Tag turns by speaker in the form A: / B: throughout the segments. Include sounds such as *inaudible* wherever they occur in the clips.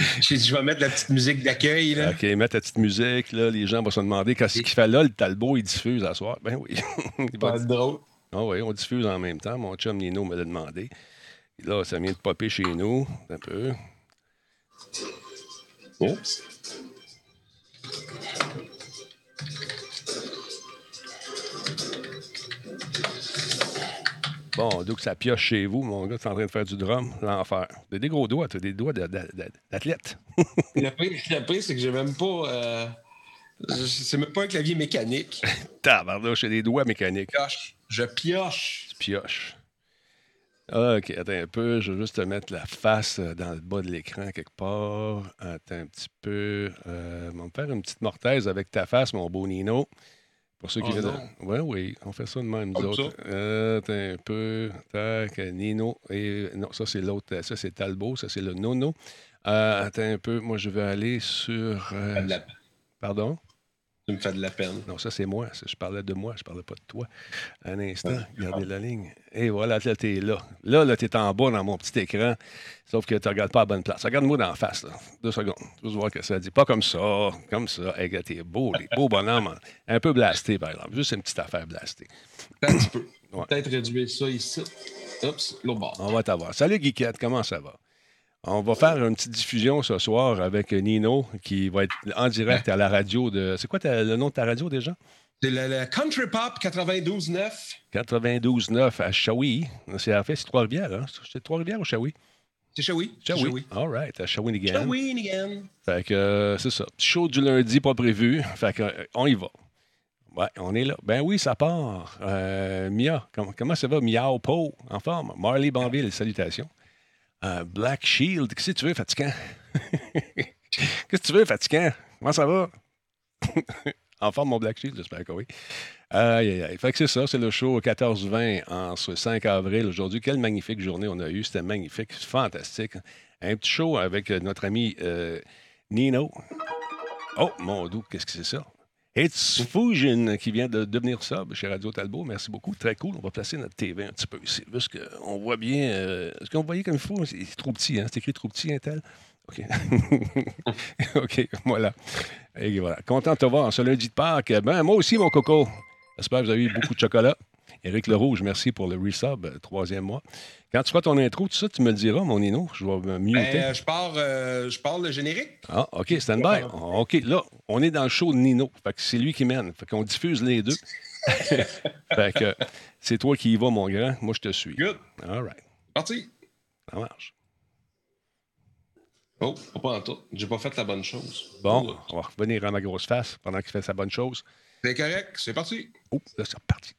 A: *laughs* J'ai je vais mettre la petite musique d'accueil. OK, mettre
B: la petite musique. Là, les gens vont se demander qu'est-ce qu'il fait là, le Talbot, il diffuse à soir. Ben oui.
A: c'est *laughs* drôle.
B: Ah
A: oui,
B: on diffuse en même temps. Mon chum Nino me l'a demandé. là, ça vient de popper chez nous. Un peu. Oh. Bon, donc ça pioche chez vous, mon gars, tu es en train de faire du drum, l'enfer. T'as des gros doigts, t'as des doigts d'athlète.
A: le pire, c'est que j'ai même pas. Euh, c'est même pas un clavier mécanique.
B: *laughs* Tabarnouche, j'ai des doigts mécaniques.
A: Je pioche. Je pioche.
B: OK, attends un peu. Je vais juste te mettre la face euh, dans le bas de l'écran quelque part. Attends un petit peu. Euh, on va me faire une petite mortaise avec ta face, mon beau Nino. Pour ceux qui ah, viennent. Oui, oui, on fait ça de même, nous autres. Euh, un peu. Tac, Nino. Et, non, ça, c'est l'autre. Ça, c'est Talbot. Ça, c'est le Nono. Euh, attends un peu. Moi, je vais aller sur. Euh, Pardon?
A: me fait de la peine. Non,
B: ça, c'est moi. Je parlais de moi, je parlais pas de toi. Un instant, Regardez la ligne. Et voilà, t'es tu es là. Là, là tu es en bas dans mon petit écran, sauf que tu ne regardes pas à bonne place. Regarde-moi d'en face, là. deux secondes. Tu vas voir que ça dit. Pas comme ça, comme ça. Hey, t'es beau, les beaux bonhommes. Hein. Un peu blasté, par exemple. Juste une petite affaire blastée.
A: Un petit peu. peut être réduire ça ici. Oups, l'autre bord.
B: On va t'avoir. Salut, Guiquette, comment ça va? On va faire une petite diffusion ce soir avec Nino qui va être en direct à la radio de. C'est quoi le nom de ta radio déjà? C'est
A: la, Country Pop 92.9.
B: 92.9 à Shawi. C'est en fait, c'est Trois-Rivières. Hein? C'est Trois-Rivières ou Shawi?
A: C'est Shawi.
B: Shawi. All right, à Shawinigan.
A: again.
B: Fait que euh, c'est ça. show du lundi, pas prévu. Fait que, euh, on y va. Ouais, on est là. Ben oui, ça part. Euh, Mia, comment, ça va? Miao Po, en forme. Marley Banville, salutations. Euh, Black Shield. Qu'est-ce que tu veux, fatigant? *laughs* Qu'est-ce que tu veux, fatigant? Comment ça va? *laughs* en forme, mon Black Shield, j'espère que oui. Aïe, aïe, aïe. Fait que c'est ça, c'est le show 14-20 en ce 5 avril. Aujourd'hui, quelle magnifique journée on a eue. C'était magnifique, fantastique. Un petit show avec notre ami euh, Nino. Oh, mon doux, qu'est-ce que c'est ça? It's Fusion qui vient de devenir ça chez Radio Talbot. Merci beaucoup. Très cool. On va placer notre TV un petit peu ici. Parce qu'on voit bien. est euh, ce qu'on voyait comme il faut, c'est trop petit. Hein? C'est écrit trop petit, Intel. Hein, OK. *laughs* OK, voilà. Et voilà. Content de te voir ce lundi de Pâques. Ben, moi aussi, mon coco. J'espère que vous avez eu beaucoup de chocolat. Éric Lerouge, merci pour le resub, euh, troisième mois. Quand tu feras ton intro, tout ça, tu me le diras, mon Nino. Je vais mieux. muter. Ben, euh, je, pars,
A: euh, je pars le générique.
B: Ah, OK, Standby. OK, là, on est dans le show de Nino. Fait que c'est lui qui mène. Fait qu'on diffuse les deux. *laughs* c'est toi qui y vas, mon grand. Moi, je te suis. Good.
A: All right. Parti.
B: Ça marche.
A: Oh, pas en tout. J'ai pas fait la bonne chose. Bon, oh.
B: on va revenir à ma grosse face pendant qu'il fait sa bonne chose.
A: C'est correct, c'est parti.
B: Oh, là, c'est parti.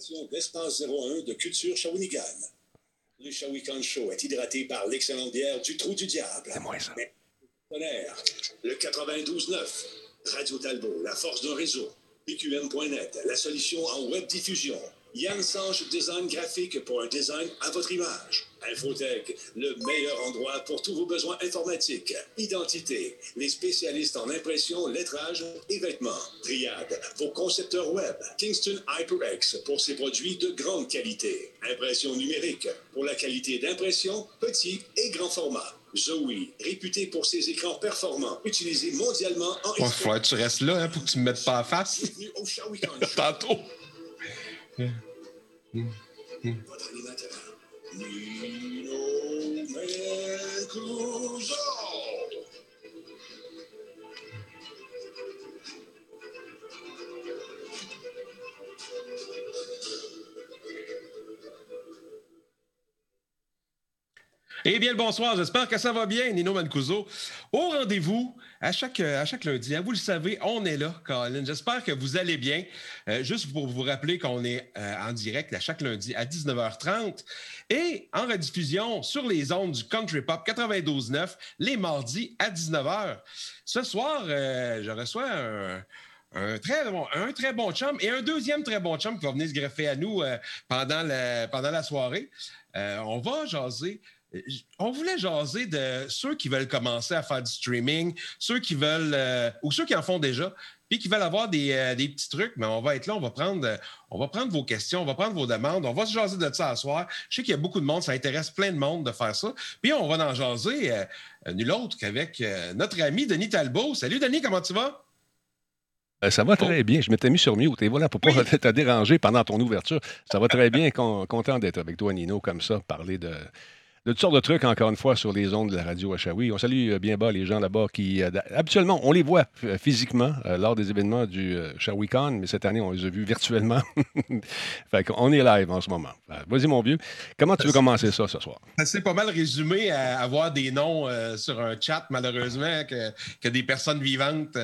C: Station d'Espace 01 de Culture Shawinigan. Le Shawinigan Show est hydraté par l'excellente bière du Trou du Diable. C'est
B: moi ça.
C: le 92.9, Radio Talbot, la force d'un réseau, PQM.net, la solution en web diffusion. Yann Sanche Design Graphique pour un design à votre image. Infotech, le meilleur endroit pour tous vos besoins informatiques. Identité, les spécialistes en impression, lettrage et vêtements. Triade, vos concepteurs web. Kingston HyperX pour ses produits de grande qualité. Impression numérique pour la qualité d'impression, petit et grand format. Zoe, réputé pour ses écrans performants, utilisés mondialement en... Oh,
B: que tu restes là hein, pour que tu me mettes pas à face. *laughs* Tantôt. yeah. yeah. yeah.
A: Eh bien, bonsoir, j'espère que ça va bien, Nino Mancuso. Au rendez-vous à chaque, à chaque lundi. Hein, vous le savez, on est là, Colin. J'espère que vous allez bien. Euh, juste pour vous rappeler qu'on est euh, en direct à chaque lundi à 19h30 et en rediffusion sur les ondes du Country Pop 92.9 les mardis à 19h. Ce soir, euh, je reçois un très bon, un très bon chum et un deuxième très bon chum qui va venir se greffer à nous pendant, la, pendant la soirée. on va jaser on voulait jaser de ceux qui veulent commencer à faire du streaming, ceux qui veulent, euh, ou ceux qui en font déjà, puis qui veulent avoir euh, des, petits trucs, mais on va être là, on va, prendre, on va prendre vos questions, on va prendre vos demandes, on va se jaser de ça à soir. Je sais qu'il y a beaucoup de monde, ça intéresse plein de monde de faire ça. Puis on va en jaser euh, nul autre qu'avec notre ami Denis Talbot. Salut Denis, comment tu vas?
B: Ça va très oh. bien. Je m'étais mis sur mute. Et voilà, pour ne pas *laughs* te déranger pendant ton ouverture, ça va très bien. Content d'être avec toi, Nino, comme ça, parler de, de toutes sortes de trucs, encore une fois, sur les ondes de la radio Hachaoui. On salue euh, bien bas les gens là-bas qui, euh, habituellement, on les voit physiquement euh, lors des événements du Shawicon, mais cette année, on les a vus virtuellement. *laughs* fait qu'on est live en ce moment. Vas-y, mon vieux. Comment tu veux commencer ça ce soir?
A: C'est pas mal résumé à avoir des noms sur un chat, malheureusement, que, des personnes vivantes.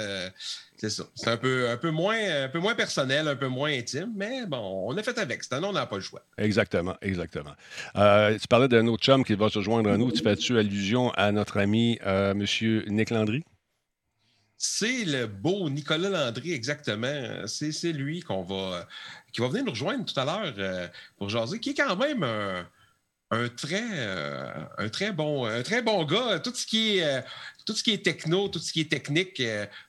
A: C'est ça. C'est un peu, un, peu moins, un peu moins personnel, un peu moins intime, mais bon, on a fait avec. C'est un nom, on n'a pas le choix.
B: Exactement, exactement. Euh, tu parlais d'un autre chum qui va se joindre à nous. Tu fais-tu allusion à notre ami euh, M. Nick Landry?
A: C'est le beau Nicolas Landry, exactement. C'est lui qu'on va, qui va venir nous rejoindre tout à l'heure euh, pour jaser, qui est quand même un très, un très bon, un très bon gars. Tout ce qui est, tout ce qui est techno, tout ce qui est technique,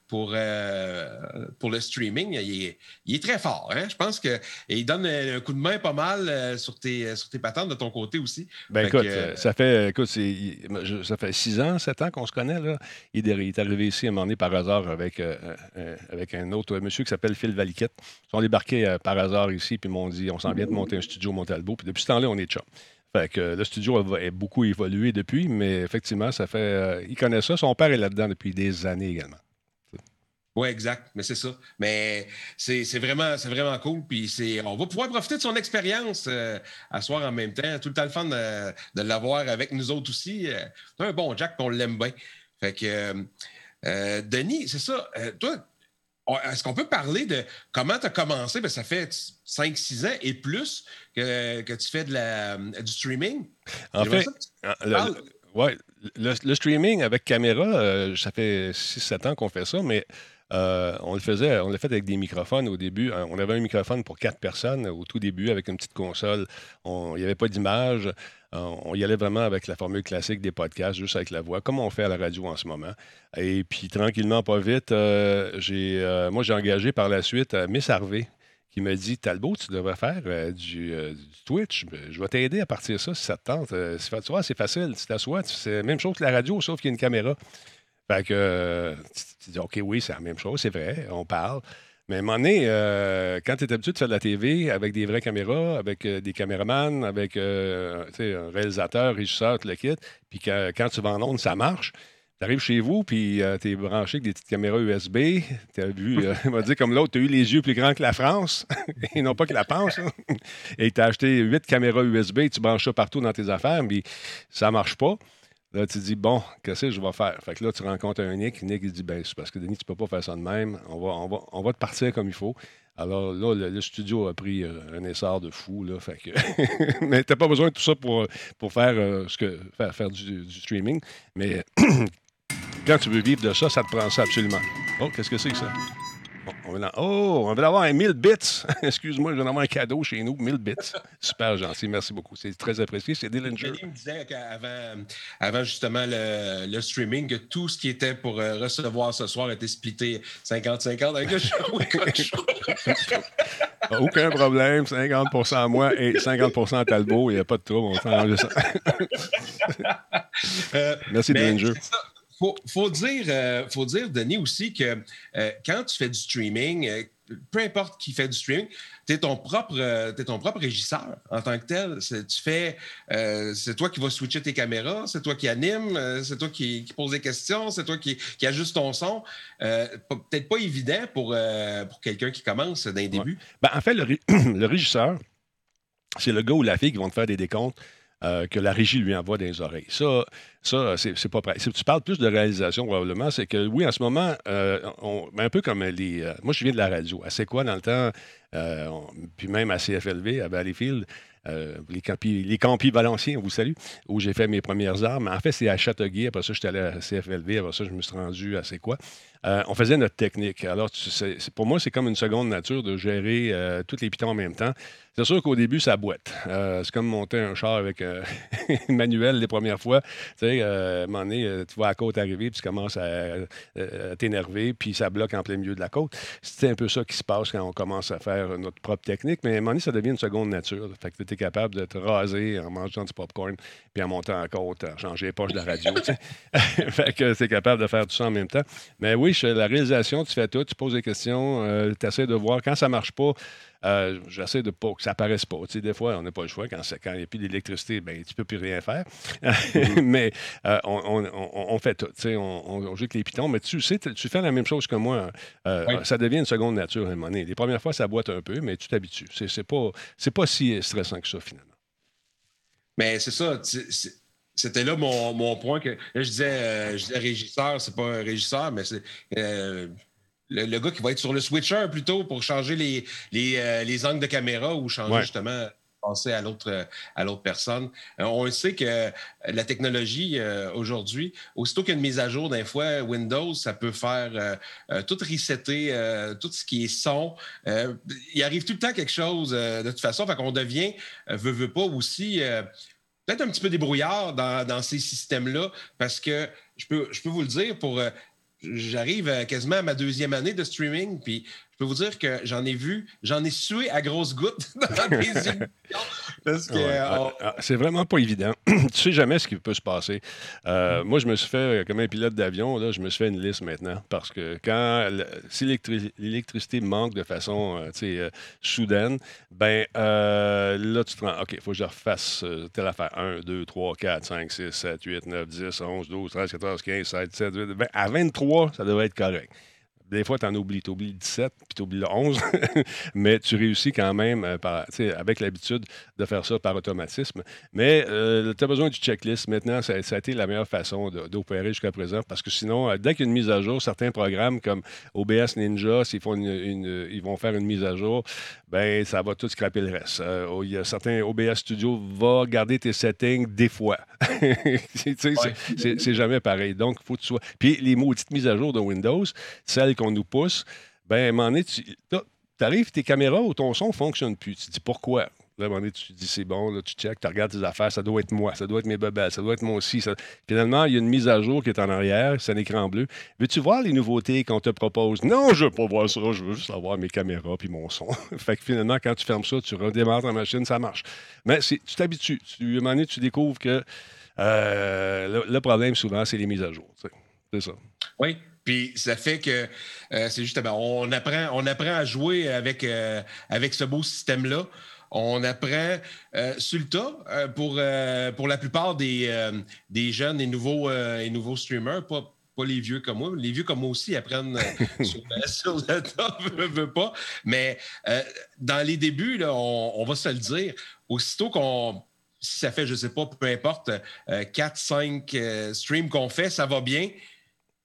A: pour, euh, pour le streaming, il est, très fort. Hein. Je pense qu'il donne un coup de main pas mal euh, sur, tes, euh, sur tes patentes de ton côté aussi.
B: Ben écoute, ça fait ça fait six ans, sept ans qu'on se connaît. Là. Il est arrivé ici à un moment donné par hasard avec, avec un autre monsieur qui s'appelle Phil Valiquette. Ils sont débarqués par hasard ici, puis m'ont dit on s'en vient de monter un studio au Montalbo. Puis depuis ce temps-là, on est chum. Fait que le studio a beaucoup évolué depuis, mais effectivement, ça fait. il connaît ça. Son père est là-dedans depuis des années également.
A: Oui, exact, mais c'est ça. Mais c'est vraiment, vraiment cool. Puis on va pouvoir profiter de son expérience euh, à soir en même temps. Tout le temps le fun euh, de, l'avoir avec nous autres aussi. C'est euh, un bon Jack, qu'on on l'aime bien. Fait que, Denis, c'est ça. toi, est-ce qu'on peut parler de comment tu as commencé? Ben, ça fait 5-6 ans et plus que, tu fais de la, du streaming.
B: En fait, le, le, streaming avec caméra, ça fait 6-7 ans qu'on fait ça, mais euh, on le faisait, on l'a fait avec des microphones au début. On avait un microphone pour quatre personnes au tout début avec une petite console. Il n'y avait pas d'image. Euh, on y allait vraiment avec la formule classique des podcasts, juste avec la voix, comme on fait à la radio en ce moment. Et puis, tranquillement, pas vite, euh, moi, j'ai engagé par la suite Miss Harvey, qui m'a dit Talbot, tu devrais faire du, Twitch. Ben, je vais t'aider à partir de ça si ça te tente. tu vois, c'est facile. Tu t'assois, c'est la même chose que la radio, sauf qu'il y a une caméra. Fait que tu dis, OK, oui, c'est la même chose, c'est vrai, on parle. Mais à un moment donné, euh, quand tu es habitué de faire de la TV avec des vraies caméras, avec euh, des caméramans, avec euh, un réalisateur, régisseur, tout le kit, puis quand tu vas en onde, ça marche. Tu arrives chez vous, puis tu es branché avec des petites caméras USB. Tu as vu, on va dire comme l'autre, tu as eu les yeux plus grands que la France, *laughs* et non pas que la pense. Hein. Et tu as acheté huit caméras USB, tu branches ça partout dans tes affaires, puis ça marche pas. Là, tu dis, bon, qu'est-ce que je vais faire? Fait que là, tu rencontres un Nick. Nick, il dit, ben, c'est parce que Denis, tu peux pas faire ça de même. On va, on va, on te partir comme il faut. Alors là, le, studio a pris euh, un essor de fou. Là, fait que *laughs* mais tu n'as pas besoin de tout ça pour, pour faire, euh, ce que, faire, du, du streaming. Mais *clears throat* quand tu veux vivre de ça, ça te prend ça absolument. Oh, qu'est-ce que c'est que ça? Oh, on veut avoir un 1000 bits. *laughs* Excuse-moi, je vais un cadeau chez nous, 1000 bits. Super gentil, merci beaucoup. C'est très apprécié. C'est Dillinger.
A: Il me disait qu'avant avant justement le, streaming, que tout ce qui était pour euh, recevoir ce soir était splitté 50-50 avec le
B: *laughs* Aucun problème, 50 à moi et 50 à Talbot, il n'y a pas de trouble, euh, Merci, ben, Dillinger
A: faut, faut, dire, euh, faut dire, Denis, aussi que euh, quand tu fais du streaming, euh, peu importe qui fait du streaming, tu es, ton propre, ton propre régisseur en tant que tel. Tu fais, c'est toi qui vas switcher tes caméras, c'est toi qui anime, c'est toi qui, qui pose des questions, c'est toi qui, qui ajuste ton son. Peut-être pas évident pour, pour quelqu'un qui commence d'un début.
B: Ben, en fait, *clears throat* le régisseur, c'est le gars ou la fille qui vont te faire des décomptes. Euh, que la régie lui envoie dans les oreilles. Ça, ça c'est pas prêt. Si tu parles plus de réalisation, probablement, c'est que oui, en ce moment, euh, ben, un peu comme les. Euh, moi, je viens de la radio. À C'est dans le temps, puis même à CFLV, à Valleyfield, les campis, les campis valenciens, on vous salue, où j'ai fait mes premières armes. En fait, c'est à Châteauguay. Après ça, j'étais allé à CFLV. Après ça, je me suis rendu à C'est euh, on faisait notre technique. Alors, pour moi, c'est comme une seconde nature de gérer euh, toutes les pitons en même temps. C'est sûr qu'au début, ça boîte. Euh, c'est comme monter un char avec *laughs* manuel les premières fois. Tu sais, à tu vois la côte arriver, puis tu commences à, t'énerver, puis ça bloque en plein milieu de la côte. C'est un peu ça qui se passe quand on commence à faire notre propre technique. Mais à ça devient une seconde nature. Fait que tu es capable de te raser en mangeant du popcorn, puis en montant en côte, en changer les poches de la radio. *laughs* fait que es capable de faire tout ça en même temps. Mais oui, oui, la réalisation, tu fais tout, tu poses des questions, euh, tu essaies de voir. Quand ça ne marche pas, euh, j'essaie de pas que ça apparaisse pas. Tu sais, des fois, on n'a pas le choix. Quand il n'y a plus d'électricité, ben, tu ne peux plus rien faire. Mm-hmm. *laughs* mais euh, on, fait tout. on, on, joue avec les pitons. Mais tu sais, tu fais la même chose que moi. Ça devient une seconde nature à un moment donné. Les premières fois, ça boite un peu, mais tu t'habitues. C'est, n'est pas, pas si stressant que ça, finalement.
A: Mais c'est ça c'était là mon, point que je disais, euh, je disais régisseur, c'est pas un régisseur, mais c'est euh, le, gars qui va être sur le switcher plutôt pour changer les, les, euh, angles de caméra ou changer justement penser à l'autre à l'autre personne. on sait que la technologie aujourd'hui, aussitôt qu'une mise à jour d'un fois Windows, ça peut faire tout resetter, tout ce qui est son. il arrive tout le temps quelque chose de toute façon, On qu'on devient veut veut pas aussi peut-être un petit peu débrouillard dans, dans ces systèmes-là, parce que je peux, je peux vous le dire, pour euh, j'arrive euh, quasiment à ma deuxième année de streaming, puis je peux vous dire que j'en ai vu, j'en ai sué à grosses gouttes *laughs* dans la *laughs* émissions.
B: Euh, ah, ah, c'est vraiment pas évident. *clears throat* tu sais jamais ce qui peut se passer. Euh, mm-hmm. Moi, je me suis fait, euh, comme un pilote d'avion, je me suis fait une liste maintenant parce que quand si l'électricité manque de façon soudaine, ben euh, là, tu te rends, OK, il faut que je refasse telle affaire. 1, 2, 3, 4, 5, 6, 7, 8, 9, 10, 11, 12, 13, 14, 15, 16, 17, 18, À 23, ça devrait être correct des fois, tu en oublies. Tu oublies le 17, puis tu oublies le 11, *laughs* mais tu réussis quand même, euh, avec l'habitude de faire ça par automatisme. Mais euh, tu as besoin du checklist. Maintenant, ça, a été la meilleure façon d'opérer jusqu'à présent, parce que sinon, euh, dès qu'il y a une mise à jour, certains programmes comme OBS Ninja, ils vont faire une mise à jour, ben ça va tout scraper le reste. Euh, oh, certains OBS Studio va garder tes settings des fois. *laughs* c'est jamais pareil. Donc, faut que tu sois. Puis les maudites mises à jour de Windows, celles qu'on nous pousse, ben, m'en est. Tu arrives, tes caméras ou ton son ne fonctionne plus. Tu te dis pourquoi? Là, à un moment donné, tu te dis, c'est bon, tu checkes, tu regardes tes affaires, ça doit être moi, ça doit être mes bebelles, ça doit être moi aussi. Finalement, il y a une mise à jour qui est en arrière, c'est un écran bleu. Veux-tu voir les nouveautés qu'on te propose? Non, je veux pas voir ça, je veux juste avoir mes caméras puis mon son. *laughs* fait finalement, quand tu fermes ça, tu redémarres ta machine, ça marche. Mais tu t'habitues. Tu, à un moment donné, tu découvres que euh, le, problème, souvent, c'est les mises à jour. C'est ça.
A: Oui. Puis ça fait que euh, c'est justement, on apprend, on apprend à jouer avec, euh, avec ce beau système-là. On apprend euh, sur le tas euh, pour, euh, pour la plupart des, des jeunes et nouveaux, et nouveaux streamers, pas, les vieux comme moi. Les vieux comme moi aussi apprennent *laughs* sur, le tas, *laughs* veut pas. Mais dans les débuts, on, va se le dire, aussitôt qu'on si ça fait, je ne sais pas, peu importe, 4, 5 streams qu'on fait, ça va bien.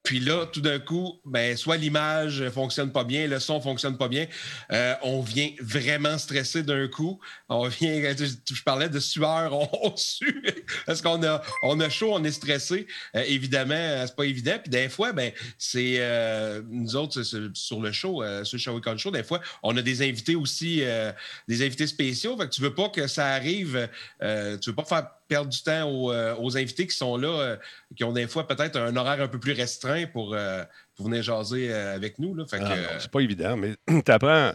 A: Puis là, tout d'un coup, ben, soit l'image fonctionne pas bien, le son fonctionne pas bien. Euh, on vient vraiment stresser d'un coup. On vient, *laughs* je, parlais de sueur, *laughs* on, sue parce qu'on a, on a chaud, on est stressé. Euh, évidemment, euh, c'est pas évident. Puis des fois, ben, c'est euh, nous autres sur le show, sur Show Show Con Show, des fois, on a des invités aussi, des invités spéciaux. Fait que tu veux pas que ça arrive, tu veux pas faire perdre du temps aux, euh, aux, invités qui sont là, euh, qui ont des fois peut-être un horaire un peu plus restreint pour euh, vous venez jaser euh, avec nous.
B: Là, ah c'est pas évident, mais tu *clears throat* apprends,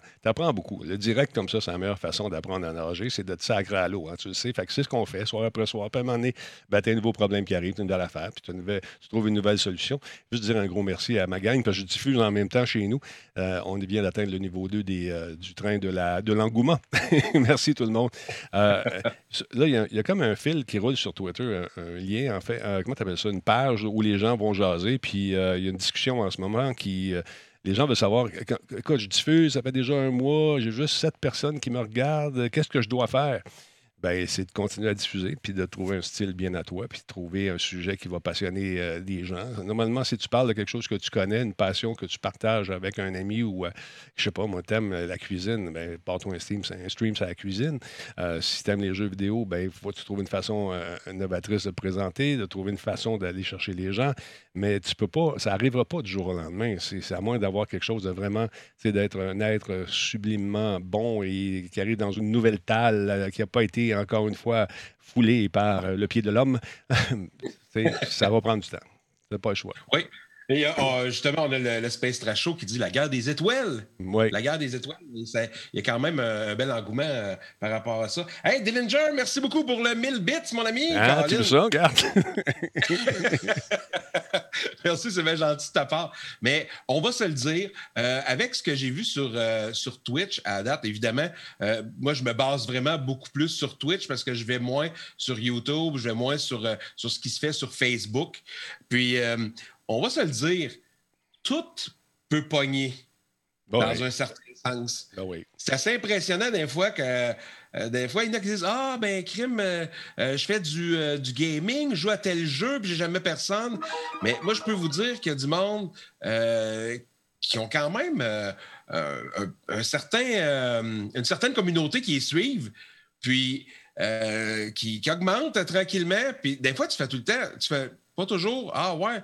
B: beaucoup. Le direct, comme ça, c'est la meilleure façon d'apprendre à nager, c'est de te à l'eau. Hein, tu le sais. c'est ce qu'on fait, soir après soir. Puis à un moment donné, ben, un nouveau problème qui arrive, tu as une nouvelle affaire, puis tu trouves une nouvelle solution. Juste dire un gros merci à ma gang, parce que je diffuse en même temps chez nous. on euh, on vient d'atteindre le niveau 2 des, euh, du train de, la, de l'engouement. *laughs* merci tout le monde. là, il y, a comme un fil qui roule sur Twitter, un, lien, en fait. comment tu ça? Une page où les gens vont jaser, puis il y a une discussion en ce moment qui. Euh, les gens veulent savoir, Écoute, je diffuse, ça fait déjà un mois, j'ai juste sept personnes qui me regardent, qu'est-ce que je dois faire? Ben, c'est de continuer à diffuser, puis de trouver un style bien à toi, puis de trouver un sujet qui va passionner les euh, gens. Normalement, si tu parles de quelque chose que tu connais, une passion que tu partages avec un ami ou, euh, je sais pas, moi, t'aimes euh, la cuisine, ben, pas toi un stream, un stream, c'est la cuisine. si tu aimes les jeux vidéo, ben, il faut que tu trouves une façon novatrice de présenter, de trouver une façon d'aller chercher les gens. Mais tu peux pas, ça arrivera pas du jour au lendemain. C'est à moins d'avoir quelque chose de vraiment, c'est d'être un être sublimement bon et qui arrive dans une nouvelle talle qui n'a pas été encore une fois, foulé par euh, le pied de l'homme, *laughs* ça va prendre du temps. C'est pas le choix.
A: Oui. Et euh, oh, justement, on a le, Space Trash qui dit la guerre des étoiles. Oui. La guerre des étoiles. Il y a quand même euh, un bel engouement euh, par rapport à ça. Hey, Dillinger, merci beaucoup pour le 1000 bits, mon ami.
B: Ah, tu ça, regarde. *laughs*
A: *laughs* merci, c'est bien gentil de ta part. Mais on va se le dire, avec ce que j'ai vu sur, sur Twitch à date, évidemment, moi, je me base vraiment beaucoup plus sur Twitch parce que je vais moins sur YouTube, je vais moins sur, sur ce qui se fait sur Facebook. Puis, on va se le dire, tout peut pogner ben dans un certain sens. Ben C'est assez impressionnant des fois que euh, des fois, il y en a qui disent Ah, ben, crime, euh, euh, je fais du, gaming, je joue à tel jeu, puis j'ai jamais personne. Mais moi, je peux vous dire qu'il y a du monde qui ont quand même un, certain, une certaine communauté qui les suivent, puis qui, qui augmente tranquillement. Puis des fois, tu fais tout le temps, tu fais pas toujours Ah, ouais,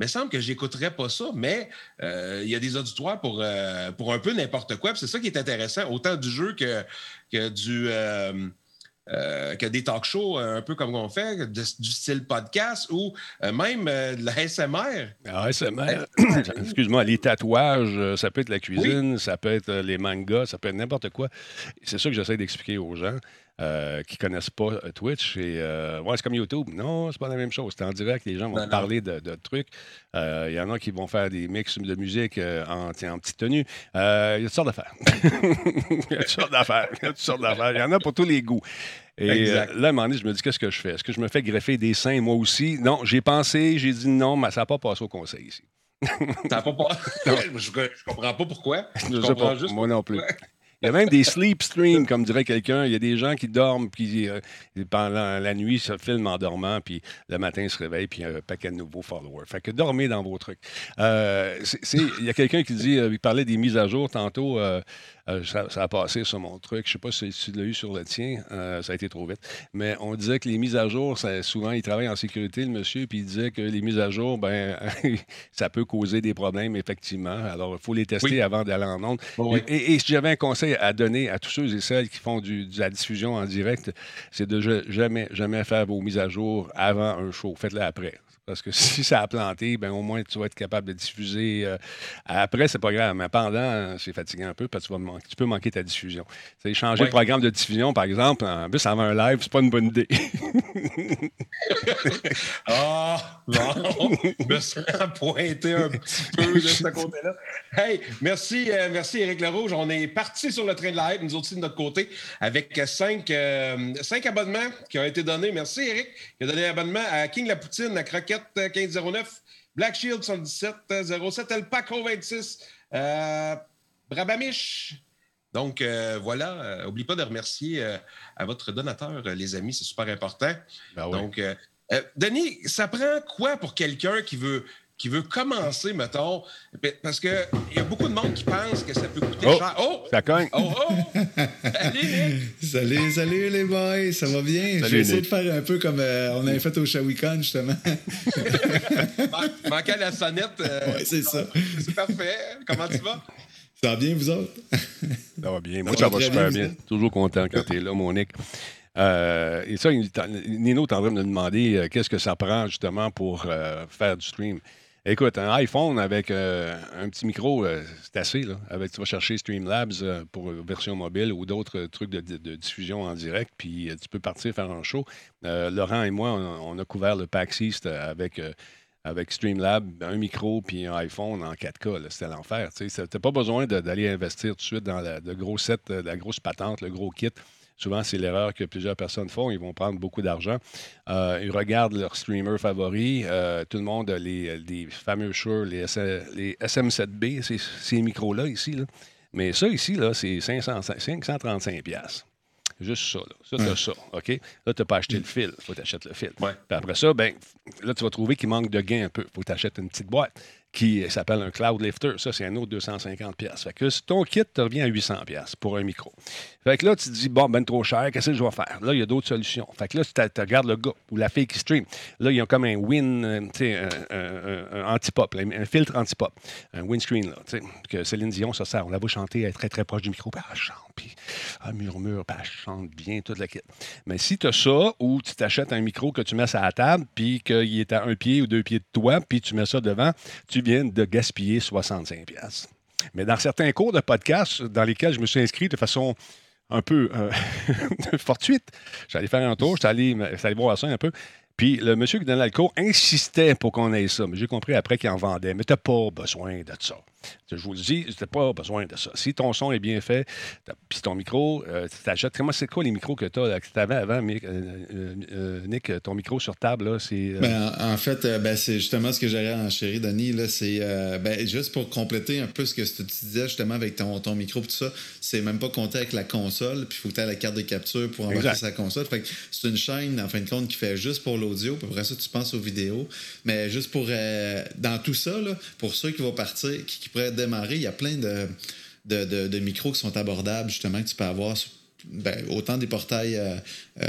A: il semble que j'écouterais pas ça, mais euh, il y a des auditoires pour, euh, pour un peu n'importe quoi. C'est ça qui est intéressant, autant du jeu que, du. Euh, que des talk shows, un peu comme on fait, du style podcast ou même de la SMR.
B: SMR. *coughs* Excuse-moi, les tatouages, ça peut être la cuisine, ça peut être les mangas, ça peut être n'importe quoi. C'est ça que j'essaie d'expliquer aux gens. Euh, qui connaissent pas euh, Twitch. Et, euh, ouais, c'est comme YouTube. Non, c'est pas la même chose. C'est en direct. Les gens vont parler de, trucs. Il y en a qui vont faire des mix de musique en, en, petite tenue. Il y a toutes sortes d'affaires. Il *laughs* y a toutes sortes d'affaires. Il y a toutes Il y en a pour tous les goûts. Et là, à un moment donné, je me dis, qu'est-ce que je fais? Est-ce que je me fais greffer des seins moi aussi? Non, j'ai pensé, j'ai dit non, mais ça n'a pas passé au conseil ici. *laughs* *laughs* je,
A: comprends pas pourquoi. Je, comprends
B: moi non plus. Il y a même des sleep streams, comme dirait quelqu'un. Il y a des gens qui dorment, puis euh, pendant la nuit, se filment en dormant, puis le matin, ils se réveillent, puis il y a un paquet de nouveaux followers. Fait que dormez dans vos trucs. Euh, il y a quelqu'un qui dit, euh, il parlait des mises à jour tantôt. Euh, ça, a passé sur mon truc. Je sais pas si tu l'as eu sur le tien. Euh, ça a été trop vite. Mais on disait que les mises à jour, souvent, il travaille en sécurité, le monsieur, puis il disait que les mises à jour, ben, *laughs* ça peut causer des problèmes, effectivement. Alors, il faut les tester avant d'aller en onde. et, si j'avais un conseil à donner à tous ceux et celles qui font de la diffusion en direct, c'est de jamais, jamais faire vos mises à jour avant un show. Faites-le après. Parce que *laughs* si ça a planté, ben, au moins tu vas être capable de diffuser. Euh, après, c'est pas grave, mais pendant, c'est fatiguant un peu parce que tu, peux manquer ta diffusion. C'est changer le programme de diffusion, par exemple, en plus avant un live, c'est pas une bonne idée.
A: *laughs* ah bon. Je me un petit peu de ce côté-là. Hey, merci, euh, merci Éric Lerouge. On est parti sur le train de live, nous aussi de notre côté, avec euh, cinq, abonnements qui ont été donnés. Merci Éric, qui a donné l'abonnement à King La à Croquette 1509, euh, Black Shield 7707, euh, El Paco 26. Euh, Brabamish. Donc euh, voilà, oublie pas de remercier à votre donateur, les amis, c'est super important. Ben Donc, Denis, ça prend quoi pour quelqu'un qui veut qui veut commencer, mettons, ben, parce qu'il y a beaucoup de monde qui pense que ça peut coûter
B: oh, cher. Oh! Ça cogne!
D: Oh, oh! Salut, *laughs* Salut, les boys! Ça va bien? je vais essayer de faire un peu comme euh, on avait fait au Shawicon, justement.
A: *laughs* Manquait la sonnette. Euh,
D: oui, c'est ça.
A: C'est parfait. Comment tu vas?
D: Ça va bien, vous autres?
B: ça va bien. Moi, ça, va, super bien. Toujours content quand tu es là, Monique. Euh, et ça, Nino, en train de me demander qu'est-ce que ça prend justement pour faire du stream. Écoute, un iPhone avec euh, un petit micro, euh, c'est assez. tu vas chercher Streamlabs euh, pour version mobile ou d'autres trucs de, diffusion en direct, puis tu peux partir faire un show. Laurent et moi, on, a couvert le PAX East avec, avec Streamlab, un micro, puis un iPhone en 4K. C'était l'enfer. Tu n'as pas besoin d'aller investir tout de suite dans le gros set, la grosse patente, le gros kit. Souvent, c'est l'erreur que plusieurs personnes font. Ils vont prendre beaucoup d'argent. Euh, ils regardent leur streamer favori. Euh, tout le monde a les, fameux Shure, les, SM7B, ces, micros-là ici. Mais ça ici, là, c'est 535$. Juste ça, là. Ça, t'as hum. ça, OK? Là, t'as pas acheté le fil. Faut t'acheter le fil. après ça, ben, là, tu vas trouver qu'il manque de gain un peu. Faut t'acheter une petite boîte qui s'appelle un Cloud Lifter. Ça, c'est un autre 250 pièces. Fait que ton kit te revient à 800 pièces pour un micro. Fait que là, tu te dis, bon, ben trop cher, qu'est-ce que je vais faire? Là, il y a d'autres solutions. Fait que là, tu regardes le gars ou la fille qui stream. Là, ils ont comme un win, euh, tu sais, un, antipop, un anti-pop, un, filtre antipop, un windscreen, là, tu sais, que Céline Dion, ça sert. On la voit chanter, très, très proche du micro, puis elle chante, puis elle murmure, puis elle chante bien, toute la kit. Mais si tu as ça, ou tu t'achètes un micro que tu mets à la table, puis qu'il est à un pied ou deux pieds de toi, puis tu mets ça devant, tu de gaspiller 65$. Mais dans certains cours de podcast dans lesquels je me suis inscrit de façon un peu euh, *laughs* fortuite, j'allais faire un tour, j'allais allé, voir ça un peu. Puis le monsieur qui donnait cours insistait pour qu'on ait ça. Mais j'ai compris après qu'il en vendait. Mais t'as pas besoin de ça. Je vous le dis, tu n'as pas besoin de ça. Si ton son est bien fait, puis ton micro, euh, tu t'achètes. Comment c'est quoi les micros que tu avais avant, euh, euh, Nick, ton micro sur table? c'est,
D: ben, en fait, ben, c'est justement ce que j'allais en chérie, Denis. c'est, ben, juste pour compléter un peu ce que tu disais justement avec ton, ton micro, tout ça, c'est même pas compté avec la console, puis il faut que tu aies la carte de capture pour embarquer sa console. Fait que c'est une chaîne, en fin de compte, qui fait juste pour l'audio, Pour après ça, tu penses aux vidéos. Mais juste pour. dans tout ça, pour ceux qui vont partir, qui, qui démarrer. Il y a plein de, de, micros qui sont abordables, justement, que tu peux avoir ben, autant des portails euh, euh,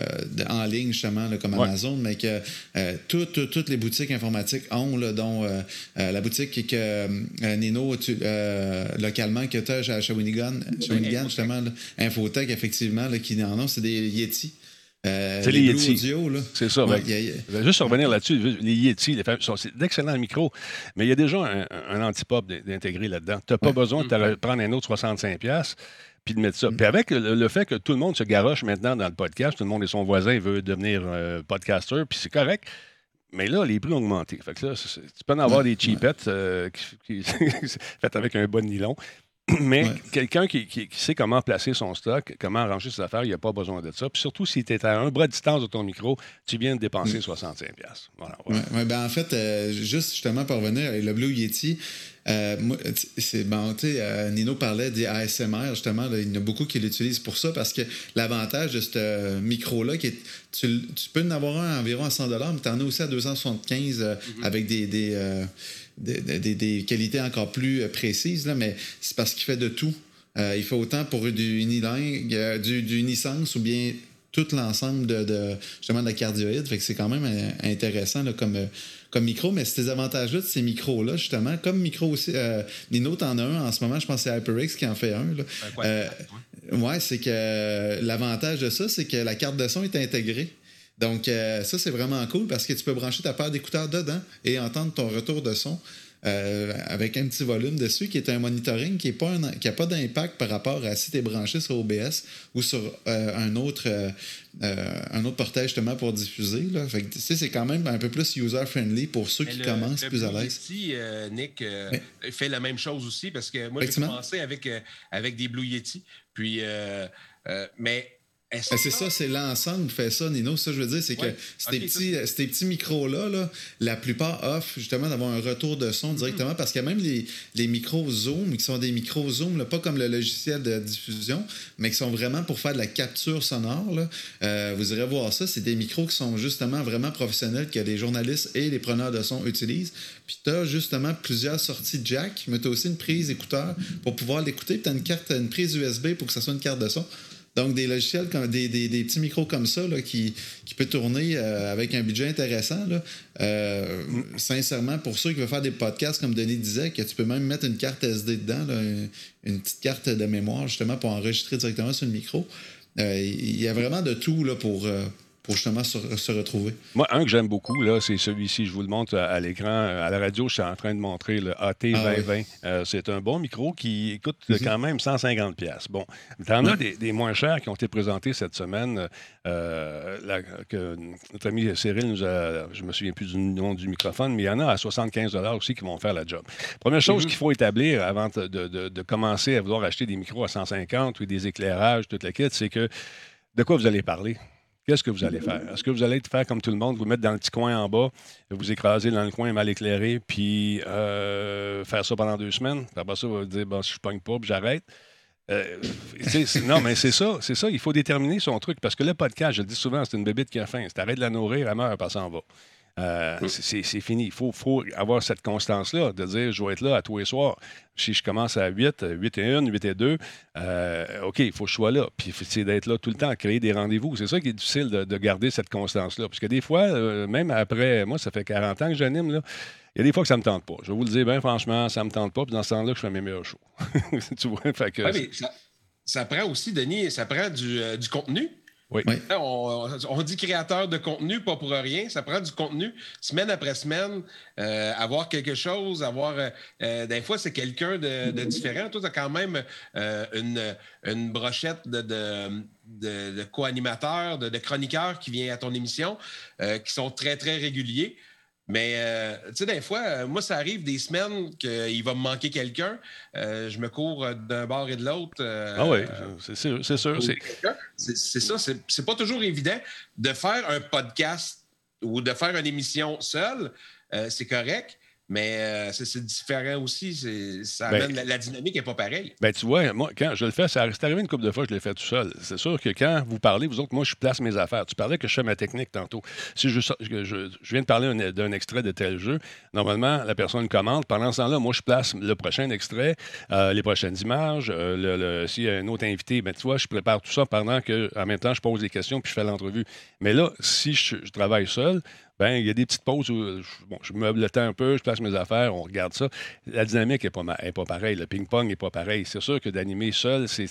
D: en ligne, justement, comme Amazon, mais que euh, toutes les boutiques informatiques ont, là, dont la boutique que Nino, localement, que tu as à Shawinigan, justement, Infotech, effectivement, qui en ont, c'est des Yeti.
B: Euh, c'est les, les C'est ça. Ben, juste revenir là-dessus, les Yeti, c'est d'excellents micros, mais il y a déjà un, anti antipop d'intégrer là-dedans. Tu n'as pas besoin de mm-hmm. prendre un autre 65$ puis de mettre ça. Mm-hmm. Puis avec le, fait que tout le monde se garoche maintenant dans le podcast, tout le monde et son voisin veut devenir euh, podcaster, puis c'est correct. Mais là, les prix ont augmenté. Fait que tu peux en avoir des cheapettes euh, *laughs* faites avec un bon nylon. *clears throat* Mais quelqu'un qui, sait comment placer son stock, comment arranger ses affaires, il n'a a pas besoin de ça. Puis surtout, si tu es à un bras de distance de ton micro, tu viens de dépenser 65$.
D: Mm. Ben, en fait, euh, juste justement pour revenir, le Blue Yeti, euh, c'est bon, euh, Nino parlait des ASMR, justement, il y en a beaucoup qui l'utilisent pour ça parce que l'avantage de ce micro-là, tu, peux en avoir un environ à 100 mais tu en as aussi à 275 mm-hmm. avec des des, qualités encore plus euh, précises, là, mais c'est parce qu'il fait de tout. Euh, il fait autant pour du unilingue, euh, du, du, ou bien tout l'ensemble de, de, justement de cardioïde Fait que c'est quand même intéressant comme, comme micro, mais ces avantages-là de ces micros-là, justement, comme micro aussi, les Nino, t'en as un en ce moment, je pense que c'est HyperX qui en fait un. ouais c'est que l'avantage de ça, c'est que la carte de son est intégrée. Donc, euh, ça, c'est vraiment cool parce que tu peux brancher ta paire d'écouteurs dedans et entendre ton retour de son. Euh, avec un petit volume dessus, qui est un monitoring qui n'a pas d'impact par rapport à si tu es branché sur OBS ou sur euh, un, autre, un autre portail justement pour diffuser. Là. Fait que, c'est quand même un peu plus user-friendly pour ceux qui commencent plus
A: à
D: l'aise.
A: Yeti, Nick fait la même chose aussi parce que moi, j'ai commencé avec, avec des Blue Yeti. Puis. Euh, mais
D: ben, c'est ça, c'est l'ensemble qui fait ça, Nino. Ça, je veux dire, c'est que euh, ces, petits, micros-là, la plupart offrent justement d'avoir un retour de son mm-hmm. directement parce qu'il y a même les, micros Zoom qui sont des micros Zoom, pas comme le logiciel de diffusion, mais qui sont vraiment pour faire de la capture sonore. Euh, vous irez voir ça. C'est des micros qui sont justement vraiment professionnels que les journalistes et les preneurs de son utilisent. Puis tu as justement plusieurs sorties jack, mais tu as aussi une prise écouteur pour pouvoir l'écouter. Tu as une carte, une prise USB pour que ça soit une carte de son. Donc, des logiciels, comme, des, petits micros comme ça, qui, qui peut tourner euh, avec un budget intéressant. Euh, sincèrement, pour ceux qui veulent faire des podcasts, comme Denis disait, que tu peux même mettre une carte SD dedans, une, petite carte de mémoire, justement, pour enregistrer directement sur le micro. Euh, il y a vraiment de tout là, pour pour justement se, retrouver.
B: Moi, un que j'aime beaucoup, là, c'est celui-ci. Je vous le montre à, l'écran. Euh, à la radio, je suis en train de montrer le AT2020. Ah euh, c'est un bon micro qui coûte quand même 150$. Bon, il y en a des, moins chers qui ont été présentés cette semaine. Euh, que notre ami Cyril nous a, je me souviens plus du nom du microphone, mais il y en a à 75 aussi qui vont faire la job. Première chose mhm. qu'il faut établir avant de, commencer à vouloir acheter des micros à 150 ou des éclairages, toute la quête, c'est que de quoi vous allez parler? qu'est-ce que vous allez faire? Est-ce que vous allez faire comme tout le monde, vous mettre dans le petit coin en bas, vous écraser dans le coin mal éclairé, puis euh, faire ça pendant deux semaines? Après ça, vous dire, si je pogne pas, puis j'arrête. Euh, non, mais c'est ça, c'est ça. Il faut déterminer son truc. Parce que le podcast, je le dis souvent, c'est une bébite qui a faim. C'est arrêter de la nourrir, elle meurt, elle en va. Euh, mm. C'est fini. Il faut, avoir cette constance-là de dire je vais être là à tous les soirs. Si je commence à 8, 8 et 1, 8 et 2, euh, OK, il faut que je sois là. Puis c'est d'être là tout le temps, créer des rendez-vous. C'est ça qui est difficile de, garder cette constance-là. Parce que des fois, euh, même après, moi, ça fait 40 ans que j'anime, là. Il y a des fois que ça ne me tente pas. Je vais vous le dire bien franchement, ça me tente pas. Puis dans ce temps-là, je fais mes meilleurs shows. *laughs*
A: tu vois, fait que, ça, prend aussi, Denis, ça prend du contenu. On, dit créateur de contenu, pas pour rien. Ça prend du contenu semaine après semaine. avoir euh, quelque chose, avoir. Euh, euh, des fois, c'est quelqu'un de, différent. Toi, tu as quand même une, brochette de, de, de co-animateurs, de, chroniqueurs qui viennent à ton émission, qui sont très, très réguliers. Mais, euh, tu sais, des fois, euh, moi, ça arrive des semaines qu'il va me manquer quelqu'un. Euh, je me cours d'un bord et de l'autre.
B: ah oui, c'est sûr. C'est sûr.
A: C'est ça. C'est pas toujours évident de faire un podcast ou de faire une émission seule c'est correct. Mais euh, c'est différent aussi. Ben la, dynamique n'est pas pareille. Ben, tu
B: vois, moi, quand je le fais, ça, c'est arrivé une couple de fois, je l'ai fait tout seul. C'est sûr que quand vous parlez, vous autres, moi, je place mes affaires. Tu parlais que je fais ma technique tantôt. Si je, je, viens de parler d'un extrait de tel jeu, normalement, la personne commente. Pendant ce temps-là, moi, je place le prochain extrait, euh, les prochaines images. Euh, s'il y a un autre invité, ben, tu vois, je prépare tout ça pendant que, en même temps, je pose les questions puis je fais l'entrevue. Mais là, si je travaille seul, ben il y a des petites pauses où euh, je, bon, je meuble le temps un peu, je place mes affaires, on regarde ça. La dynamique n'est pas, pas pareille. Le ping-pong n'est pas pareil. C'est sûr que d'animer seul, c'est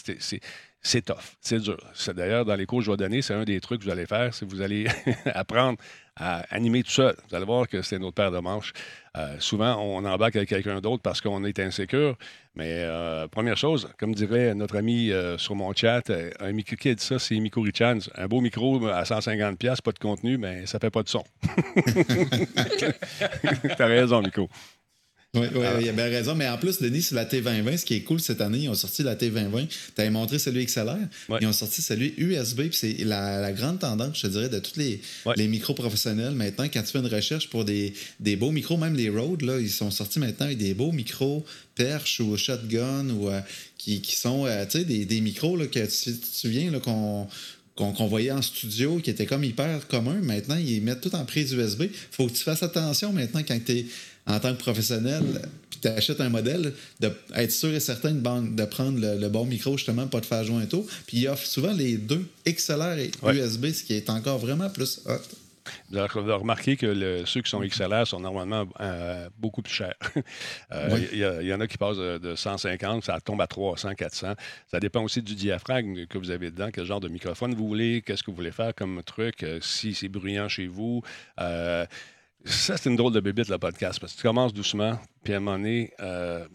B: c'est tough, c'est dur. C'est d'ailleurs dans les cours que je vais donner, c'est un des trucs que vous allez faire, c'est que vous allez *laughs* apprendre à animer tout seul. Vous allez voir que c'est notre paire de manches. Euh, souvent, on embarque avec quelqu'un d'autre parce qu'on est insécure. Mais euh, première chose, comme dirait notre ami euh, sur mon chat, un micro qui ça, c'est Miku Richans. Un beau micro à 150$, pas de contenu, mais ça fait pas de son. *laughs* T'as raison, Miku.
D: Euh, oui, il y a bien raison. Mais en plus, Denis, sur la T2020, ce qui est cool cette année, ils ont sorti la T2020. Tu avais montré celui XLR. Ils ont sorti celui USB. c'est la, grande tendance, je te dirais, de tous les, micros professionnels maintenant. Quand tu fais une recherche pour des, beaux micros, même les Rode, là, ils sont sortis maintenant avec des beaux micros perche ou shotgun ou euh, qui, sont euh, des, micros que tu, viens qu'on voyait en studio, qui étaient comme hyper communs. Maintenant, ils mettent tout en prise USB. faut que tu fasses attention maintenant quand tu es en tant que professionnel, puis tu achètes un modèle, d'être sûr et certain de, prendre le, bon micro, justement, pas de faire joint un Puis il offre souvent les deux, XLR et USB, ce qui est encore vraiment plus hot.
B: Vous avez remarqué que ceux qui sont XLR sont normalement euh, beaucoup plus chers. *laughs* Euh, il y, en a qui passent de, 150, ça tombe à 300, 400. Ça dépend aussi du diaphragme que vous avez dedans, quel genre de microphone vous voulez, qu'est-ce que vous voulez faire comme truc, euh, si c'est bruyant chez vous. Ça, c'est une drôle de bébite, le podcast, parce que tu commences doucement, puis à un moment donné, euh,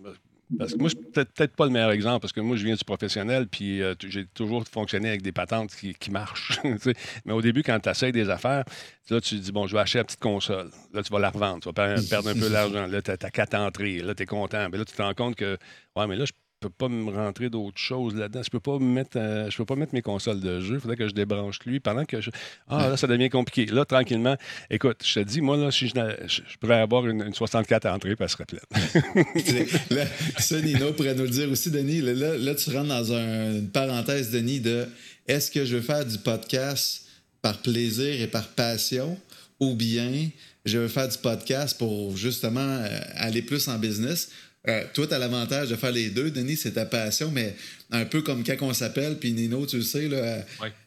B: parce que moi, je suis peut-être pas le meilleur exemple, parce que moi, je viens du professionnel, puis euh, j'ai toujours fonctionné avec des patentes qui, qui marchent. *laughs* Mais au début, quand tu essayes des affaires, là, tu dis, bon, je vais acheter la petite console. Là, tu vas la revendre, tu vas *laughs* perdre un peu d'argent. Là, tu as, quatre entrées, là, tu es content. Mais là, tu te rends compte que, ouais, mais là, je je peux pas me rentrer d'autres choses là-dedans. Je peux pas mettre, euh, je peux pas mettre mes consoles de jeu. Il faudrait que je débranche lui pendant que je. Ah là, ça devient compliqué. Là, tranquillement, écoute, je te dis, moi là, si je, je pourrais avoir une, 64 à entrée, elle serait pleine. *laughs*
D: là, ça, Nino pourrait nous dire aussi, Denis. Là, là tu rentres dans une parenthèse, Denis, de est-ce que je veux faire du podcast par plaisir et par passion, ou bien je veux faire du podcast pour justement euh, aller plus en business euh, toi, tu as l'avantage de faire les deux. Denis, c'est ta passion, mais un peu comme quand on s'appelle, puis Nino, tu le sais, euh,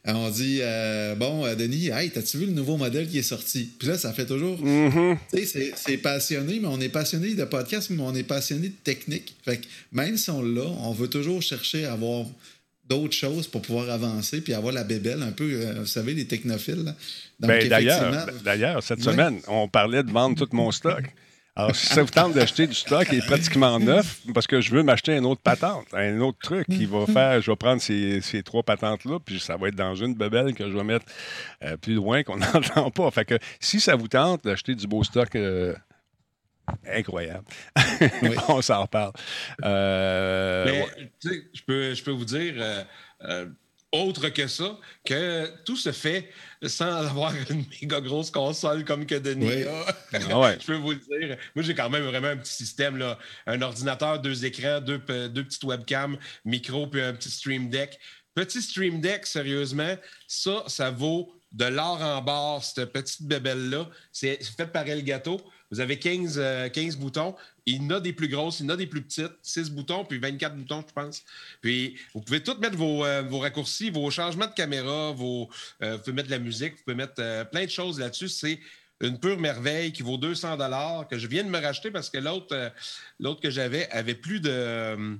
D: on dit euh, Bon, Denis, hey, t'as-tu vu le nouveau modèle qui est sorti Puis là, ça fait toujours. Mm-hmm. c'est passionné, mais on est passionné de podcast, mais on est passionné de technique. Fait que même si on l'a, on veut toujours chercher à avoir d'autres choses pour pouvoir avancer puis avoir la bébelle un peu, vous savez, les technophiles. Ben,
B: ben, d'ailleurs, cette semaine, on parlait de vendre tout mon stock. Alors, si ça vous tente d'acheter du stock, il est pratiquement neuf parce que je veux m'acheter une autre patente, un autre truc qui va faire, je vais prendre ces, ces trois patentes-là, puis ça va être dans une bebelle que je vais mettre euh, plus loin qu'on *laughs* n'entend pas. Fait que si ça vous tente d'acheter du beau stock. Euh, incroyable. *laughs* On s'en reparle.
A: Euh, sais, Je peux, vous dire, euh, autre que ça, que tout se fait sans *laughs* avoir une méga grosse console comme que Denis oui. Ah *laughs* Je peux vous le dire. Moi, j'ai quand même vraiment un petit système, là. un ordinateur, deux écrans, deux, petites webcams, micro, puis un petit Stream Deck. Petit Stream Deck, sérieusement, ça, ça vaut de l'or en barre, cette petite bébelle-là. C'est fait par El Gâteau. Vous avez 15, 15 euh, boutons. Il y en a des plus grosses, il y en a des plus petites. 6 boutons, puis 24 boutons, je pense. Puis vous pouvez tout mettre vos, euh, raccourcis, vos changements de caméra, vos, euh, vous pouvez mettre de la musique, vous pouvez mettre plein de choses là-dessus. C'est une pure merveille qui vaut 200 que je viens de me racheter parce que l'autre l'autre que j'avais avait plus de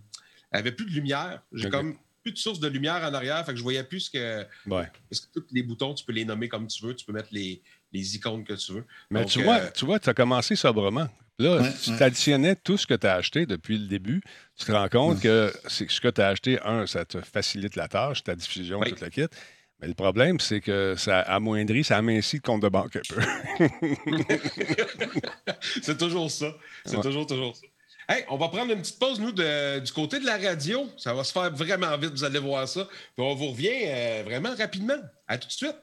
A: avait plus de lumière. J'ai comme plus de source de lumière en arrière, fait que je voyais plus que ouais. parce que tous les boutons, tu peux les nommer comme tu veux, tu peux mettre les les icônes que tu veux.
B: Mais tu, vois, euh, tu vois, tu as commencé sobrement. Là, tu additionnais tout ce que tu as acheté depuis le début. Tu te rends compte que ce que tu as acheté, un, ça te facilite la tâche, ta diffusion, tout le kit. Mais le problème, c'est que ça amoindrit, ça amincit le compte de banque un peu. *laughs*
A: c'est toujours ça. C'est toujours, toujours ça. Hey, on va prendre une petite pause, nous, du côté de la radio. Ça va se faire vraiment vite, vous allez voir ça. on vous revient euh, vraiment rapidement. À tout de suite.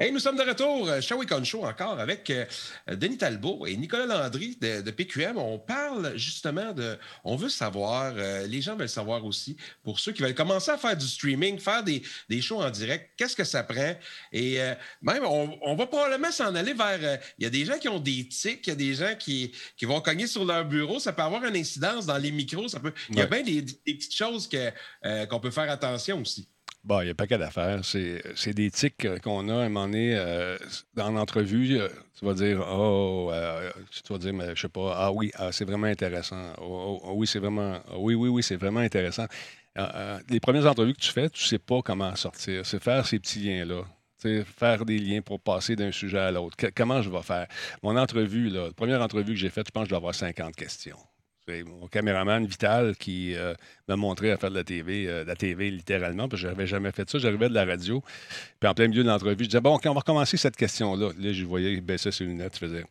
A: Hey, nous sommes de retour, euh, Show et Show encore avec euh, Denis Talbot et Nicolas Landry de, PQM. On parle justement de. On veut savoir, euh, les gens veulent savoir aussi, pour ceux qui veulent commencer à faire du streaming, faire des, shows en direct, qu'est-ce que ça prend? Et même, on, va probablement s'en aller vers. Il y a des gens qui ont des tics, il y a des gens qui, qui, vont cogner sur leur bureau. Ça peut avoir une incidence dans les micros. Ça peut, Il y a bien des, des petites choses que, qu'on peut faire attention aussi
B: il y a pas qu'à d'affaires. C'est des tics euh, qu'on a à un moment donné euh, dans l'entrevue. Euh, tu vas dire, oh, oh tu vas dire, mais, je sais pas, ah oui, ah, c'est vraiment intéressant. Oh, oh, oh oui, c'est vraiment, ah oui, oui, c'est vraiment intéressant. les premières entrevues que tu fais, tu sais pas comment sortir. C'est faire ces petits liens-là. Faire des liens pour passer d'un sujet à l'autre. Comment je vais faire? Mon entrevue, là, la première entrevue que j'ai faite, je pense que je dois avoir 50 questions mon caméraman vital qui euh, m'a montré à faire de la TV, euh, de la TV littéralement, parce que je n'avais jamais fait ça. J'arrivais de la radio, puis en plein milieu de l'entrevue, je disais Bon, OK, on va recommencer cette question-là. Là, je voyais il baissait ses lunettes, il faisait.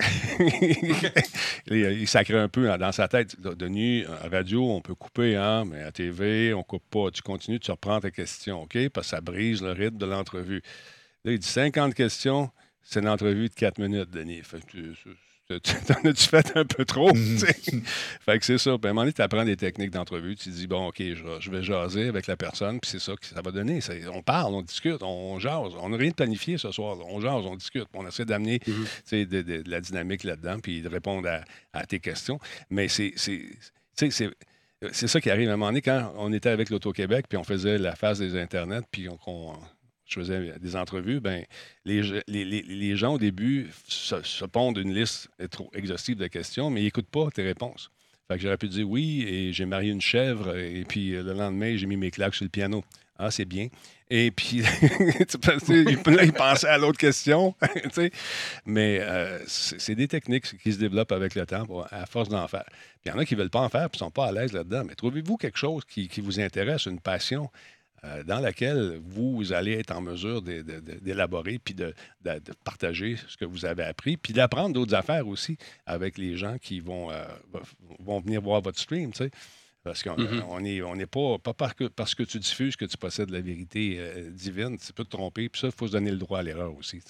B: *laughs* il sacrait un peu dans sa tête. Denis, à radio, on peut couper, hein, mais à TV, on coupe pas. Tu continues, tu reprends ta question, OK? Parce ça brise le rythme de l'entrevue. Là, il dit 50 questions, c'est une entrevue de 4 minutes, Denis. Fait *laughs* t'en as-tu fait un peu trop? *laughs* fait que c'est ça. Puis à un moment donné, tu apprends des techniques d'entrevue. Tu te dis, bon, OK, je, vais jaser avec la personne, puis c'est ça que ça va donner. On parle, on discute, on, jase. On n'a rien de planifié ce soir. On jase, on discute. On essaie d'amener mm-hmm. de, la dynamique là-dedans, puis de répondre à, tes questions. Mais c'est c'est ça qui arrive à un moment donné quand on était avec l'Auto-Québec, puis on faisait la phase des Internets, puis on, je faisais des entrevues, ben, les, les, gens au début se, pondent une liste trop exhaustive de questions, mais ils n'écoutent pas tes réponses. Fait que j'aurais pu dire oui, et j'ai marié une chèvre, et puis euh, le lendemain, j'ai mis mes claques sur le piano. Ah, c'est bien. Et puis, là, *laughs* il pensait à l'autre question. *laughs* mais euh, c'est des techniques qui se développent avec le temps à force d'en faire. Puis il y en a qui ne veulent pas en faire et ne sont pas à l'aise là-dedans. Mais trouvez-vous quelque chose qui vous intéresse, une passion. Euh, dans laquelle vous allez être en mesure d'élaborer puis de, partager ce que vous avez appris, puis d'apprendre d'autres affaires aussi avec les gens qui vont, euh, vont venir voir votre stream, tu sais. Parce qu'on mm-hmm. n'est pas, pas parce que tu diffuses que tu possèdes la vérité euh, divine. Tu peux te tromper. Puis ça, il faut se donner le droit à l'erreur aussi.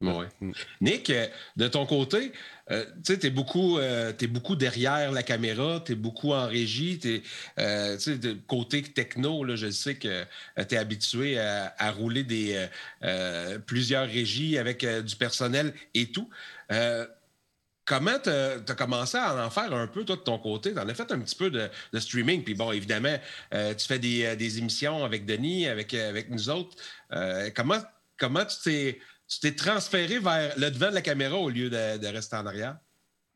A: Mm. Nick, euh, de ton côté, euh, tu sais, beaucoup, euh, es beaucoup derrière la caméra, tu es beaucoup en régie, de côté techno, je sais que es habitué à, rouler des, plusieurs régies avec du personnel et tout. Comment tu as commencé à en faire un peu, toi, de ton côté? Tu en as fait un petit peu de, streaming. Puis bon, évidemment, tu fais des, émissions avec Denis, avec, avec nous autres. comment, comment tu t'es tu t'es transféré vers le devant de la caméra au lieu de, rester en arrière?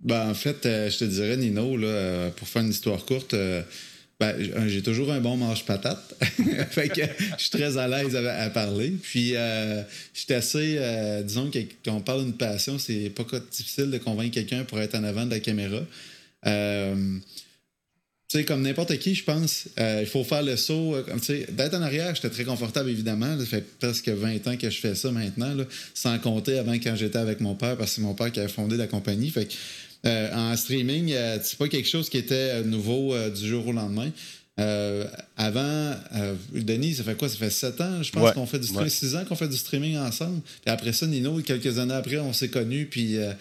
D: Ben, en fait, euh, je te dirais, Nino, euh, pour faire une histoire courte, euh, ben, j'ai toujours un bon manche patate *laughs* fait que je suis très à l'aise à, parler. Puis, j'étais assez. disons que quand on parle d'une passion, c'est pas difficile de convaincre quelqu'un pour être en avant de la caméra comme n'importe qui, je pense, euh, il faut faire le saut. Euh, d'être en arrière, j'étais très confortable, évidemment. Ça fait presque 20 ans que je fais ça maintenant, sans compter avant quand j'étais avec mon père, parce que c'est mon père qui a fondé la compagnie. Fait euh, en streaming, c'est pas quelque chose qui était nouveau du jour au lendemain. Euh, avant, euh, Denis, ça fait quoi? Ça fait sept ans, je pense, qu'on fait du streaming, Six 6 ans qu'on fait du streaming ensemble. Puis après ça, Nino, quelques années après, on s'est connus. Puis euh,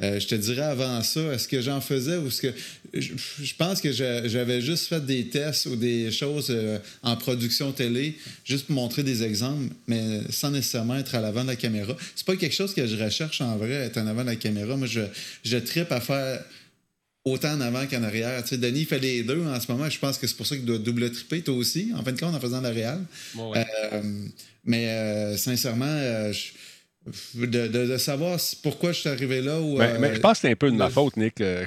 D: je te dirais avant ça, est-ce que j'en faisais ou ce que. Je, pense que j'avais juste fait des tests ou des choses en production télé, juste pour montrer des exemples, mais sans nécessairement être à l'avant de la caméra. C'est pas quelque chose que je recherche en vrai, être en avant de la caméra. Moi, je, je tripe à faire autant en avant qu'en arrière. Tu Denis fait les deux en ce moment. Je pense que c'est pour ça qu'il doit double triper, toi aussi, en fin de compte, en faisant la Real. Euh, mais euh, sincèrement, euh, de, savoir pourquoi je suis arrivé là. Où,
B: ben, mais, je pense que c'est un peu de ma faute, Nick, *laughs* quand,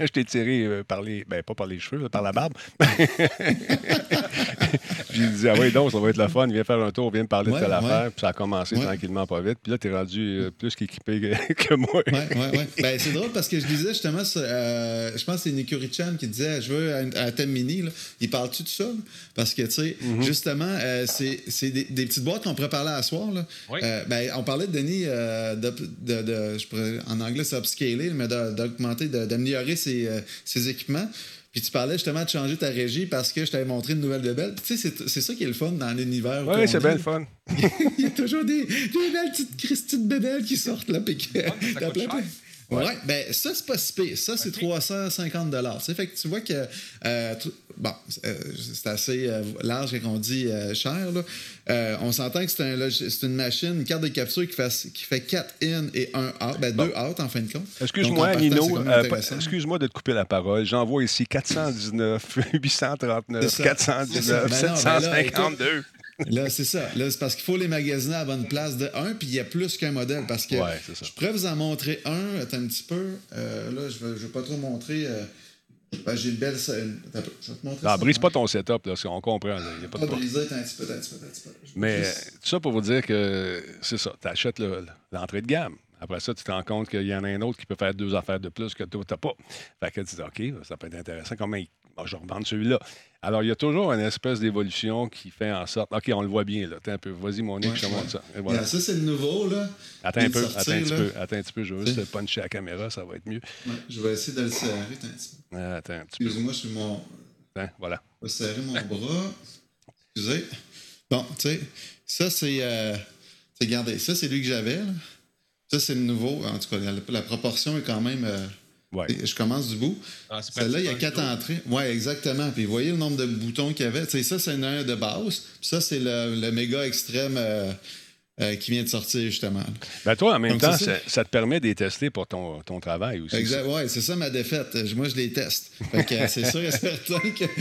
B: je t'ai tiré par les. Ben, pas par les cheveux, par la barbe. *laughs* puis *laughs* il disait ah oui, donc, ça va être le fun, viens faire un tour, viens me parler de telle affaire. Puis ça a commencé tranquillement, pas vite. Puis là, tu es rendu euh, plus équipé que, *laughs* que moi.
D: ben, c'est drôle parce que je disais justement, euh, je pense que c'est Nikuri Chan qui disait, je veux un, thème mini. Il parle-tu de ça? Parce que, tu sais, mhm. justement, euh, c'est des, petites boîtes qu'on préparait à soir. Là. ben, on parlait de Denis, de, en anglais, c'est upscaler, mais d'augmenter, d'améliorer ses, ses équipements. Puis tu parlais justement de changer ta régie parce que je t'avais montré une nouvelle de belle. Tu sais, c'est ça qui est le fun dans l'univers.
B: Oui, c'est bien fun. *laughs*
D: Il y a toujours des, belles petites Christine bébelles qui sortent là. Puis oui, ouais, ben ça, c'est pas si pire. Ça, c'est 350 C'est fait que tu vois que. Euh, bon, c'est euh, assez euh, large quand on dit cher. on s'entend que c'est un une machine, une carte de capture qui fait, 4 in et 1 out, ben 2 out en fin de compte.
B: Excuse-moi, Nino, excuse-moi de te couper la parole. J'envoie ici 419, 839, 419, 752.
D: Là, c'est ça. Là, c'est parce qu'il faut les magasiner à la bonne place de un, puis il y a plus qu'un modèle. Parce que je pourrais vous en montrer un, un petit peu. Euh, là, je ne vais pas trop montrer. Euh, ben, j'ai une belle. Je vais te montrer. Non, brise
B: pas
D: ton
B: setup, là, on comprend. Il n'y a pas, de briser, un petit peu, un petit peu, un Mais tout ça pour vous dire que c'est ça. Tu achètes l'entrée de gamme. Après ça, tu te rends compte qu'il y en a un autre qui peut faire deux affaires de plus que toi, tu n'as pas. Fait que tu dis, OK, ça peut être intéressant. Comment je vais je revends celui-là. Alors, il y a toujours une espèce d'évolution qui fait en sorte. OK, on le voit bien, là. Attends un peu. Vas-y, mon nez, je montre
D: ça. Ça, c'est le nouveau, là.
B: Attends un peu, attends un petit peu. Attends un petit peu. Je vais juste puncher la caméra, ça va être mieux.
D: je vais essayer de le serrer. Attends un petit peu. Ah, attends un petit peu. excuse moi je suis mon.
B: Attends, voilà.
D: Je vais serrer mon bras. Excusez. Bon, tu sais, ça, c'est. Euh... Regardez, ça, c'est lui que j'avais, Ça, c'est le nouveau. En tout cas, la, proportion est quand même. Euh, je commence du bout. Ah, Celle-là, il y a quatre hein, entrées. Oui, exactement. Puis voyez le nombre de boutons qu'il y avait. ça, c'est une de base. ça, c'est le, méga extrême euh, euh, qui vient de sortir, justement.
B: Ben toi, en même temps, ça, te permet de les tester pour ton, travail aussi. Oui,
D: c'est ça ma défaite. Moi, je les teste. Euh, c'est sûr et certain que *laughs*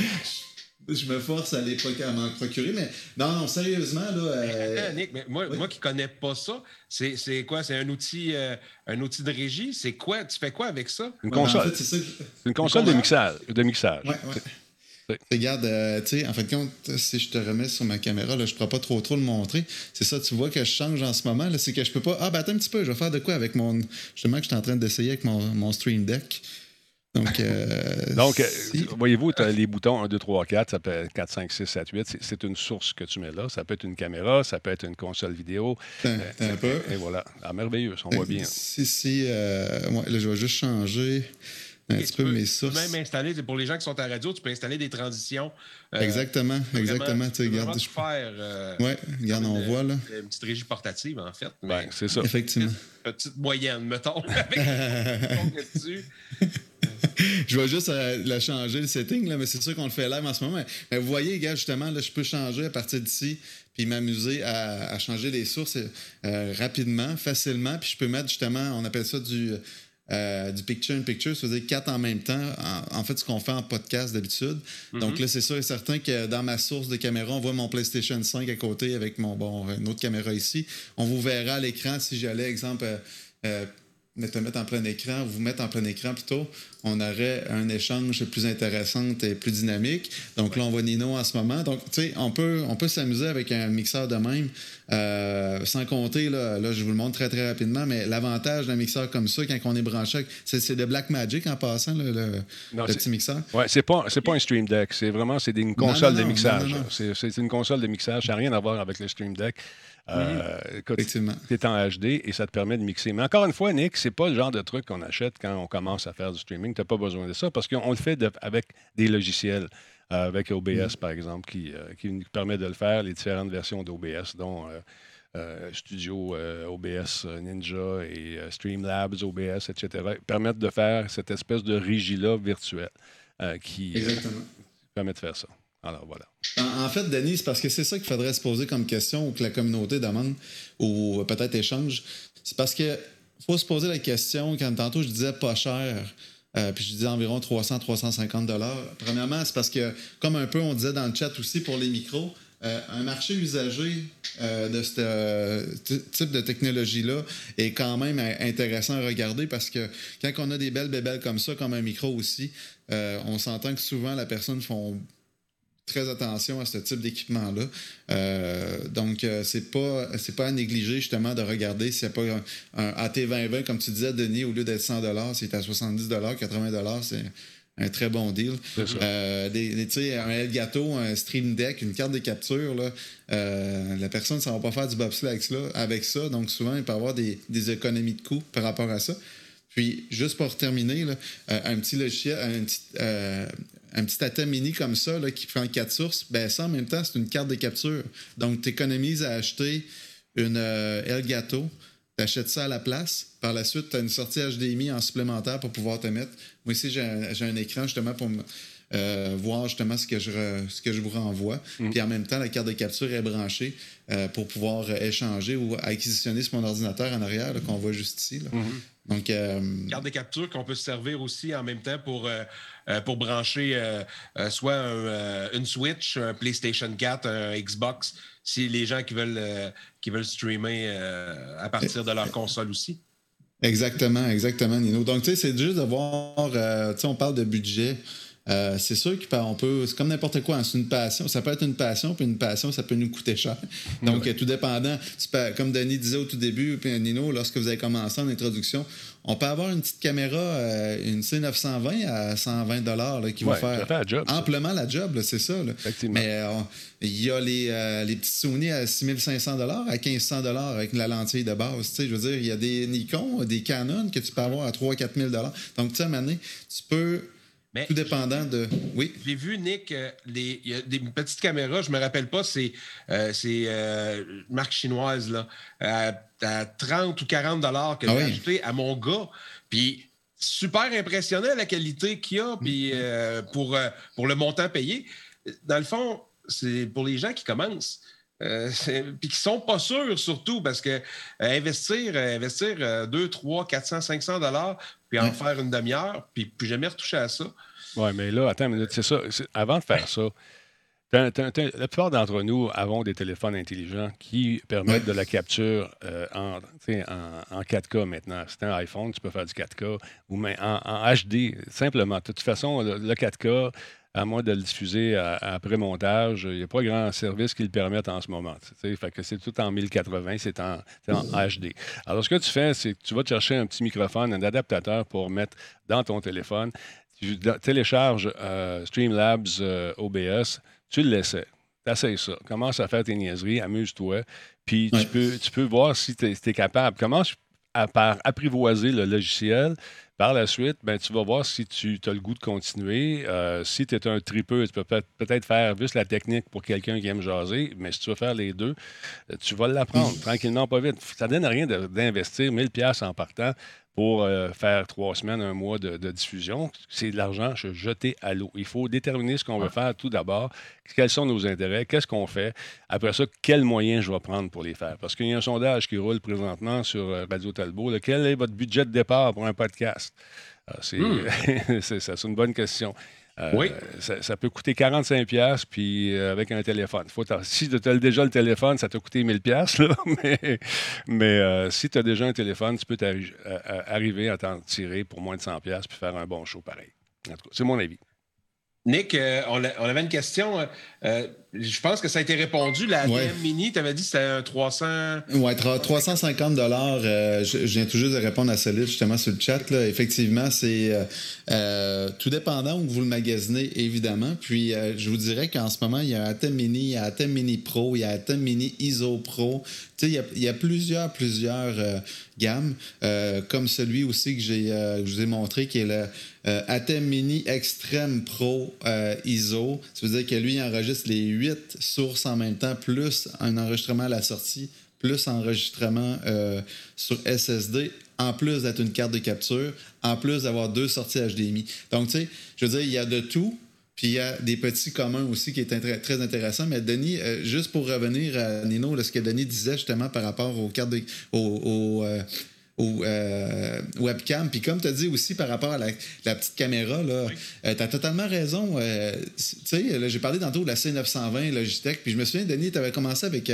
D: Je me force à l'époque à m'en procurer, mais non, sérieusement, là.
A: Euh, Nick, moi, qui ne connais pas ça, c'est quoi? C'est un outil euh, un outil de régie? C'est quoi? Tu fais quoi avec ça? Une ben, console.
B: Une console de mixage. De mixage. Regarde, euh,
D: tu sais, en fait, si je te remets sur ma caméra, je ne pourrais pas trop trop le montrer. C'est ça, tu vois que je change en ce moment. C'est que je peux pas. Ah, bah, attends un petit peu, je vais faire de quoi avec mon. Justement, que je suis en train d'essayer avec mon, mon, Stream Deck. Donc, euh, Donc euh,
B: voyez-vous, tu as les boutons 1, 2, 3, 4, ça peut être 4, 5, 6, 7, 8. C'est une source que tu mets là. Ça peut être une caméra, ça peut être une console vidéo.
D: un euh, peu.
B: Et voilà. Ah, merveilleux, on voit bien.
D: Si, si, euh, là, je vais juste changer un petit peu mes sources.
A: Tu peux même installer, pour les gens qui sont à la radio, tu peux installer des transitions.
D: exactement, exactement. Tu regardes, je faire. regarde, on voit là.
A: Une petite régie portative, en fait.
B: c'est ça.
D: Effectivement.
A: Une petite moyenne, mettons, *laughs* avec
D: dessus. *laughs* *laughs* je vais juste euh, la changer le setting, là, mais c'est sûr qu'on le fait live en ce moment. Mais vous voyez, gars, justement, là, je peux changer à partir d'ici, puis m'amuser à, changer les sources euh, rapidement, facilement. Puis je peux mettre justement, on appelle ça du, euh, du picture in picture, c'est-à-dire quatre en même temps. En, fait, ce qu'on fait en podcast d'habitude. Mm-hmm. Donc là, c'est sûr et certain que dans ma source de caméra, on voit mon PlayStation 5 à côté avec mon bon une autre caméra ici. On vous verra à l'écran si j'allais, exemple te mettre en plein écran, vous mettre en plein écran plutôt, on aurait un échange plus intéressant et plus dynamique. Donc là, on voit Nino en ce moment. Donc, tu sais, on peut, on peut s'amuser avec un mixeur de même, euh, sans compter, là, je vous le montre très, très rapidement, mais l'avantage d'un mixeur comme ça, quand on est branché, c'est, de Black Magic en passant, le, petit mixeur.
B: Oui, c'est pas, pas un Stream Deck. C'est vraiment, c'est une console de mixage. C'est, une console de mixage. Ça n'a rien à voir avec le Stream Deck. Euh, c'est en HD et ça te permet de mixer. Mais encore une fois, Nick, c'est pas le genre de truc qu'on achète quand on commence à faire du streaming. Tu n'as pas besoin de ça parce qu'on le fait avec des logiciels. Euh, avec OBS, mm. par exemple, euh, qui, nous permet de le faire, les différentes versions d'OBS, dont euh, Studio OBS Ninja et Streamlabs OBS, etc., permettent de faire cette espèce de régie virtuelle qui permet de faire ça. Alors voilà.
D: En, fait, Denis, parce que c'est ça qu'il faudrait se poser comme question ou que la communauté demande ou peut-être échange. C'est parce que faut se poser la question, quand tantôt je disais pas cher, euh, puis je disais environ 300-350 Premièrement, c'est parce que, comme un peu on disait dans le chat aussi pour les micros, euh, un marché usagé euh, de ce type de technologie-là est quand même intéressant à regarder parce que quand on a des belles bébelles comme ça, comme un micro aussi, on s'entend que souvent la personne font très attention à ce type d'équipement-là. Euh, donc, euh, c'est pas pas à négliger justement de regarder s'il n'y a pas un, AT2020, comme tu disais, Denis, au lieu d'être 100 c'est à 70 80 c'est un très bon deal. Euh, des, un Elgato, un Stream Deck, une carte de capture, là, euh, la personne ne va pas faire du bobsleigh avec ça. Donc, souvent, il peut avoir des, économies de coûts par rapport à ça. Puis, juste pour terminer, un petit logiciel, un petit, un petit atom mini comme ça qui prend quatre sources, ben ça en même temps, c'est une carte de capture. Donc, tu économises à acheter une euh, Elgato, tu achètes ça à la place. Par la suite, tu as une sortie HDMI en supplémentaire pour pouvoir te mettre. Moi, ici, j'ai un, un, écran justement pour me euh, voir justement ce que je, ce que je vous renvoie. Mm. Puis en même temps, la carte de capture est branchée euh, pour pouvoir euh, échanger ou acquisitionner sur mon ordinateur en arrière qu'on voit juste ici. Là. Mm-hmm. Donc,
A: Carte de capture qu'on peut se servir aussi en même temps pour, pour brancher soit une Switch, un PlayStation 4, un Xbox, si les gens qui veulent, qui veulent streamer à partir de leur eh, console aussi.
D: Exactement, exactement, Nino. Donc, tu sais, c'est juste de voir, tu sais, on parle de budget. Euh, c'est sûr qu'on peut, c'est comme n'importe quoi, hein. c'est une passion. Ça peut être une passion, puis une passion, ça peut nous coûter cher. *laughs* Donc, euh, tout dépendant, comme Denis disait au tout début, puis euh, Nino, lorsque vous avez commencé en introduction, on peut avoir une petite caméra, une C920 à 120 dollars qui va faire amplement la job, c'est ça. Mais il y a les, petits les Sony à 6500 dollars, à 1500 dollars avec la lentille de base. Je veux dire, il y a des Nikon, des Canon que tu peux avoir à 3 000 dollars. Donc, tu sais, à tu peux tout dépendant de. Oui.
A: J'ai vu, Nick, euh, il y a des petites caméras, je ne me rappelle pas, c'est euh, euh, une marque chinoise, là, à, 30 ou 40 dollars que ah j'ai acheté à mon gars. Puis super impressionnant la qualité qu'il y a, puis mm. pour, pour le montant payé. Dans le fond, c'est pour les gens qui commencent. puis qui sont pas sûrs surtout parce que investir, investir 2, 3, 400, 500 dollars puis en faire une demi-heure, puis plus jamais retoucher à ça.
B: Oui, mais là, attends, c'est ça. Avant de faire ça, la plupart d'entre nous avons des téléphones intelligents qui permettent de la capture euh, en, 4K maintenant. C'est un iPhone, tu peux faire du 4K, ou mais en, HD, simplement. De toute façon, le 4K, à moins de le diffuser après montage, il n'y a pas grand service qui le permette en ce moment. Fait que c'est tout en 1080, c'est en, HD. Alors, ce que tu fais, c'est que tu vas te chercher un petit microphone, un adaptateur pour mettre dans ton téléphone. Tu télécharges euh, Streamlabs euh, OBS, tu le laisses. essayes ça. Commence à faire tes niaiseries, amuse-toi. Puis tu, peux, tu peux voir si tu es, capable. Commence à, par apprivoiser le logiciel par la suite, ben, tu vas voir si tu as le goût de continuer. Euh, si tu es un tripeux, tu peux peut-être faire juste la technique pour quelqu'un qui aime jaser, mais si tu veux faire les deux, euh, tu vas l'apprendre tranquillement, pas vite. Ça ne donne rien d'investir 1000$ en partant pour euh, faire trois semaines, un mois de, diffusion. C'est de l'argent jeté à l'eau. Il faut déterminer ce qu'on veut ah. faire tout d'abord, quels sont nos intérêts, qu'est-ce qu'on fait. Après ça, quels moyens je vais prendre pour les faire. Parce qu'il y a un sondage qui roule présentement sur euh, Radio Talbot. quel est votre budget de départ pour un podcast? Ah, hmm. *laughs* ça, c'est une bonne question. Euh, oui. Ça, peut coûter 45$, puis euh, avec un téléphone. Faut si tu as déjà le téléphone, ça t'a coûté 1000$, *laughs* là, mais, euh, si tu as déjà un téléphone, tu peux arriver à t'en tirer pour moins de 100$ puis faire un bon show pareil. c'est mon avis.
A: Nick, on, avait une question je pense que ça a été répondu. La mini, tu avais dit que c'était un 300. Oui,
D: 350 je, viens tout juste de répondre à livre justement sur le chat. Là. Effectivement, c'est euh, euh, tout dépendant où vous le magasinez, évidemment. Puis euh, je vous dirais qu'en ce moment, il y a un Atem Mini, il y a Atem Mini Pro, il y a Atem Mini ISO Pro. Tu sais, il y a, plusieurs, plusieurs gammes, comme celui aussi que, j'ai, je vous ai montré, qui est le Atem Mini Extreme Pro ISO. Ça veut dire que lui, il enregistre les 8 sources en même temps, plus un enregistrement à la sortie, plus enregistrement euh, sur SSD, en plus d'être une carte de capture, en plus d'avoir deux sorties HDMI. Donc, tu sais, je veux dire, il y a de tout. Puis il y a des petits communs aussi qui est très intéressant. Mais Denis, euh, juste pour revenir à Nino, ce que Denis disait justement par rapport aux cartes de, aux, euh, ou euh, webcam. Puis comme tu as dit aussi par rapport à la, petite caméra, euh, tu as totalement raison. Euh, tu sais, j'ai parlé tantôt de la C920 Logitech. Puis je me souviens, Denis, tu avais commencé avec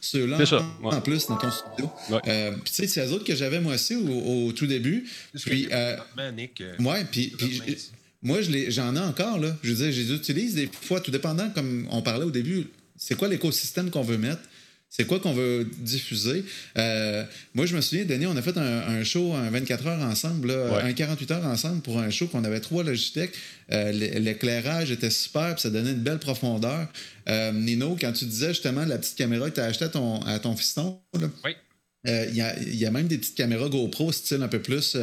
D: ceux-là en, plus dans ton studio. puis tu sais, c'est les autres que j'avais moi aussi au, tout début. Puis, moi moi, j'en ai, encore. Là. Je veux dire, je les utilise des fois, tout dépendant, comme on parlait au début, c'est quoi l'écosystème qu'on veut mettre. C'est quoi qu'on veut diffuser? Euh, moi, je me souviens, Denis, on a fait un, show un 24 heures ensemble, un 48 heures ensemble pour un show qu'on avait trois Logitech. Euh, l'éclairage était super, puis ça donnait une belle profondeur. Euh, Nino, quand tu disais justement la petite caméra que tu as achetée à ton, à ton fiston, il y, a, même des petites caméras GoPro, style un peu plus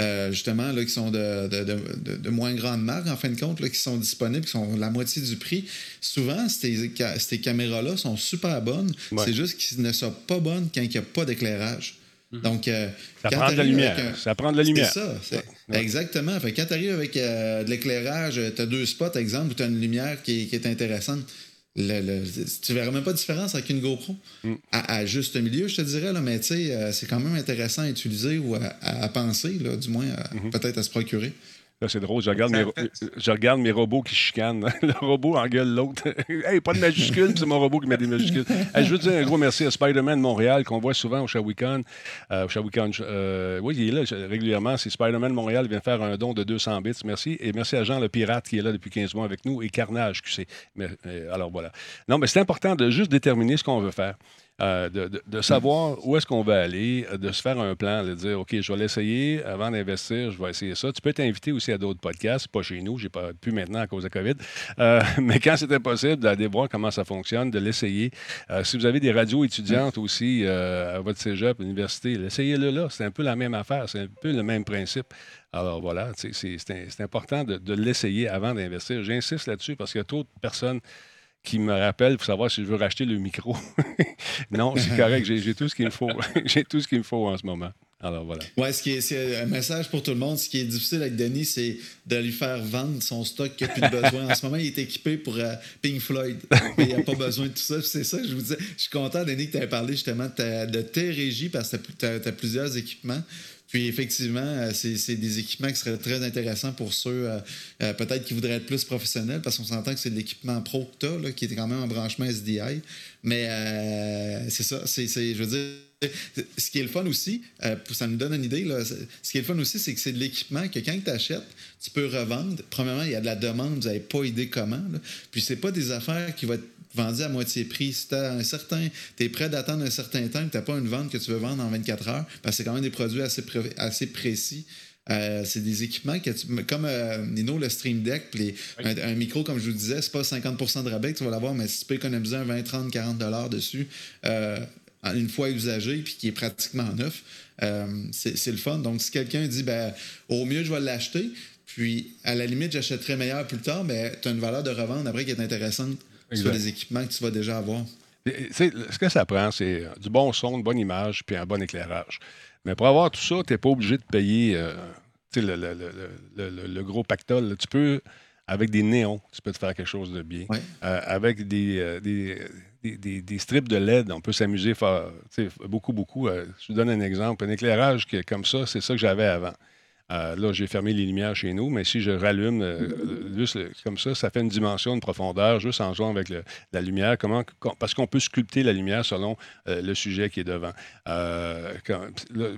D: euh, justement, là, qui sont de, moins grandes marques, en fin de compte, qui sont disponibles, qui sont la moitié du prix. Souvent, ces, ces caméras-là sont super bonnes. C'est juste qu'elles ne sont pas bonnes quand il n'y a pas d'éclairage. Mhm. Donc,
B: euh, ça, prend de la
D: lumière.
B: ça prend la lumière. C'est
D: ça. Exactement. quand tu arrives avec euh, de l'éclairage, tu as deux spots, exemple, où tu as une lumière qui est intéressante. Le, le, tu verras même pas de différence avec une GoPro. Mm. À, juste milieu, je te dirais, là, mais tu sais, euh, c'est quand même intéressant à utiliser ou à, penser, là, du moins, euh, mm-hmm. peut-être à se procurer.
B: Ah, c'est drôle, je regarde, mes, euh, je regarde mes robots qui chicanent. *laughs* Le robot engueule l'autre. *laughs* hey, pas de majuscule, c'est mon robot qui met des majuscules. je veux dire un gros merci à Spider-Man Montréal, qu'on voit souvent au Shawicon. Euh, euh, oui, il est là régulièrement. C'est Spider-Man Montréal vient faire un don de 200 bits. Merci. Et merci à Jean le Pirate qui est là depuis 15 mois avec nous et Carnage QC. Mais, alors voilà. Non, mais c'est important de juste déterminer ce qu'on veut faire. Euh, de, savoir où est-ce qu'on va aller, euh, de se faire un plan, de dire, OK, je vais l'essayer avant d'investir, je vais essayer ça. Tu peux t'inviter aussi à d'autres podcasts, pas chez nous, j'ai pas pu maintenant à cause de COVID, euh, *laughs* mais quand c'était possible, d'aller voir comment ça fonctionne, de l'essayer. si vous avez des radios étudiantes mm. aussi à votre cégep, université, l'essayez-le là. C'est un peu la même affaire, c'est un peu le même principe. Alors voilà, c'est important de, de l'essayer avant d'investir. J'insiste là-dessus parce qu'il y a trop personnes qui me rappelle pour savoir si je veux racheter le micro. *laughs* non, c'est correct, j'ai tout ce qu'il me faut. *laughs* j'ai tout ce qu'il faut en ce moment. Alors voilà.
D: Oui, ce qui est, c'est un message pour tout le monde. Ce qui est difficile avec Denis, c'est de lui faire vendre son stock qu'il n'a plus de besoin. en ce moment, il est équipé pour euh, Pink Floyd. Il n'a pas besoin de tout ça. C'est ça, je vous disais. Je suis content, Denis, que tu aies parlé justement de, tes régies parce que tu as, plusieurs équipements. Puis effectivement, euh, c'est des équipements qui seraient très intéressants pour ceux euh, euh, peut-être qui voudraient être plus professionnels, parce qu'on s'entend que c'est de l'équipement pro que tu qui était quand même un branchement SDI. Mais c'est ça, c'est, je veux dire, ce qui est le fun aussi, euh, ça nous donne une idée, ce qui est le fun aussi, c'est que c'est de l'équipement que quand tu achètes, tu peux revendre. Premièrement, il y a de la demande, vous n'avez pas idée comment. Puis c'est pas des affaires qui vont être vendues à moitié prix. Si tu un certain, es prêt d'attendre un certain temps, tu n'as pas une vente que tu veux vendre en 24 heures, parce que c'est quand même des produits assez, précis. Euh, c'est des équipements que tu, comme euh, Nino, le Stream Deck, un, micro, comme je vous disais, c'est pas 50 de rabais que tu vas l'avoir, mais si tu peux économiser un 20, 30, 40 dessus, une fois usagé puis qui est pratiquement neuf. Euh, c'est le fun. Donc, si quelqu'un dit, ben, au mieux, je vais l'acheter, puis à la limite, j'achèterai meilleur plus tard, mais tu as une valeur de revente après qui est intéressante sur les équipements que tu vas déjà avoir.
B: ce que ça prend, c'est euh, du bon son, une bonne image, puis un bon éclairage. Mais pour avoir tout ça, tu n'es pas obligé de payer euh, le, le, le, le, gros pactole. Tu peux, avec des néons, tu peux te faire quelque chose de bien. avec des des, des, strips de LED, on peut s'amuser beaucoup, beaucoup. Euh, je vous donne un exemple. Un éclairage qui comme ça, c'est ça que j'avais avant. Euh, là, j'ai fermé les lumières chez nous, mais si je rallume euh, juste comme ça, ça fait une dimension, une profondeur, juste en jouant avec la lumière. Comment, parce qu'on peut sculpter la lumière selon euh, le sujet qui est devant.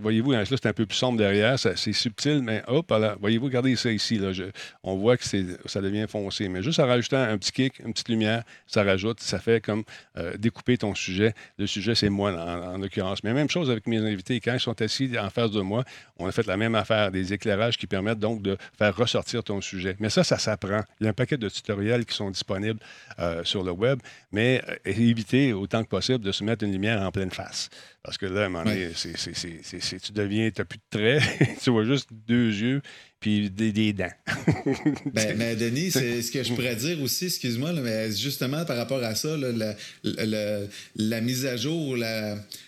B: voyez-vous, hein, là, c'est un peu plus sombre derrière, ça, c'est subtil, mais hop, là, voyez-vous, regardez ça ici. Là, on voit que ça devient foncé. Mais juste en rajoutant un petit kick, une petite lumière, ça rajoute, ça fait comme découper ton sujet. Le sujet, c'est moi, en, l'occurrence. Mais même chose avec mes invités. Quand ils sont assis en face de moi, on a fait la même affaire, des qui permettent donc de faire ressortir ton sujet. Mais ça, ça s'apprend. Il y a un paquet de tutoriels qui sont disponibles euh, sur le web, mais euh, éviter évitez autant que possible de se mettre une lumière en pleine face. Parce que là, tu deviens, tu n'as plus de traits, *laughs* tu vois juste deux yeux puis des, dents.
D: ben, *laughs* mais Denis, c'est ce que je pourrais dire aussi, excuse-moi, mais justement par rapport à ça, la, mise à jour,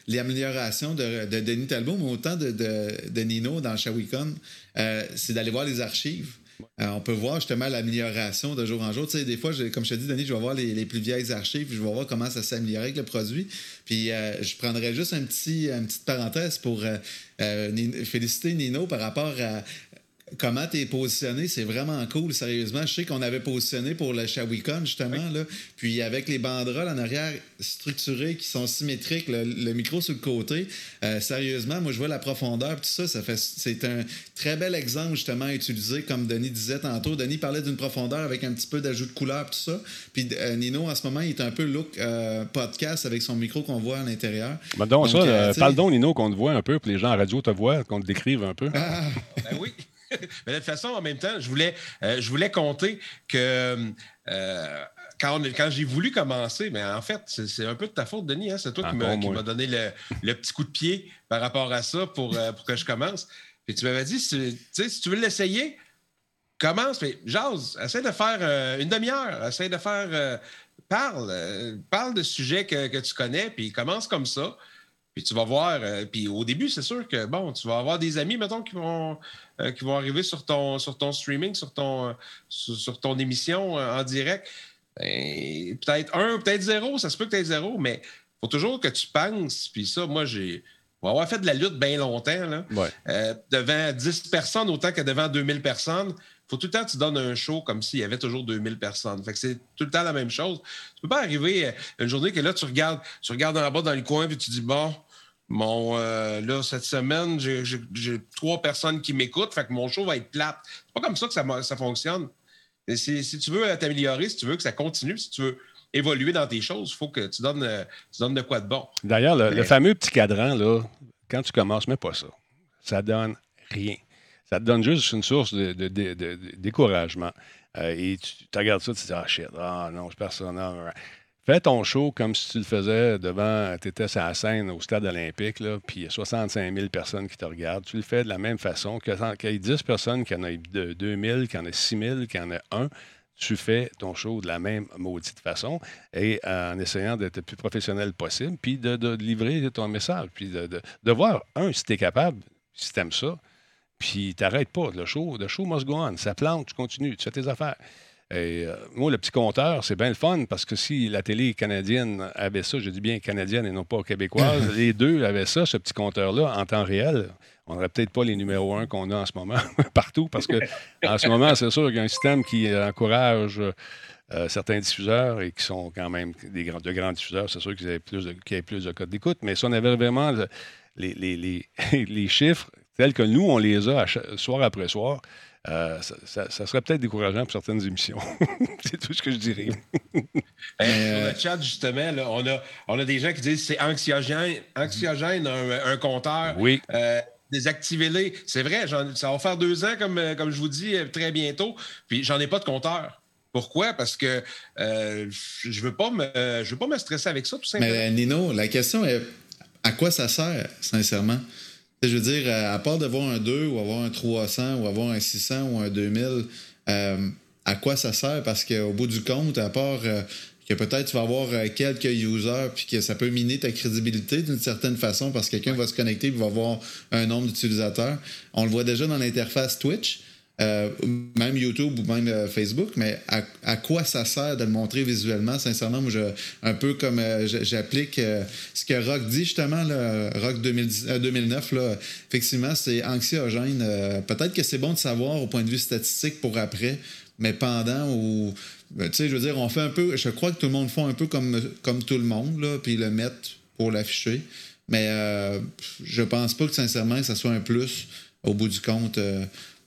D: l'amélioration de, de, Denis Talbot, mais autant de, Nino dans Shawicon, euh, c'est d'aller voir les archives. Euh, on peut voir justement l'amélioration de jour en jour. Tu sais, des fois, comme je te dis, Denis, je vais voir les, plus vieilles archives, je vais voir comment ça s'améliore avec le produit. Puis euh, je prendrais juste un petit, une petite parenthèse pour euh, féliciter Nino par rapport à, comment tu es positionné, c'est vraiment cool, sérieusement. Je sais qu'on avait positionné pour le Shawicon, justement, là. puis avec les banderoles en arrière structurées qui sont symétriques, le, micro sur le côté. Euh, sérieusement, moi, je vois la profondeur, tout ça, ça fait, c'est un très bel exemple, justement, à utiliser, comme Denis disait tantôt. Denis parlait d'une profondeur avec un petit peu d'ajout de couleur, tout ça. Puis euh, Nino, en ce moment, il est un peu look euh, podcast avec son micro qu'on voit à l'intérieur.
B: Bah donc, parle donc, Nino, qu'on te voit un peu, puis les gens en radio te voient, qu'on te décrive un peu.
A: Ah. ben oui! *laughs* de toute façon, en même temps, je voulais, euh, je voulais compter que. Euh, quand, j'ai voulu commencer, mais en fait, c'est un peu de ta faute, Denis. Hein. C'est toi ah, qui m'as donné le, petit coup de pied par rapport à ça pour, euh, que je commence. Puis tu m'avais dit, si, si tu veux l'essayer, commence. Mais jase, essaie de faire une demi-heure. Essaie de faire. parle. parle de sujets que, que, tu connais, puis commence comme ça. Puis tu vas voir, euh, puis au début, c'est sûr que bon, tu vas avoir des amis, mettons, qui vont, euh, qui vont arriver sur ton, sur ton streaming, sur ton, euh, sur, ton émission en direct. Ben, peut-être un, peut-être zéro, ça se peut que tu aies zéro, mais il faut toujours que tu penses, puis ça, moi, j'ai. va avoir fait de la lutte bien longtemps, là, devant 10 personnes autant que devant 2000 personnes, il faut tout le temps que tu donnes un show comme s'il y avait toujours 2000 personnes. Fait que c'est tout le temps la même chose. Tu peux pas arriver une journée que là, tu regardes, tu regardes en bas dans le coin, puis tu dis, bon, mon, euh, là, cette semaine, j'ai trois personnes qui m'écoutent, fait que mon show va être plate. C'est pas comme ça que ça, fonctionne. Et si, tu veux t'améliorer, si tu veux que ça continue, si tu veux évoluer dans tes choses, il faut que euh, tu donnes, de quoi de bon.
B: D'ailleurs, le, fameux petit cadran, là, quand tu commences, mets pas ça. Ça donne rien. Ça te donne juste une source de, découragement. Euh, et tu, regardes ça, tu te dis Ah shit, ah, non, je perds ça. Fais ton show comme si tu le faisais devant, tu étais à la scène au stade olympique, là, puis il y a 65 000 personnes qui te regardent. Tu le fais de la même façon. Qu'il y a 10 personnes, qu'il y en ait 2 000, qu'il y en ait 6 000, qu'il y en ait un, tu fais ton show de la même maudite façon et euh, en essayant d'être le plus professionnel possible, puis de, livrer ton message, puis de, voir, un, si tu es capable, si tu aimes ça, puis t'arrêtes pas. Le show, le show must go on. Ça plante, tu continues, tu fais tes affaires. Et euh, moi, le petit compteur, c'est bien le fun parce que si la télé canadienne avait ça, je dis bien canadienne et non pas québécoise, *laughs* les deux avaient ça, ce petit compteur-là, en temps réel, on n'aurait peut-être pas les numéros un qu'on a en ce moment *laughs* partout parce que en ce moment, c'est sûr qu'il y a un système qui encourage. Euh, certains diffuseurs et qui sont quand même de grands diffuseurs, c'est sûr qu'ils avaient plus de, de codes d'écoute, mais si on avait vraiment *laughs* les, chiffres tels que nous, on les a soir après soir, euh, ça, serait peut-être décourageant pour certaines émissions. *laughs* c'est tout ce que je dirais. *laughs*
A: Ben, sur le chat, justement, on, a, on a des gens qui disent que c'est anxiogène, anxiogène un, compteur. Oui. Euh, désactivez-les. C'est vrai, ça va faire deux ans, comme, comme je vous dis, euh, très bientôt. Puis j'en ai pas de compteur. Pourquoi? Parce que je veux pas je veux pas me stresser avec ça, tout simplement. Mais
D: Nino, la question est à quoi ça sert, sincèrement? Je veux dire, euh, à part d'avoir un 2 ou avoir un 300 ou avoir un 600 ou un 2000, euh, à quoi ça sert? Parce qu'au bout du compte, à part euh, que peut-être tu vas avoir quelques users puis que ça peut miner ta crédibilité d'une certaine façon parce que quelqu'un va se connecter et va avoir un nombre d'utilisateurs. On le voit déjà dans l'interface Twitch. Euh, même YouTube ou même euh, Facebook, mais à, quoi ça sert de le montrer visuellement? Sincèrement, moi, je, un peu comme euh, j'applique ce que Rock dit justement, là, Rock 2009, là, effectivement, c'est anxiogène. Peut-être que c'est bon de savoir au point de vue statistique pour après, mais pendant ou. Ben, tu sais, je veux dire, on fait un peu. Je crois que tout le monde fait un peu comme, comme tout le monde, là, puis le mettre pour l'afficher. Mais je pense pas que, sincèrement, ça soit un plus au bout du compte.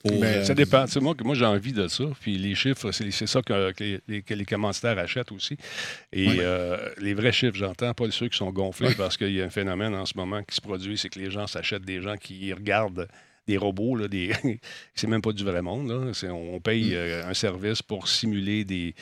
B: Ben, euh, ça dépend. moi, moi j'ai envie de ça. Puis les chiffres, c'est ça que, les, que, achètent aussi. Et euh, les vrais chiffres, j'entends, pas ceux qui sont gonflés, parce qu'il y a un phénomène en ce moment qui se produit, c'est que les gens s'achètent des gens qui regardent des robots, *laughs* c'est même pas du vrai monde. On paye mm. euh, un service pour simuler des,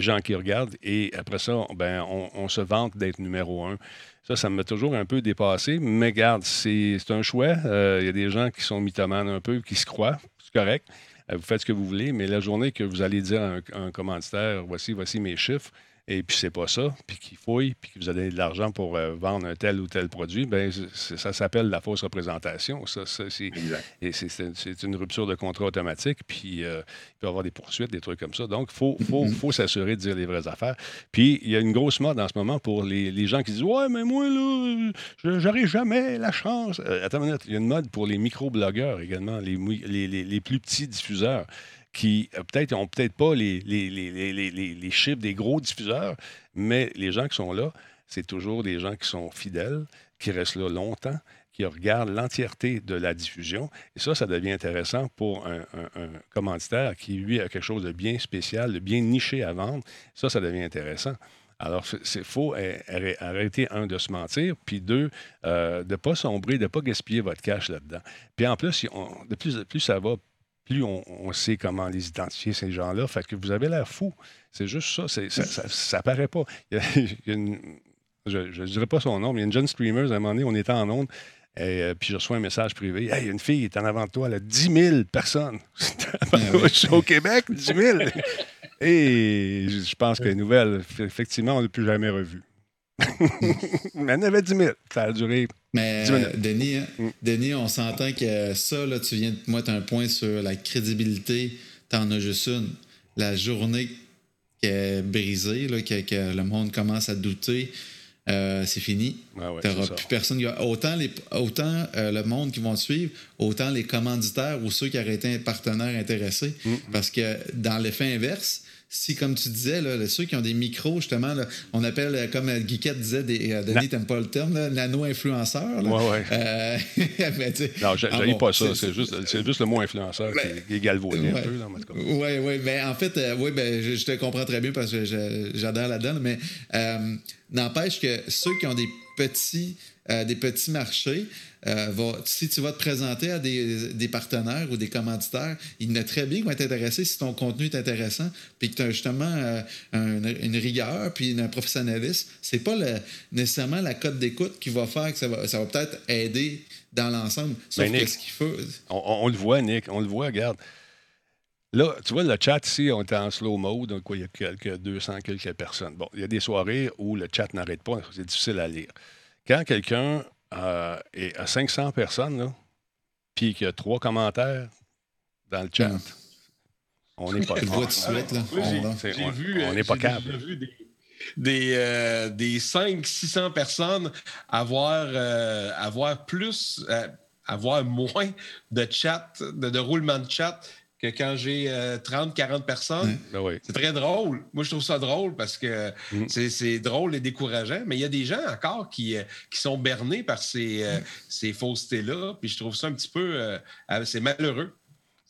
B: gens qui regardent et après ça, ben, on, se vante d'être numéro un. Ça, ça m'a toujours un peu dépassé, mais garde, c'est un choix. Il y a des gens qui sont mythomanes un peu, qui se croient correct. Euh, vous faites ce que vous voulez, mais la journée que vous allez dire à un, voici, voici mes chiffres, et puis c'est pas ça, puis qu'ils fouillent, puis que vous avez de l'argent pour euh, vendre un tel ou tel produit, bien, ça s'appelle la fausse représentation. Ça, c'est une rupture de contrat automatique, puis euh, il peut y avoir des poursuites, des trucs comme ça. Donc, il faut, faut, mm-hmm. faut s'assurer de dire les vraies affaires. Puis, il y a une grosse mode en ce moment pour les, les gens qui disent Ouais, mais moi, là, j'aurai jamais la chance. Euh, attends une minute, il y a une mode pour les micro-blogueurs également, les, les, les plus petits diffuseurs qui euh, peut-être n'ont peut-être pas les, les, les, les, chiffres des gros diffuseurs, mais les gens qui sont là, c'est toujours des gens qui sont fidèles, qui restent là longtemps, qui regardent l'entièreté de la diffusion. Et ça, ça devient intéressant pour un, commanditaire qui, lui, a quelque chose de bien spécial, de bien niché à vendre. Ça, ça devient intéressant. Alors, c'est faux arrêter, un, de se mentir, puis deux, euh, de ne pas sombrer, de ne pas gaspiller votre cash là-dedans. Puis en plus, de plus en plus ça va, plus on, sait comment les identifier, ces gens-là. Fait que vous avez l'air fou. C'est juste ça. ça, ça, paraît pas. *laughs* je ne dirais pas son nom, mais il y a une jeune streamer, à un moment donné, on était en onde. Et euh, puis je reçois un message privé. Hey, une fille est en avant de toi, elle a 10 000 personnes. je *laughs* ah *laughs* suis au Québec, 10 000. Et je pense que les nouvelles, effectivement, on ne l'a plus jamais revue il en
D: avait
B: 10 000. Ça a
D: duré mais euh, Denis, hein? mm. Denis, on s'entend que ça, tu viens de mettre un point sur la crédibilité. en as juste une. La journée qui est brisée, là, que, le monde commence à douter, euh, c'est fini. Ah T'auras plus personne. Autant, les, autant euh, le monde qui vont te suivre, autant les commanditaires ou ceux qui auraient été un partenaire intéressé. Mm. Parce que dans l'effet inverse, si, comme tu disais, là, ceux qui ont des micros, justement, on appelle, euh, comme euh, Guiquette disait, des, tu euh, Denis, t'aimes pas le terme, nano-influenceur. Oui, oui. *laughs*
B: non, je ah, pas ça. C'est juste, le mot influenceur qui ben, est galvaudé un
D: peu, dans Oui, oui. Mais en fait, oui, ben, je, te comprends très bien parce que j'adore la donne, mais n'empêche que ceux qui ont des petits, des petits marchés, euh, si tu vas te présenter à des, partenaires ou des commanditaires, il est très bien vont être intéressés si ton contenu est intéressant, puis que tu as justement euh, une, rigueur, puis un professionnalisme. C'est pas nécessairement la cote d'écoute qui va faire que ça va, ça peut-être aider dans l'ensemble. Ben, ce
B: qu'il On, le voit, Nick, on le voit, regarde. Là, tu vois, le chat ici, on est en slow mode, donc il y a quelques 200, quelques personnes. Bon, il y a des soirées où le chat n'arrête pas, c'est difficile à lire. Quand quelqu'un euh, et à 500 personnes, puis qu'il y a trois commentaires dans le chat. Hmm.
D: On n'est pas capable. on euh,
A: n'est pas J'ai vu des, des, 500-600 euh, personnes avoir, plus, avoir moins de chat, de, de roulement de chat que quand j'ai 30, euh, 40 personnes. Ben c'est très drôle. Moi, je trouve ça drôle parce que mm. c'est drôle et décourageant, mais il y a des gens encore qui, euh, qui sont bernés par euh, mm. ces, faussetés-là. Puis je trouve ça un petit peu. c'est malheureux.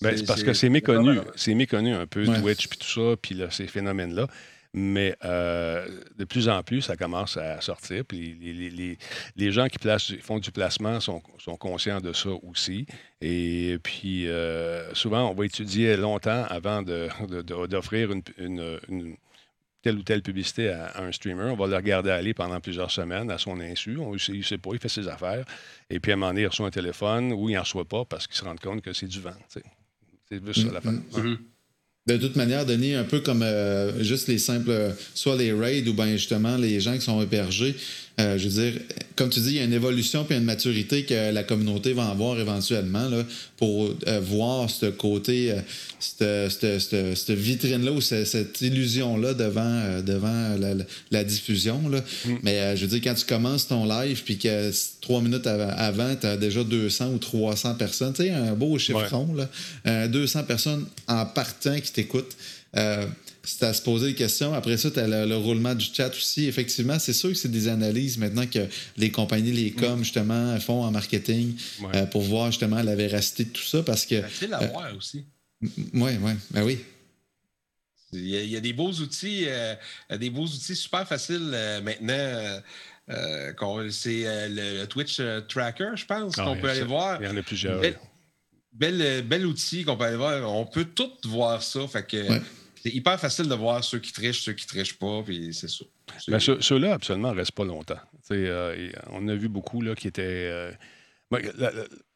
B: Ben, c'est parce que c'est méconnu. C'est méconnu un peu, Twitch puis tout ça, puis ces phénomènes-là. Mais euh, de plus en plus, ça commence à sortir. Puis les, gens qui placent, font du placement sont, conscients de ça aussi. Et puis, euh, souvent, on va étudier longtemps avant d'offrir de, une, telle ou telle publicité à, un streamer. On va le regarder aller pendant plusieurs semaines à son insu. On, il ne sait pas, il fait ses affaires. Et puis à un moment donné, il reçoit un téléphone ou il n'en reçoit pas parce qu'il se rend compte que c'est du vent. C'est juste ça la
D: fin. Mm-hmm. Mm-hmm de toute manière, donner un peu comme euh, juste les simples, euh, soit les raids ou bien justement les gens qui sont hébergés, euh, je veux dire, comme tu dis, il y a une évolution puis une maturité que la communauté va avoir éventuellement là, pour euh, voir ce côté, euh, cette, vitrine-là ou cette, illusion-là devant, devant la, diffusion. Là. Mm. Mais je veux dire, quand tu commences ton live puis que trois minutes avant, tu as déjà 200 ou 300 personnes, tu sais, un beau chiffron, ouais. 200 personnes en partant qui t'écoutent c'est à se poser des questions. Après ça, tu as le, roulement du chat aussi. Effectivement, c'est sûr que c'est des analyses maintenant que les compagnies, les coms, justement, font en marketing euh, pour voir justement la véracité de tout ça. Parce
A: que. Facile ben, euh, à voir aussi.
D: Oui, oui, ben oui.
A: Il y, a, des beaux outils, euh, des beaux outils super faciles maintenant. c'est le, Twitch Tracker, je pense, ah, qu'on peut aller voir.
B: Il y en a plusieurs.
A: Bel, outil qu'on peut aller voir. On peut tout voir ça. Fait que c'est hyper facile de voir ceux qui trichent, ceux qui trichent pas, puis c'est ça. Mais
B: ben, ceux, là absolument, ne restent pas longtemps. Euh, on a vu beaucoup là, qui étaient. Euh, ben,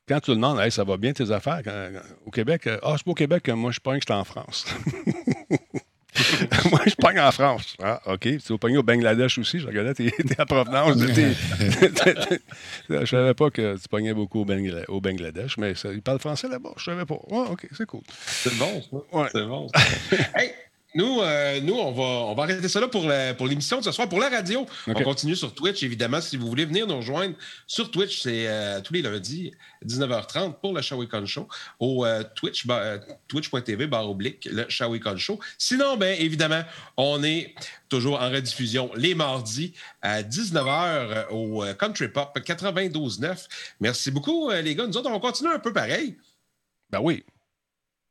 B: quand tu demandes, hey, ça va bien tes affaires, au Québec, euh, ah, c'est pas au Québec, moi je pense que je en France moi, je pogne en France. Ah, OK. Tu vas pogner au Bangladesh aussi. Je regardais tes, à provenance. De tes, je savais pas que tu pognais beaucoup au, Bangladesh, mais il ils parlent français là-bas. Je savais pas. Ah, OK, c'est cool.
D: C'est bon, ça. Ouais. C'est bon.
A: hey, nous, euh, nous on, va, on va arrêter ça pour, pour l'émission de ce soir. Pour la radio, on continue sur Twitch, évidemment. Si vous voulez venir nous rejoindre sur Twitch, c'est euh, tous les lundis, 19h30, pour le Con Show, au euh, Twitch, twitch.tv, barre oblique, le Shawicon Show. Sinon, bien évidemment, on est toujours en rediffusion les mardis à 19h au Country Pop 92.9. Merci beaucoup, les gars. Nous autres, on continuer un peu pareil.
B: Ben oui.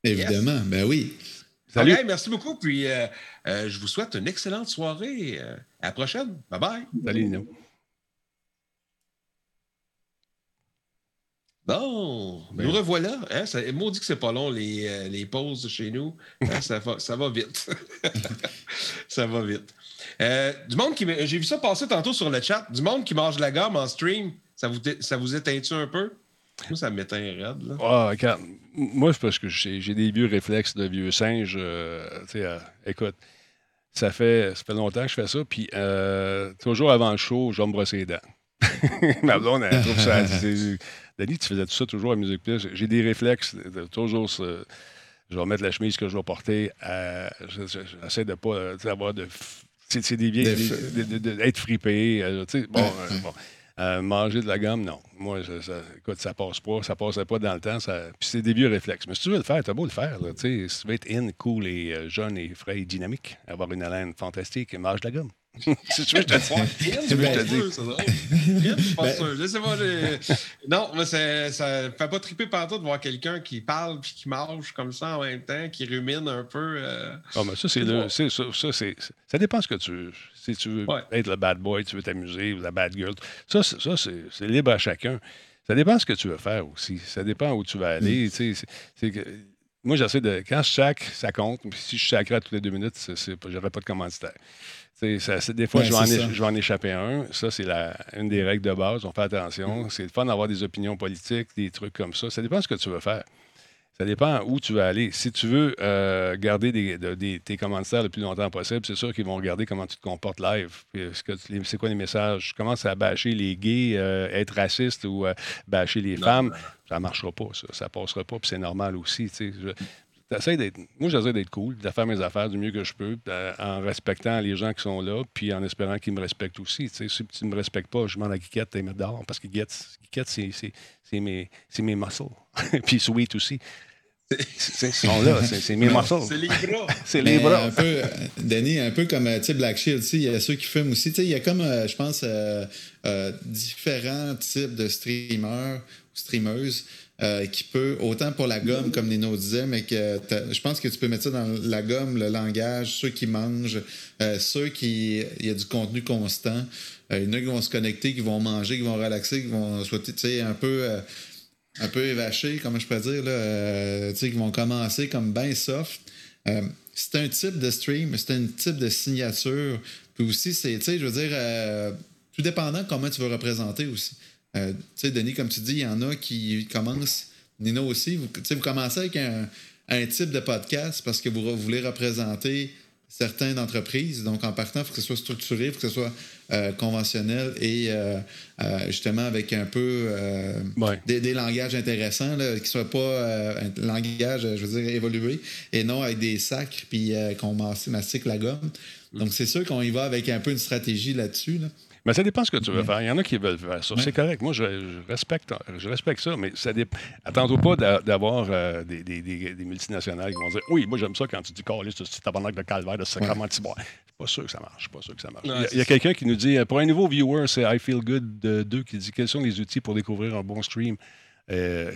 D: Évidemment, ben oui.
A: Salut. merci beaucoup. Puis euh, euh, je vous souhaite une excellente soirée. Euh, à la prochaine. Bye bye.
B: Salut,
A: Bon, ben. nous revoilà. Hein, maudit que c'est pas long, les, pauses chez nous. Hein, *laughs* ça, va, ça, va, vite. *laughs* ça va vite. du monde qui. J'ai vu ça passer tantôt sur le chat. Du monde qui mange la gamme en stream, ça vous, ça vous éteint un peu? Moi, ça
D: m'éteint raide. Là. Ah,
B: moi, c'est parce que j'ai des vieux réflexes de vieux singe. Euh, euh, écoute, ça fait, ça longtemps que je fais ça. Puis, euh, toujours avant le show, je vais me brosser les dents. *laughs* Ma blonde, elle trouve ça. Dani, tu faisais tout ça toujours à Musique Plus. J'ai des réflexes, de toujours Je vais mettre la chemise que je vais porter. J'essaie de ne pas avoir de. C'est des vieilles. d'être fripé. Bon, bon. Euh, manger de la gomme, non. Moi, ça, écoute, ça passe pas, ça passait pas dans le temps. Ça... Puis c'est des vieux réflexes. Mais si tu veux le faire, t'as beau le faire. si tu veux être in, cool et euh, jeune et frais et dynamique, avoir une haleine fantastique, mange de la gomme si *laughs* tu veux, je te
A: dis. *laughs* tu Non, mais ça ne fait pas triper partout de voir quelqu'un qui parle puis qui marche comme ça en même temps, qui rumine un peu. Euh.
B: Ah, mais ça, c'est le... ça, ça dépend ce que tu veux. Si tu veux être le bad boy, tu veux t'amuser ou la bad girl. Ça, c'est libre à chacun. Ça dépend ce que tu veux faire aussi. Ça dépend où tu vas mm. aller. moi, j'essaie de. Quand je ça compte. si je sacrais toutes les deux minutes, n'aurais pas de commanditaire des fois, je, vais en, échapper un. Ça, c'est une des règles de base. On fait attention. Mm-hmm. C'est le C'est fun d'avoir des opinions politiques, des trucs comme ça. Ça dépend de ce que tu veux faire. Ça dépend où tu veux aller. Si tu veux euh, garder tes commentaires le plus longtemps possible, c'est sûr qu'ils vont regarder comment tu te comportes live. C'est quoi les messages? commence à bâcher les gays, euh, être raciste ou euh, bâcher les femmes. Ça ne marchera pas, ça. Ça passera pas, puis c'est normal aussi d'être. Moi, j'essaie d'être cool, de faire mes affaires du mieux que je peux, en respectant les gens qui sont là, puis en espérant qu'ils me respectent aussi. si tu ne me respectes pas, je demande à Guiquette et me dehors, parce que Guiquette, c'est mes, mes muscles. *laughs* puis Sweet aussi. Ils sont là, c'est mes morceaux.
A: C'est les bras. *laughs*
D: c'est les bras. Un peu, Denis, un peu comme euh, Black Shield, il y a ceux qui fument aussi. Il y a comme, euh, je pense, euh, différents types de streamers ou streameuses. Euh, qui peut, autant pour la gomme, comme Nino disait, mais que je pense que tu peux mettre ça dans la gomme, le langage, ceux qui mangent, euh, ceux qui. Il y a du contenu constant. Euh, il y en a qui vont se connecter, qui vont manger, qui vont relaxer, qui vont être un peu. un peu évachés, comment je peux dire, là, qui vont commencer comme bien soft. c'est un type de stream, c'est un type de signature. Puis aussi, c'est, tu sais, je veux dire, tout dépendant comment tu veux représenter aussi. Euh, tu sais, Denis, comme tu dis, il y en a qui commencent, Nino aussi, sais, vous commencez avec un, type de podcast parce que vous, voulez représenter certaines entreprises. Donc, en partant, il faut que ce soit structuré, il faut que ce soit euh, conventionnel et euh, justement avec un peu des, langages intéressants, qui ne soient pas un langage, je veux dire, évolué, et non avec des sacres puis qu'on mastique la gomme. Donc, mm. c'est sûr qu'on y va avec un peu une stratégie là-dessus. là dessus
B: mais ça dépend ce que tu veux faire. Il y en a qui veulent faire ça. C'est correct. Moi, je, respecte, je respecte ça, mais ça dépend. Attends-toi pas d'avoir euh, des, multinationales qui vont dire Oui, moi, j'aime ça quand tu dis Calais, c'est tabarnak de calvaire, de sacrament C'est pas sûr que ça marche. Pas sûr que ça marche. il y a, quelqu'un qui nous dit euh, Pour un nouveau viewer, c'est I Feel Good 2 qui dit Quels sont les outils pour découvrir un bon stream euh,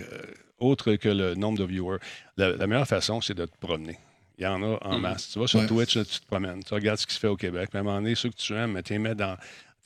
B: autre que le nombre de viewers La, meilleure façon, c'est de te promener. Il y en a en mm. masse. Tu vas sur Twitch, tu te promènes. Tu regardes ce qui se fait au Québec. Mais à un moment donné, ceux que tu aimes, tu les mets dans,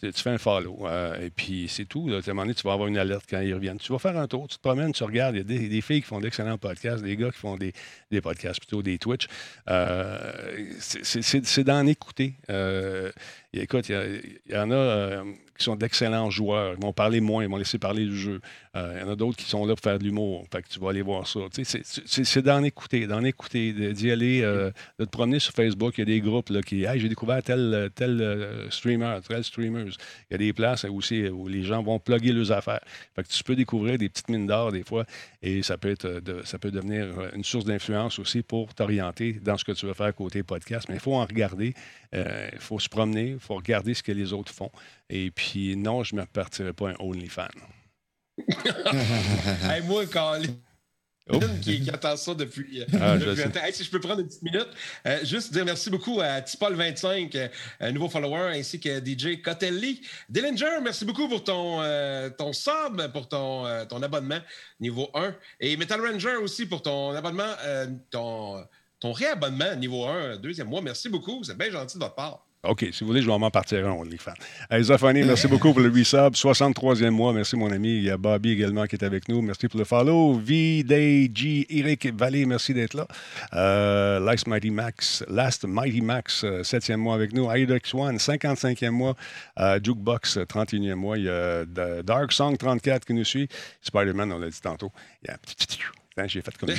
B: tu fais un follow. Euh, et puis, c'est tout. À un moment donné, tu vas avoir une alerte quand ils reviennent. Tu vas faire un tour, tu te promènes, tu regardes. Il y a des, filles qui font d'excellents podcasts, des gars qui font des, podcasts, plutôt des Twitch. Euh, c'est d'en écouter. Euh, écoute, il y, y, en a qui sont d'excellents joueurs. Ils vont parler moins, ils vont laisser parler du jeu. Il euh, y en a d'autres qui sont là pour faire de l'humour. Fait tu vas aller voir ça. C'est d'en écouter, d'en écouter, d'y aller, euh, de te promener sur Facebook. Il y a des groupes là, qui Hey, j'ai découvert tel, tel euh, streamer, tel streamers. Il y a des places aussi où les gens vont plugger leurs affaires. Fait que tu peux découvrir des petites mines d'or des fois et ça peut, être ça peut devenir une source d'influence aussi pour t'orienter dans ce que tu veux faire côté podcast. Mais il faut en regarder, il faut se promener, il faut regarder ce que les autres font. Et puis non, je ne me partirai pas un OnlyFans.
A: *laughs* moi, quand. Oh. Qui, qui, attend ça depuis, euh, ah, si je peux prendre une petite minute, euh, juste dire merci beaucoup à Tipol25, euh, un nouveau follower, ainsi que DJ Cotelli. Dillinger, merci beaucoup pour ton, ton sub, pour ton, abonnement niveau 1. Et Metal Ranger aussi pour ton abonnement, ton, ton réabonnement niveau 1, deuxième mois. Merci beaucoup, c'est bien gentil de votre part.
B: OK, si vous voulez, je vais m'en partir un, les fans. Hey, Zafani, merci beaucoup pour le resub. 63e mois, merci mon ami. Il y a Bobby également qui est avec nous. Merci pour le follow. VDG, Eric Vallée, merci d'être là. Euh, Last Mighty Max, Last Mighty Max, 7e euh, mois avec nous. Aidex One, 55e mois. Euh, Jukebox, 31e mois. Il y a Dark Song 34 qui nous suit. Spider-Man, on l'a dit tantôt. Il y a un petit... Hein, j'ai fait comme il,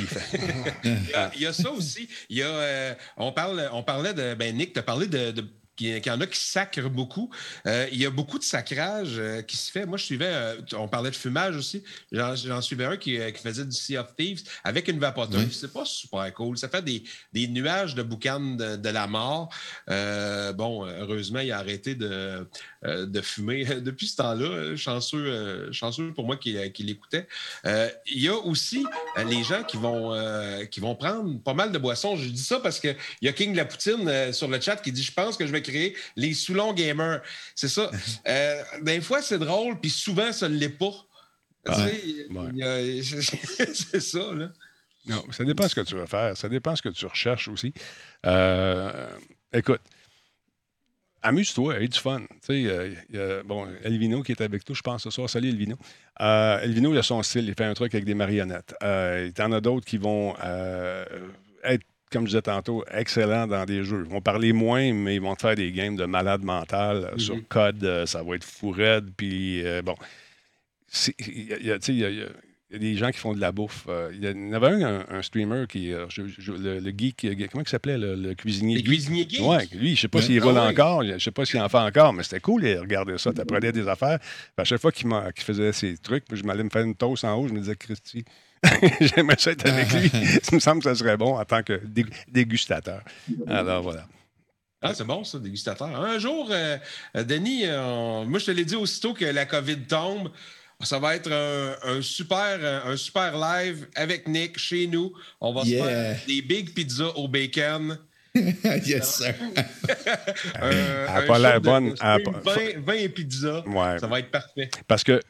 A: y *laughs* il y a ça aussi. Il y a, on, parle, on parlait de. Ben, Nick, tu as parlé de qu'il y en a qui sacrent beaucoup. Euh, il y a beaucoup de sacrage euh, qui se fait. Moi, je suivais, euh, on parlait de fumage aussi, j'en suivais un qui, faisait du Sea of Thieves avec une vapoteuse. C'est pas super cool. Ça fait des, des nuages de boucan de, la mort. bon, heureusement, il a arrêté de, de fumer *laughs* depuis ce temps-là. Chanceux, chanceux pour moi qui, qui l'écoutait. il y a aussi les gens qui vont, qui vont prendre pas mal de boissons. Je dis ça parce qu'il y a King Lapoutine la Poutine sur le chat qui dit Je pense que je vais Créer les Soulons Gamers. C'est ça. *laughs* Euh, des fois, c'est drôle, puis souvent, ça ne l'est pas. c'est ça, là.
B: Non, ça dépend ce que tu veux faire. Ça dépend ce que tu recherches aussi. Euh, écoute, amuse-toi, aie du fun. Tu sais, euh, bon, Elvino qui est avec nous, je pense, ce soir. Salut, Elvino. Elvino, il a son style. Il fait un truc avec des marionnettes. il y en a d'autres qui vont être comme je disais tantôt, excellent dans des jeux. Ils vont parler moins, mais ils vont te faire des games de malade mental euh, sur mhm. code. Euh, ça va être fou raide. Puis euh, bon, il y, y, a des gens qui font de la bouffe. Il y en avait un, streamer qui. le, geek. Comment il s'appelait le, cuisinier Le
A: cuisinier geek.
B: Oui, lui, je sais pas ben s'il vole ah encore. Je sais pas s'il en fait encore, mais c'était cool Il regardait ça. Tu apprenais des affaires. à chaque fois qu'il faisait ses trucs, je m'allais me faire une toast en haut. Je me disais, Christy *laughs* J'aimerais ça être avec lui. Ah, ah, ah. ça me semble que ça serait bon en tant que dégustateur. Alors voilà.
A: Ah, c'est bon, ça, dégustateur. Un jour, euh, euh, Denis, euh, moi, je te l'ai dit aussitôt que la COVID tombe. Ça va être un, super, un super live avec Nick chez nous. On va se faire des big pizzas au bacon. *laughs* yes, sir.
B: *laughs* elle pas bonne.
A: 20, pizzas. Ça va être parfait.
B: Parce que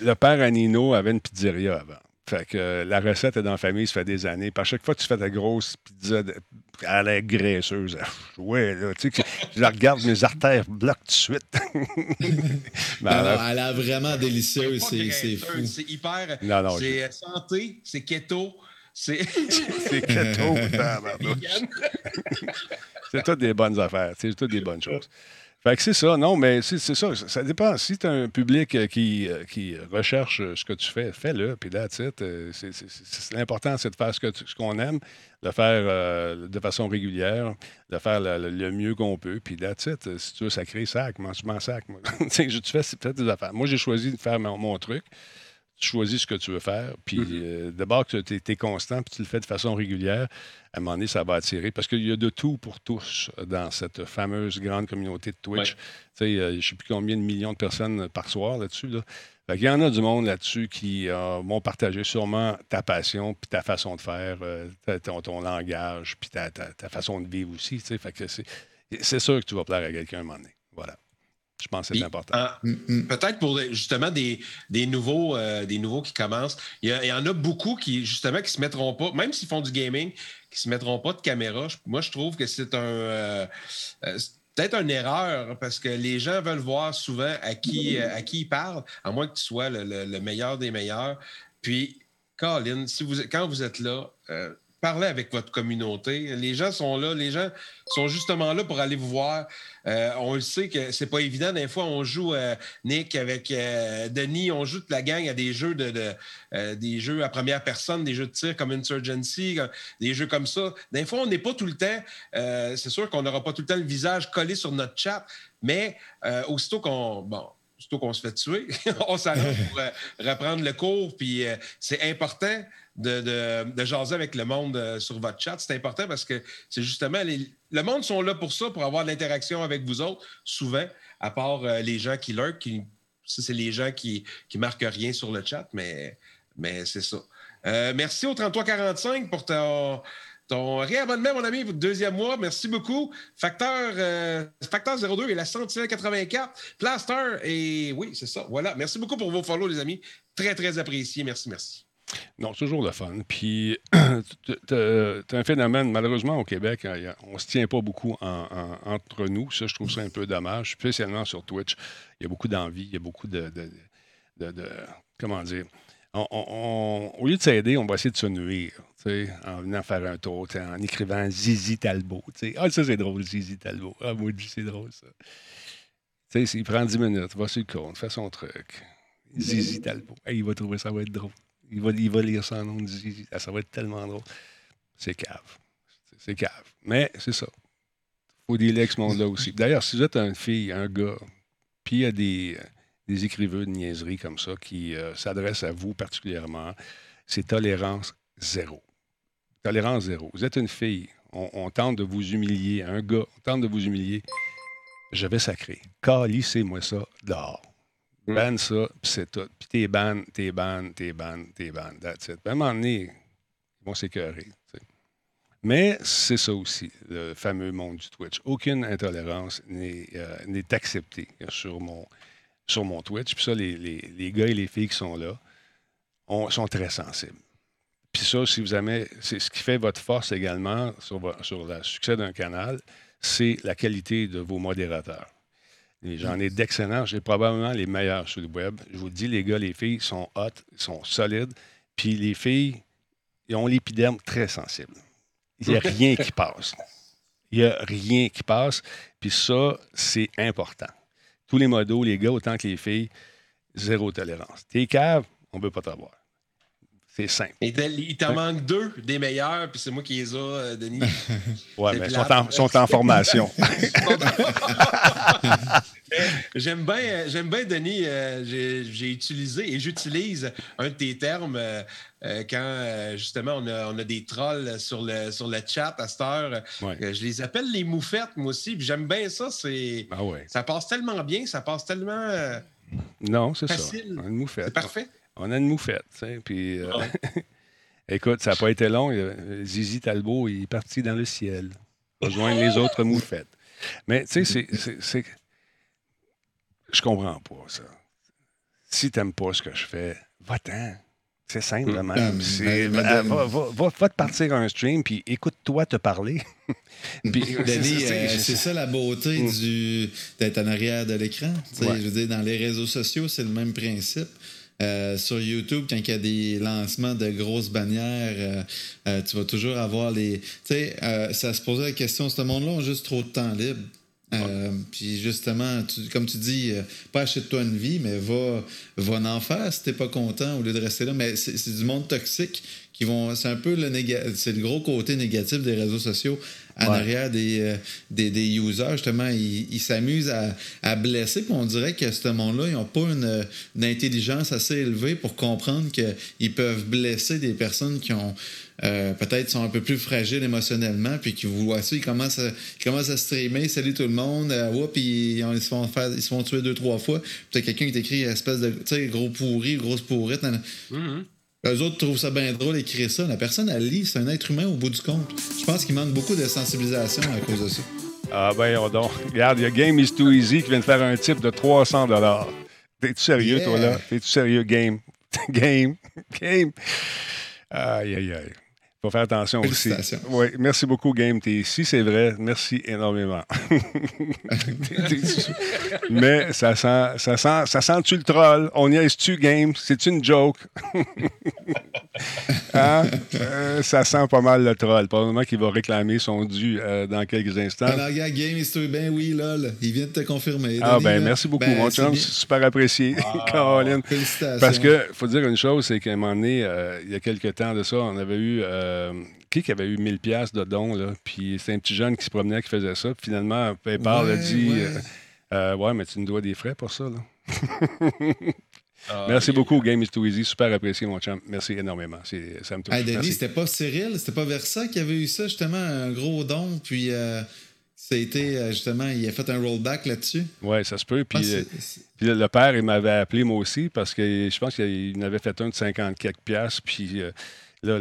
B: le père Anino avait une pizzeria avant. Fait que euh, la recette est dans la famille, ça fait des années. Puis à chaque fois que tu fais ta grosse pizza, elle graisseuse. Ah, ouais, tu sais, je la regarde, mes artères bloquent tout de suite.
D: *laughs* Ben, elle a vraiment délicieuse,
A: c'est
D: fou.
A: hyper. c'est euh, santé, c'est keto. C'est *laughs* *laughs* keto.
B: c'est toutes des bonnes affaires, c'est toutes des bonnes choses. Fait que c'est ça, non, mais c'est ça, ça dépend. Si tu as un public euh, euh, qui, recherche euh, ce que tu fais, fais-le, puis là, l'important, c'est de faire ce qu'on aime, de faire de façon régulière, de faire le, mieux qu'on peut, puis là, si tu veux crée sac, moi, *laughs* je sac. tu fais peut-être des affaires. Moi, j'ai choisi de faire mon truc choisis ce que tu veux faire. Puis mm-hmm. euh, d'abord que tu es, constant, puis tu le fais de façon régulière, à un moment donné, ça va attirer. Parce qu'il y a de tout pour tous dans cette fameuse grande communauté de Twitch. Euh, je ne sais plus combien de millions de personnes par soir là-dessus. Là. Il y en a du monde là-dessus qui euh, vont partager sûrement ta passion, puis ta façon de faire, ton, langage, puis ta, façon de vivre aussi. c'est sûr que tu vas plaire à quelqu'un à un moment donné. Voilà. Je pense que c'est important. Ah,
A: mm, mm. Peut-être pour justement des, nouveaux, euh, des nouveaux qui commencent. Il y, en a beaucoup qui, justement, qui ne se mettront pas, même s'ils font du gaming, qui ne se mettront pas de caméra. moi, je trouve que c'est un. Euh, euh, peut-être une erreur parce que les gens veulent voir souvent à qui, à qui ils parlent, à moins que tu sois le, meilleur des meilleurs. Puis, Colin, si vous, quand vous êtes là, parlez avec votre communauté. Les gens sont là, les gens sont justement là pour aller vous voir. Euh, on le sait que c'est pas évident. Des fois, on joue euh, Nick avec euh, Denis, on joue toute la gang à des jeux de, des jeux à première personne, des jeux de tir comme Insurgency, des jeux comme ça. Des fois, on n'est pas tout le temps. c'est sûr qu'on n'aura pas tout le temps le visage collé sur notre chat, mais aussitôt qu'on bon, plutôt qu'on se fait tuer, *laughs* on s'arrête pour euh, reprendre le cours. Puis euh, c'est important de, de, jaser avec le monde euh, sur votre chat. C'est important parce que c'est justement le monde sont là pour ça, pour avoir de l'interaction avec vous autres, souvent, à part les gens qui lurk. Qui, ça, c'est les gens qui, qui marquent rien sur le chat, mais, mais c'est ça. merci au 3345 pour ton ton réabonnement, mon ami, votre deuxième mois, merci beaucoup. Facteur, euh, Facteur 02 et la Sentinelle 84, Plaster, et oui, c'est ça. Voilà. Merci beaucoup pour vos follow, les amis. Très, très apprécié. Merci, merci.
B: Non, toujours le fun. Puis, c'est *clears throat* un phénomène, malheureusement, au Québec, hein, on ne se tient pas beaucoup entre nous. Ça, je trouve ça un peu dommage, spécialement sur Twitch. Il y a beaucoup d'envie, il y a beaucoup de comment dire, on, au lieu de s'aider, on va essayer de se nuire. tu sais, En venant faire un tour, en écrivant Zizi Talbot. sais. Ah, ça, c'est drôle, Zizi Talbot. Ah, dis c'est drôle, ça. sais, il prend 10 minutes, va sur le compte, fait son truc.
D: Zizi Talbot. il va trouver ça va être drôle. Il va, il va lire son nom de Zizi. Ah, ça va être tellement drôle. C'est cave. C'est cave. Mais c'est ça. faut dealer avec ce monde-là aussi. D'ailleurs, si vous êtes une fille, un gars, puis il y a des des écriveurs de niaiseries comme ça qui euh, s'adressent à vous particulièrement. C'est tolérance zéro. Tolérance zéro. Vous êtes une fille, on, tente de vous humilier, un gars, on tente de vous humilier. Je vais sacrer. Calissez-moi ça dehors. Mm. Ban ça, puis c'est tout. Puis t'es ban, t'es ban, t'es ban, t'es ban. À un moment donné, ils vont Mais c'est ça aussi, le fameux monde du Twitch. Aucune intolérance n'est euh, acceptée sur mon, sur mon Twitch, puis ça, les, gars et les filles qui sont là sont très sensibles. Puis ça, si vous aimez, c'est ce qui fait votre force également sur, sur le succès d'un canal, c'est la qualité de vos modérateurs. J'en ai d'excellents, j'ai probablement les meilleurs sur le web. Je vous dis, les gars, les filles sont hot, sont solides. Puis les filles, ont l'épiderme très sensible. Il n'y a rien qui passe. Il n'y a rien qui passe. Puis ça, c'est important tous les modos, les gars autant que les filles, zéro tolérance. T'es cave, on ne peut pas t'avoir. C'est simple. Il t'en manque deux des meilleurs, puis c'est moi qui les ai, euh, Denis. *laughs* ouais, mais ils sont, en, formation. *laughs* j'aime bien, j'aime bien, Denis. Euh, j'ai utilisé et j'utilise un de tes termes euh, quand justement on a, des trolls sur le, sur le chat à cette heure. je les appelle les moufettes, moi aussi. puis J'aime bien ça. C'est, ah ouais. Ça passe tellement bien, ça passe tellement. non, c'est ça. moufette. C'est parfait. On a une moufette, Puis, euh, ah *laughs* écoute, ça n'a pas été long. Euh, Zizi Talbot il est parti dans le ciel, rejoindre les autres moufettes. Mais, tu sais, c'est. Je comprends pas ça. Si tu n'aimes pas ce que je fais, va-t'en. C'est simple, madame. Va, va, te partir un stream, puis écoute-toi te parler. *laughs* *laughs* Euh, c'est ça la beauté mm. du d'être en arrière de l'écran. Je veux dire, dans les réseaux sociaux, c'est le même principe. Euh, sur YouTube, quand il y a des lancements de grosses bannières, euh, euh, tu vas toujours avoir les. Tu sais, ça se posait la question ce monde-là a juste trop de temps libre. Euh, puis justement, comme tu dis, euh, pas achète-toi une vie, mais va, va en faire si t'es pas content au lieu de rester là. Mais c'est du monde toxique qui vont. C'est un peu le c'est le gros côté négatif des réseaux sociaux en arrière des, euh, des, des, users. Justement, ils s'amusent à, à, blesser. Qu'on on dirait que ce monde-là, ils n'ont pas une, une, intelligence assez élevée pour comprendre qu'ils peuvent blesser des personnes qui ont euh, peut-être sont un peu plus fragiles émotionnellement, puis qui voient ça, ils commencent à, ils commencent streamer, salut tout le monde, euh, puis ils, se font ils tuer deux, trois fois. Peut-être quelqu'un qui t'écrit espèce de, gros pourri, grosse pourrite. Mm-hmm. Eux autres trouvent ça bien drôle d'écrire ça. La personne, elle lit, c'est un être humain au bout du compte. Je pense qu'il manque beaucoup de sensibilisation à cause de ça. Ah ben, donc. Regarde, il y a Game is Too Easy qui vient de faire un type de 300 T'es-tu sérieux, toi, là? T'es-tu sérieux, Game? *laughs* game? Game? Aïe, aïe, aïe faut faire attention aussi. merci beaucoup, Game. T'es ici, c'est vrai. Merci énormément. *laughs* Mais ça sent, ça sent, ça sent-tu le troll? On y est-tu, Game? C'est une joke. *laughs* Hein? Euh, ça sent pas mal le troll. Probablement qu'il va réclamer son dû euh, dans quelques instants. Game, oui, lol. Il vient de te confirmer. Ah, ben, merci beaucoup, ben, mon super apprécié, ah, *laughs* Caroline. Félicitations. Parce que, faut dire une chose, c'est qu'à un moment donné, euh, il y a quelques temps de ça, on avait eu. Euh, qui qui avait eu 1000 pièces de dons, là? Puis c'est un petit jeune qui se promenait, qui faisait ça. finalement, PayPal ouais, a dit euh, euh, ouais. mais tu nous dois des frais pour ça, ah, Merci beaucoup, Game is Too Easy. Super apprécié, mon champ. Merci énormément. Ça me touche. c'était pas Cyril, c'était pas Versa qui avait eu ça, justement, un gros don. Puis c'était justement, il a fait un rollback là-dessus. Oui, ça se peut. Ah, puis, le père, il m'avait appelé, moi aussi, parce que je pense qu'il en avait fait un de 50 quelques piastres. Puis. Là,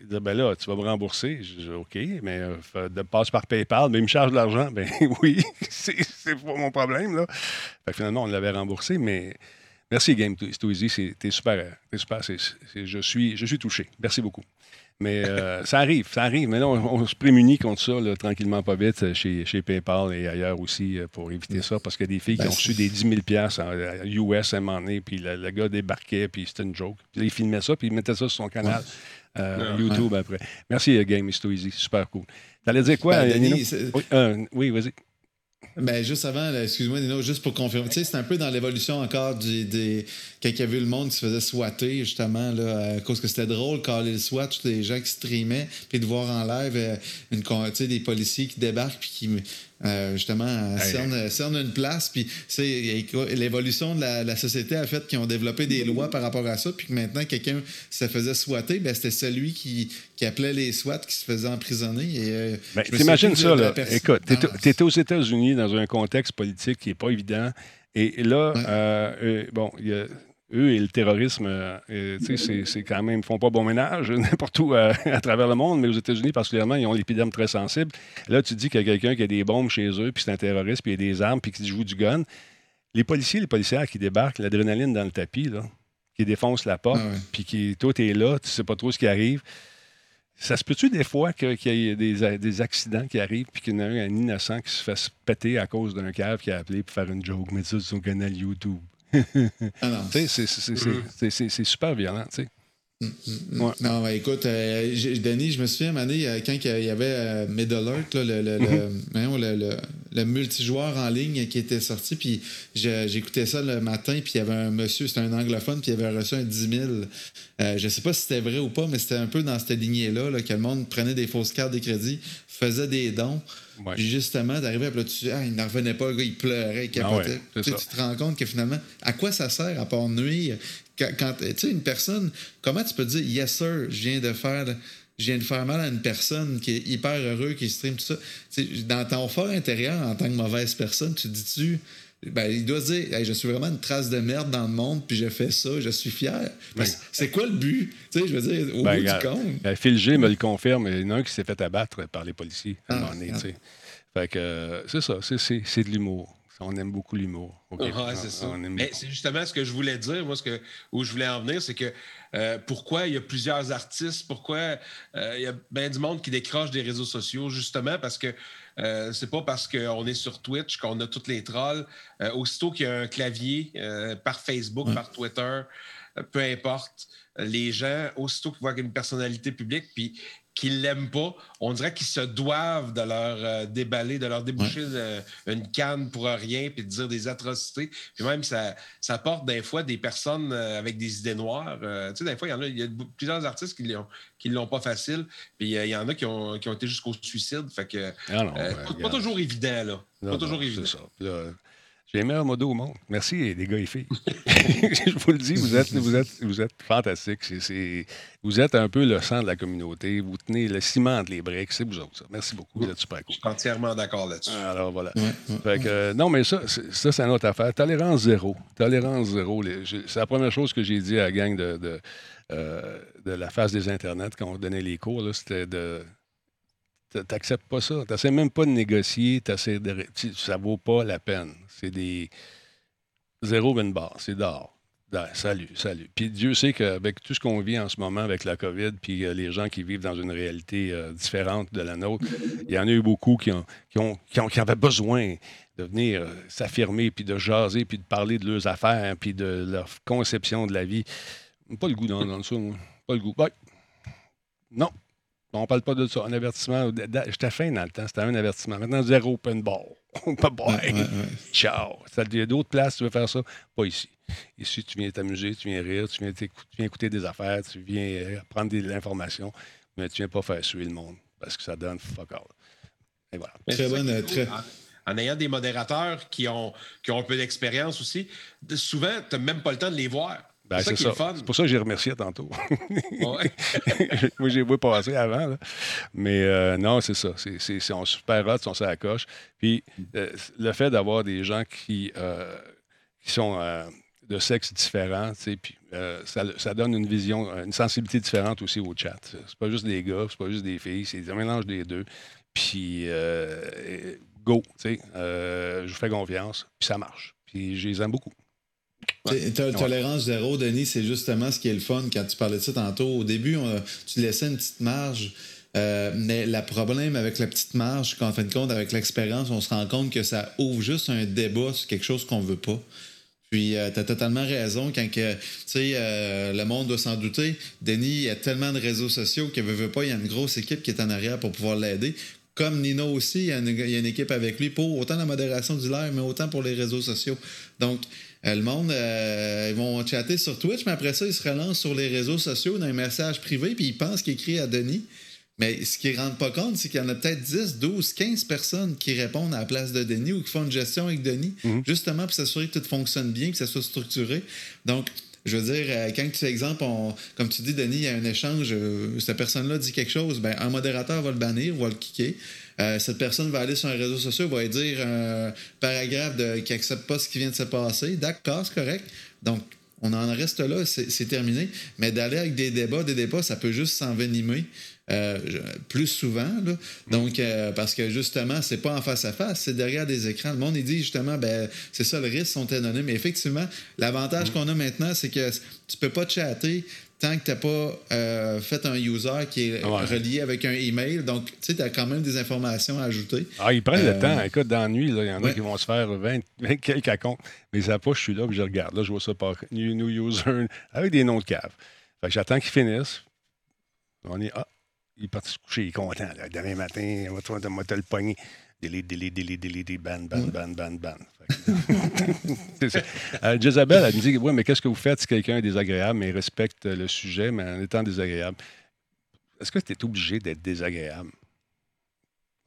D: il dit, ben là, tu vas me rembourser. Je dis, OK, mais euh, de passe par PayPal, mais il me charge de l'argent. *laughs* Ben oui, c'est pas mon problème. finalement, on l'avait remboursé, mais merci Game Too Easy, t'es super, euh, es super je, suis, je suis touché. Merci beaucoup. Mais euh, ça arrive, ça arrive. Mais là, on, se prémunit contre ça, tranquillement, pas vite, euh, chez, chez, PayPal et ailleurs aussi, euh, pour éviter ça, parce qu'il y a des filles qui ben, ont reçu des 10 000 en US à un moment donné, puis le, gars débarquait, puis c'était une joke. il filmait ça, puis il mettait ça sur son canal. YouTube après. Merci, Game is too easy. Super cool. T'allais dire ben, quoi, Denis, oui vas-y. Ben, juste avant, excuse-moi, Nino, juste pour confirmer, tu sais, c'est un peu dans l'évolution encore du, des. Quand il y a vu le monde qui se faisait swatter, justement, là, à cause que c'était drôle, quand le
E: swat, tous les gens qui streamaient, puis de voir en live, euh, tu sais, des policiers qui débarquent, puis qui euh, justement, cernent euh, une place. Puis, l'évolution de la, société a fait qu'ils ont développé des lois par rapport à ça. Puis que maintenant, quelqu'un se faisait swatter, ben, c'était celui qui, qui, appelait les SWAT qui se faisait emprisonner. Et, euh, ben, T'imagines ça, là. Écoute, ah, t'es aux États-Unis dans un contexte politique qui n'est pas évident. Et là, bon, il y a eux et le terrorisme, euh, sais, ben c'est quand même, ils font pas bon ménage *laughs* n'importe où euh, à, travers le monde, mais aux États-Unis particulièrement, ils ont l'épiderme très sensible. Là, tu dis qu'il y a quelqu'un qui a des bombes chez eux, puis c'est un terroriste, puis il y a des armes, puis qui joue du gun. Les policiers, les policières qui débarquent, l'adrénaline dans le tapis, là, qui défoncent la porte, ah puis qui, toi, es là, tu sais pas trop ce qui arrive. Ça se peut-tu des fois qu'il y ait des, accidents qui arrivent puis qu'il y en a un, innocent qui se fasse péter à cause d'un cave qui a appelé pour faire une joke, mais ça, sur canal YouTube? C'est super violent, mm, mm, mm. Non, écoute, euh, Denis, je me souviens, euh, quand il y avait euh, Medal mm-hmm. hein, le, multijoueur en ligne qui était sorti, puis j'écoutais ça le matin, puis il y avait un monsieur, c'était un anglophone, puis il avait reçu un 10 000. Euh, je ne sais pas si c'était vrai ou pas, mais c'était un peu dans cette lignée-là là, que le monde prenait des fausses cartes de crédit, faisait des dons justement, d'arriver à tu ah, il n'en revenait pas, il pleurait, ah tu te rends compte que finalement, à quoi ça sert à pas nuire? Quand, tu sais, une personne, comment tu peux dire, yes sir, je viens de faire je de faire mal à une personne qui est hyper heureux, qui stream tout ça. dans ton fort intérieur, en tant que mauvaise personne, tu dis-tu, ben, il doit se dire je suis vraiment une trace de merde dans le monde, puis j'ai fait ça, je suis fier. Ben, c'est quoi le but tu Je veux dire, au ben, bout du compte. Euh, Phil G me le confirme il y en a un qui s'est fait abattre par les policiers à un ah, moment donné. Ah. Fait euh, c'est ça, c'est de l'humour. On aime beaucoup l'humour. c'est justement ce que je voulais dire, moi, ce que, où je voulais en venir, c'est que euh, pourquoi il y a plusieurs artistes, pourquoi il y a bien du monde qui décroche des réseaux sociaux, justement parce que euh, c'est pas parce qu'on est sur Twitch qu'on a toutes les trolls. Euh, aussitôt qu'il y a un clavier euh, par Facebook, mm. par Twitter, peu importe, les gens, aussitôt qu'ils voient une personnalité publique, puis qu'ils l'aiment pas. On dirait qu'ils se doivent de leur euh, déballer, de leur déboucher euh, une canne pour rien, puis de dire des atrocités. Puis même, ça, ça porte des fois des personnes euh, avec des idées noires. tu des fois, il y en a, plusieurs artistes qui l'ont, qui l'ont pas facile, puis il y en a qui ont, qui ont été jusqu'au suicide. Fait que, ah ben, pas, toujours évident, là. pas toujours évident. J'ai les meilleurs mode au monde. Merci, les gars et filles. *laughs* je vous le dis, vous êtes, vous êtes, vous êtes fantastiques. vous êtes un peu le sang de la communauté. Vous tenez le ciment de les briques. C'est vous autres, ça. Merci beaucoup. Vous êtes super cool. Je suis entièrement d'accord là-dessus. Alors, voilà. non, mais ça, ça c'est une autre affaire. Tolérance zéro. Tolérance zéro. C'est la première chose que j'ai dit à la gang de, de, euh, la face des Internets quand on donnait les cours. C'était de tu T'acceptes pas ça. Tu n'essaies même pas de négocier. De... Ça vaut pas la peine. C'est des. Zéro une barre. C'est d'or. Salut, salut. Puis Dieu sait qu'avec tout ce qu'on vit en ce moment avec la COVID, puis euh, les gens qui vivent dans une réalité euh, différente de la nôtre, il y en a eu beaucoup qui, ont, qui, ont, avaient besoin de venir euh, s'affirmer, puis de jaser, puis de parler de leurs affaires, puis de leur conception de la vie. Pas le goût dans, dans ça, Pas le goût. Ouais. Non, on ne parle pas de ça. Un avertissement. Euh, j'étais fin dans le temps. C'était un avertissement. Maintenant, zéro open bar. *laughs* bye bye. Ciao. Il y a d'autres places, tu veux faire ça. Pas ici. Ici, tu viens t'amuser, tu viens rire, tu viens, écouter des affaires, tu viens euh, prendre de l'information, mais tu viens pas faire suer le monde parce que ça donne fuck all. Et voilà. Très bonne. Euh, très... En, ayant des modérateurs qui ont, qui ont un peu d'expérience aussi, souvent, tu n'as même pas le temps de les voir ben, c'est pour ça que j'ai remercié tantôt. *laughs* Moi, j'ai vu passer avant. Mais euh, non, c'est ça. C'est, c'est, c'est on super hot, on s'accroche. Puis euh, le fait d'avoir des gens qui, euh, sont de sexe différent, puis ça, ça, donne une vision, une sensibilité différente aussi au chat. C'est pas juste des gars, c'est pas juste des filles, c'est un mélange des deux. Puis go, tu sais, je vous fais confiance, puis ça marche. Puis je les aime beaucoup tolérance zéro, Denis, c'est justement ce qui est le fun quand tu parlais de ça tantôt. Au début, tu laissais une petite marge. Euh, mais le problème avec la petite marge, qu'en fin de compte, avec l'expérience, on se rend compte que ça ouvre juste un débat sur quelque chose qu'on veut pas. Puis, euh, tu as totalement raison quand euh, le monde doit s'en douter. Denis, il y a tellement de réseaux sociaux qu'il veut, veut pas, il y a une grosse équipe qui est en arrière pour pouvoir l'aider. Comme Nino aussi, il y a une équipe avec lui pour autant la modération du live, mais autant pour les réseaux sociaux. Donc, euh, le monde, euh, ils vont chatter sur Twitch, mais après ça, ils se relancent sur les réseaux sociaux dans un message privé, puis ils pensent qu'ils écrivent à Denis. Mais ce qu'ils ne rendent pas compte, c'est qu'il y en a peut-être 10, 12, 15 personnes qui répondent à la place de Denis ou qui font une gestion avec Denis, mhm. justement pour s'assurer que tout fonctionne bien, que ça soit structuré. Donc, je veux dire, euh, quand tu fais exemple, comme tu dis, Denis, il y a un échange, cette personne-là dit quelque chose, ben, un modérateur va le bannir, va le kicker. Euh, cette personne va aller sur un réseau social, va dire un paragraphe de, qui n'accepte pas ce qui vient de se passer. D'accord, c'est correct. Donc, on en reste là, c'est terminé. Mais d'aller avec des débats, des débats, ça peut juste s'envenimer. Euh, plus souvent. Donc, euh, parce que justement, c'est pas en face à face, c'est derrière des écrans. Le monde, dit justement, ben, c'est ça le risque, sont anonymes. Mais effectivement, l'avantage mm. qu'on a maintenant, c'est que tu peux pas chatter, tant que tu n'as pas euh, fait un user qui est ah relié avec un email. Donc, tu sais, tu as quand même des informations à ajouter.
F: Ah, ils prennent le euh, temps. Écoute, dans la il y en a qui vont se faire 20, 20 quelques compte. Mais ça pas, je suis là, puis je regarde. Là, je vois ça par new, user avec des noms de cave. Fait j'attends qu'ils finissent. On est, ah, il est se coucher, il est content. Demain matin, on va te le pogner délé, délé, délé, délé, ban, ban, ban, ban, ban. *laughs* euh, Jezabel, elle me dit Oui, mais qu'est-ce que vous faites si quelqu'un est désagréable, mais il respecte euh, le sujet, mais en étant désagréable Est-ce que tu es obligé d'être désagréable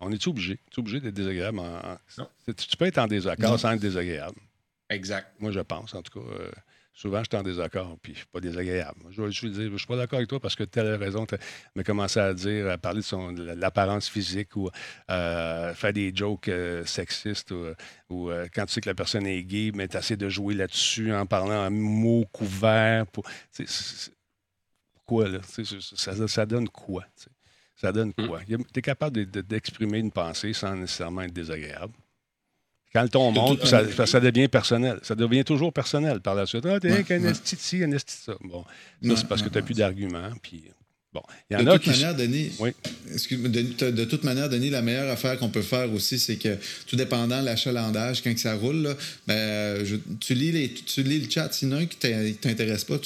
F: On est-tu obligé Tu es obligé d'être désagréable Tu peux être en désaccord sans être désagréable.
E: Exact.
F: Moi, je pense, en tout cas. Euh, souvent, je suis en désaccord, puis je suis pas désagréable. Je vais juste dire, je suis pas d'accord avec toi parce que telle raison, tu as commencé à dire, à parler de, son, l'apparence physique ou euh, faire des jokes euh, sexistes ou, euh, euh, quand tu sais que la personne est gay, mais tu essaies de jouer là-dessus en parlant un mot couvert. Pour, pourquoi, là? Ça, donne quoi? Ça donne quoi? Tu mmh. es capable d'exprimer une pensée sans nécessairement être désagréable. Quand le ton monte, euh, ça, devient personnel. Ça devient toujours personnel par la suite. Ah, t'es un un Bon, c'est parce que tu plus d'arguments. Puis, bon,
E: de toute Manière, Denis, la meilleure affaire qu'on peut faire aussi, c'est que tout dépendant de l'achalandage, quand ça roule, ben, euh, tu, lis les, tu lis le chat. Sinon, qui ne t'intéresse pas,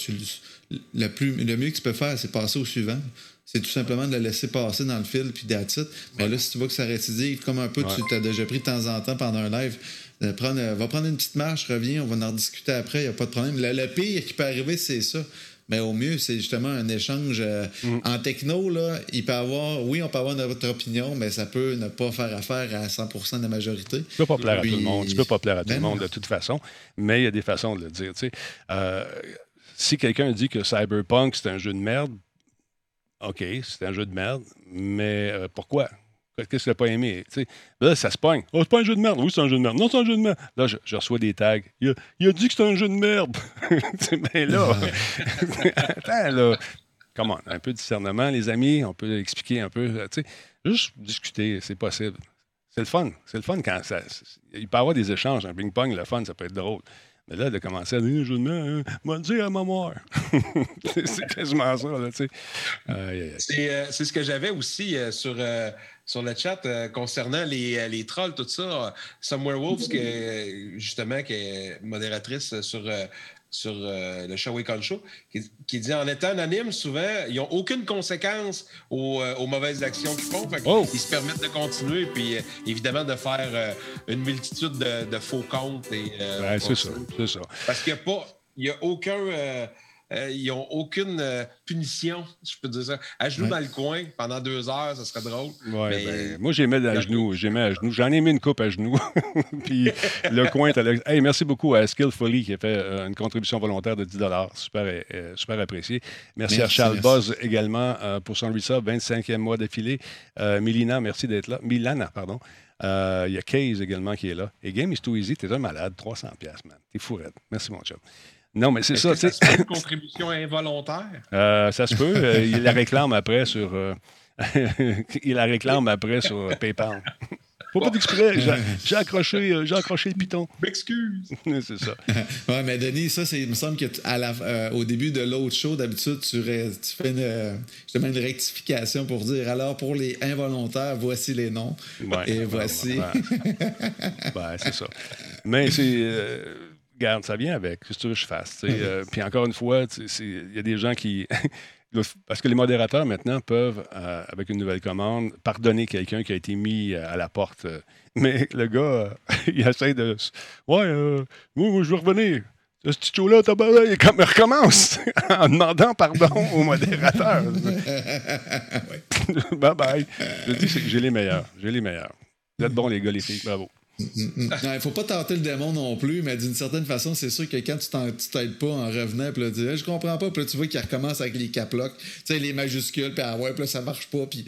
E: le, le mieux que tu peux faire, c'est passer au suivant c'est tout simplement de la laisser passer dans le fil, puis d'attitude. Mais là, si tu vois que ça récidive, comme un peu tu t'as déjà pris de temps en temps pendant un live, euh, euh, va prendre une petite marche, reviens, on va en rediscuter après, il n'y a pas de problème. Le, le pire qui peut arriver, c'est ça. Mais au mieux, c'est justement un échange. Euh, mm. En techno, là, il peut avoir, oui, on peut avoir notre opinion, mais ça peut ne pas faire affaire à 100 de la majorité.
F: Tu
E: peux
F: pas plaire à tout le monde. Tu peux pas plaire à tout le ben monde de toute façon, mais il y a des façons de le dire. si quelqu'un dit que Cyberpunk, c'est un jeu de merde, OK, c'est un jeu de merde, mais euh, pourquoi? Qu'est-ce que n'a pas aimé? là, ça se pogne. Oh, c'est pas un jeu de merde. Oui, c'est un jeu de merde. Non, c'est un jeu de merde. Là, je, reçois des tags. Il a, dit que c'est un jeu de merde. Mais *laughs* ben là, *laughs* attends, là. Come on, un peu de discernement, les amis. On peut expliquer un peu. Euh, juste discuter, c'est possible. C'est le fun. C'est le fun quand ça. Il peut y avoir des échanges. Un ping-pong, le fun, ça peut être drôle. Mais là, elle a commencé à donner jeu de main. Hein. m'a dit à mémoire. *laughs* c'est quasiment
G: ça, là, tu sais. Euh, c'est ce que j'avais aussi euh, sur euh, sur le chat concernant les, les, trolls, tout ça. Somewhere Wolves, justement, qui est modératrice sur, sur euh, le le Shawicon Show, qui, qui, dit en étant anonyme, souvent, ils n'ont aucune conséquence euh, aux, mauvaises actions qu'ils font. Oh! Ils se permettent de continuer, puis euh, évidemment de faire une multitude de, faux comptes. et c'est ça, ça, Parce qu'il n'y a pas, il a aucun euh, ils n'ont aucune euh, punition, je peux dire ça. À genoux dans le coin pendant deux heures, ça serait drôle. Ben,
F: moi, j'aimais à genoux. à *laughs* genoux. J'en ai mis une coupe à genoux. *laughs* Puis le coin, merci beaucoup à Skillfully qui a fait euh, une contribution volontaire de 10 Super, super apprécié. Merci, à Charles Buzz également pour son resub, 25e mois d'affilée. Milina, merci d'être là. Milana, pardon. Il y a Case également qui est là. Et Game is Too Easy, t'es un malade, 300$, man. T'es fourrette. Merci, mon chum. Non, mais c'est ça. C'est
G: une contribution involontaire?
F: *laughs* Euh, ça se peut. Euh, il la réclame après sur. Euh, *laughs* il la réclame après sur PayPal. Faut pas d'exprès. *laughs* J'ai accroché, le piton.
G: M'excuse. c'est
F: ça. ouais,
E: mais Denis, ça, c'est, il me semble que au début de l'autre show, d'habitude, tu, fais une, une rectification pour dire alors pour les involontaires, voici les noms. et voici.
F: c'est ça. Mais c'est. Garde, ça vient avec. ce que tu veux que je fasse? Ben euh, puis encore une fois, il y a des gens qui. *laughs* Parce que les modérateurs maintenant peuvent, euh, avec une nouvelle commande, pardonner quelqu'un qui a été mis euh, à la porte. *laughs* Mais le gars, *laughs* il essaie de. Ouais, moi, je veux revenir. Ce petit là il recommence en demandant pardon aux modérateur. bye bye. Je dis, j'ai les meilleurs. J'ai les meilleurs. Vous êtes bons, les gars, les filles. Bravo. Mm, mm,
E: mm. Il ne faut pas tenter le démon non plus, mais d'une certaine façon, c'est sûr que quand tu t'aides pas en revenant, puis là, tu dis, je comprends pas, puis tu vois qu'il recommence avec les caplocs, tu sais, les majuscules, puis ah ouais, puis ça marche pas, puis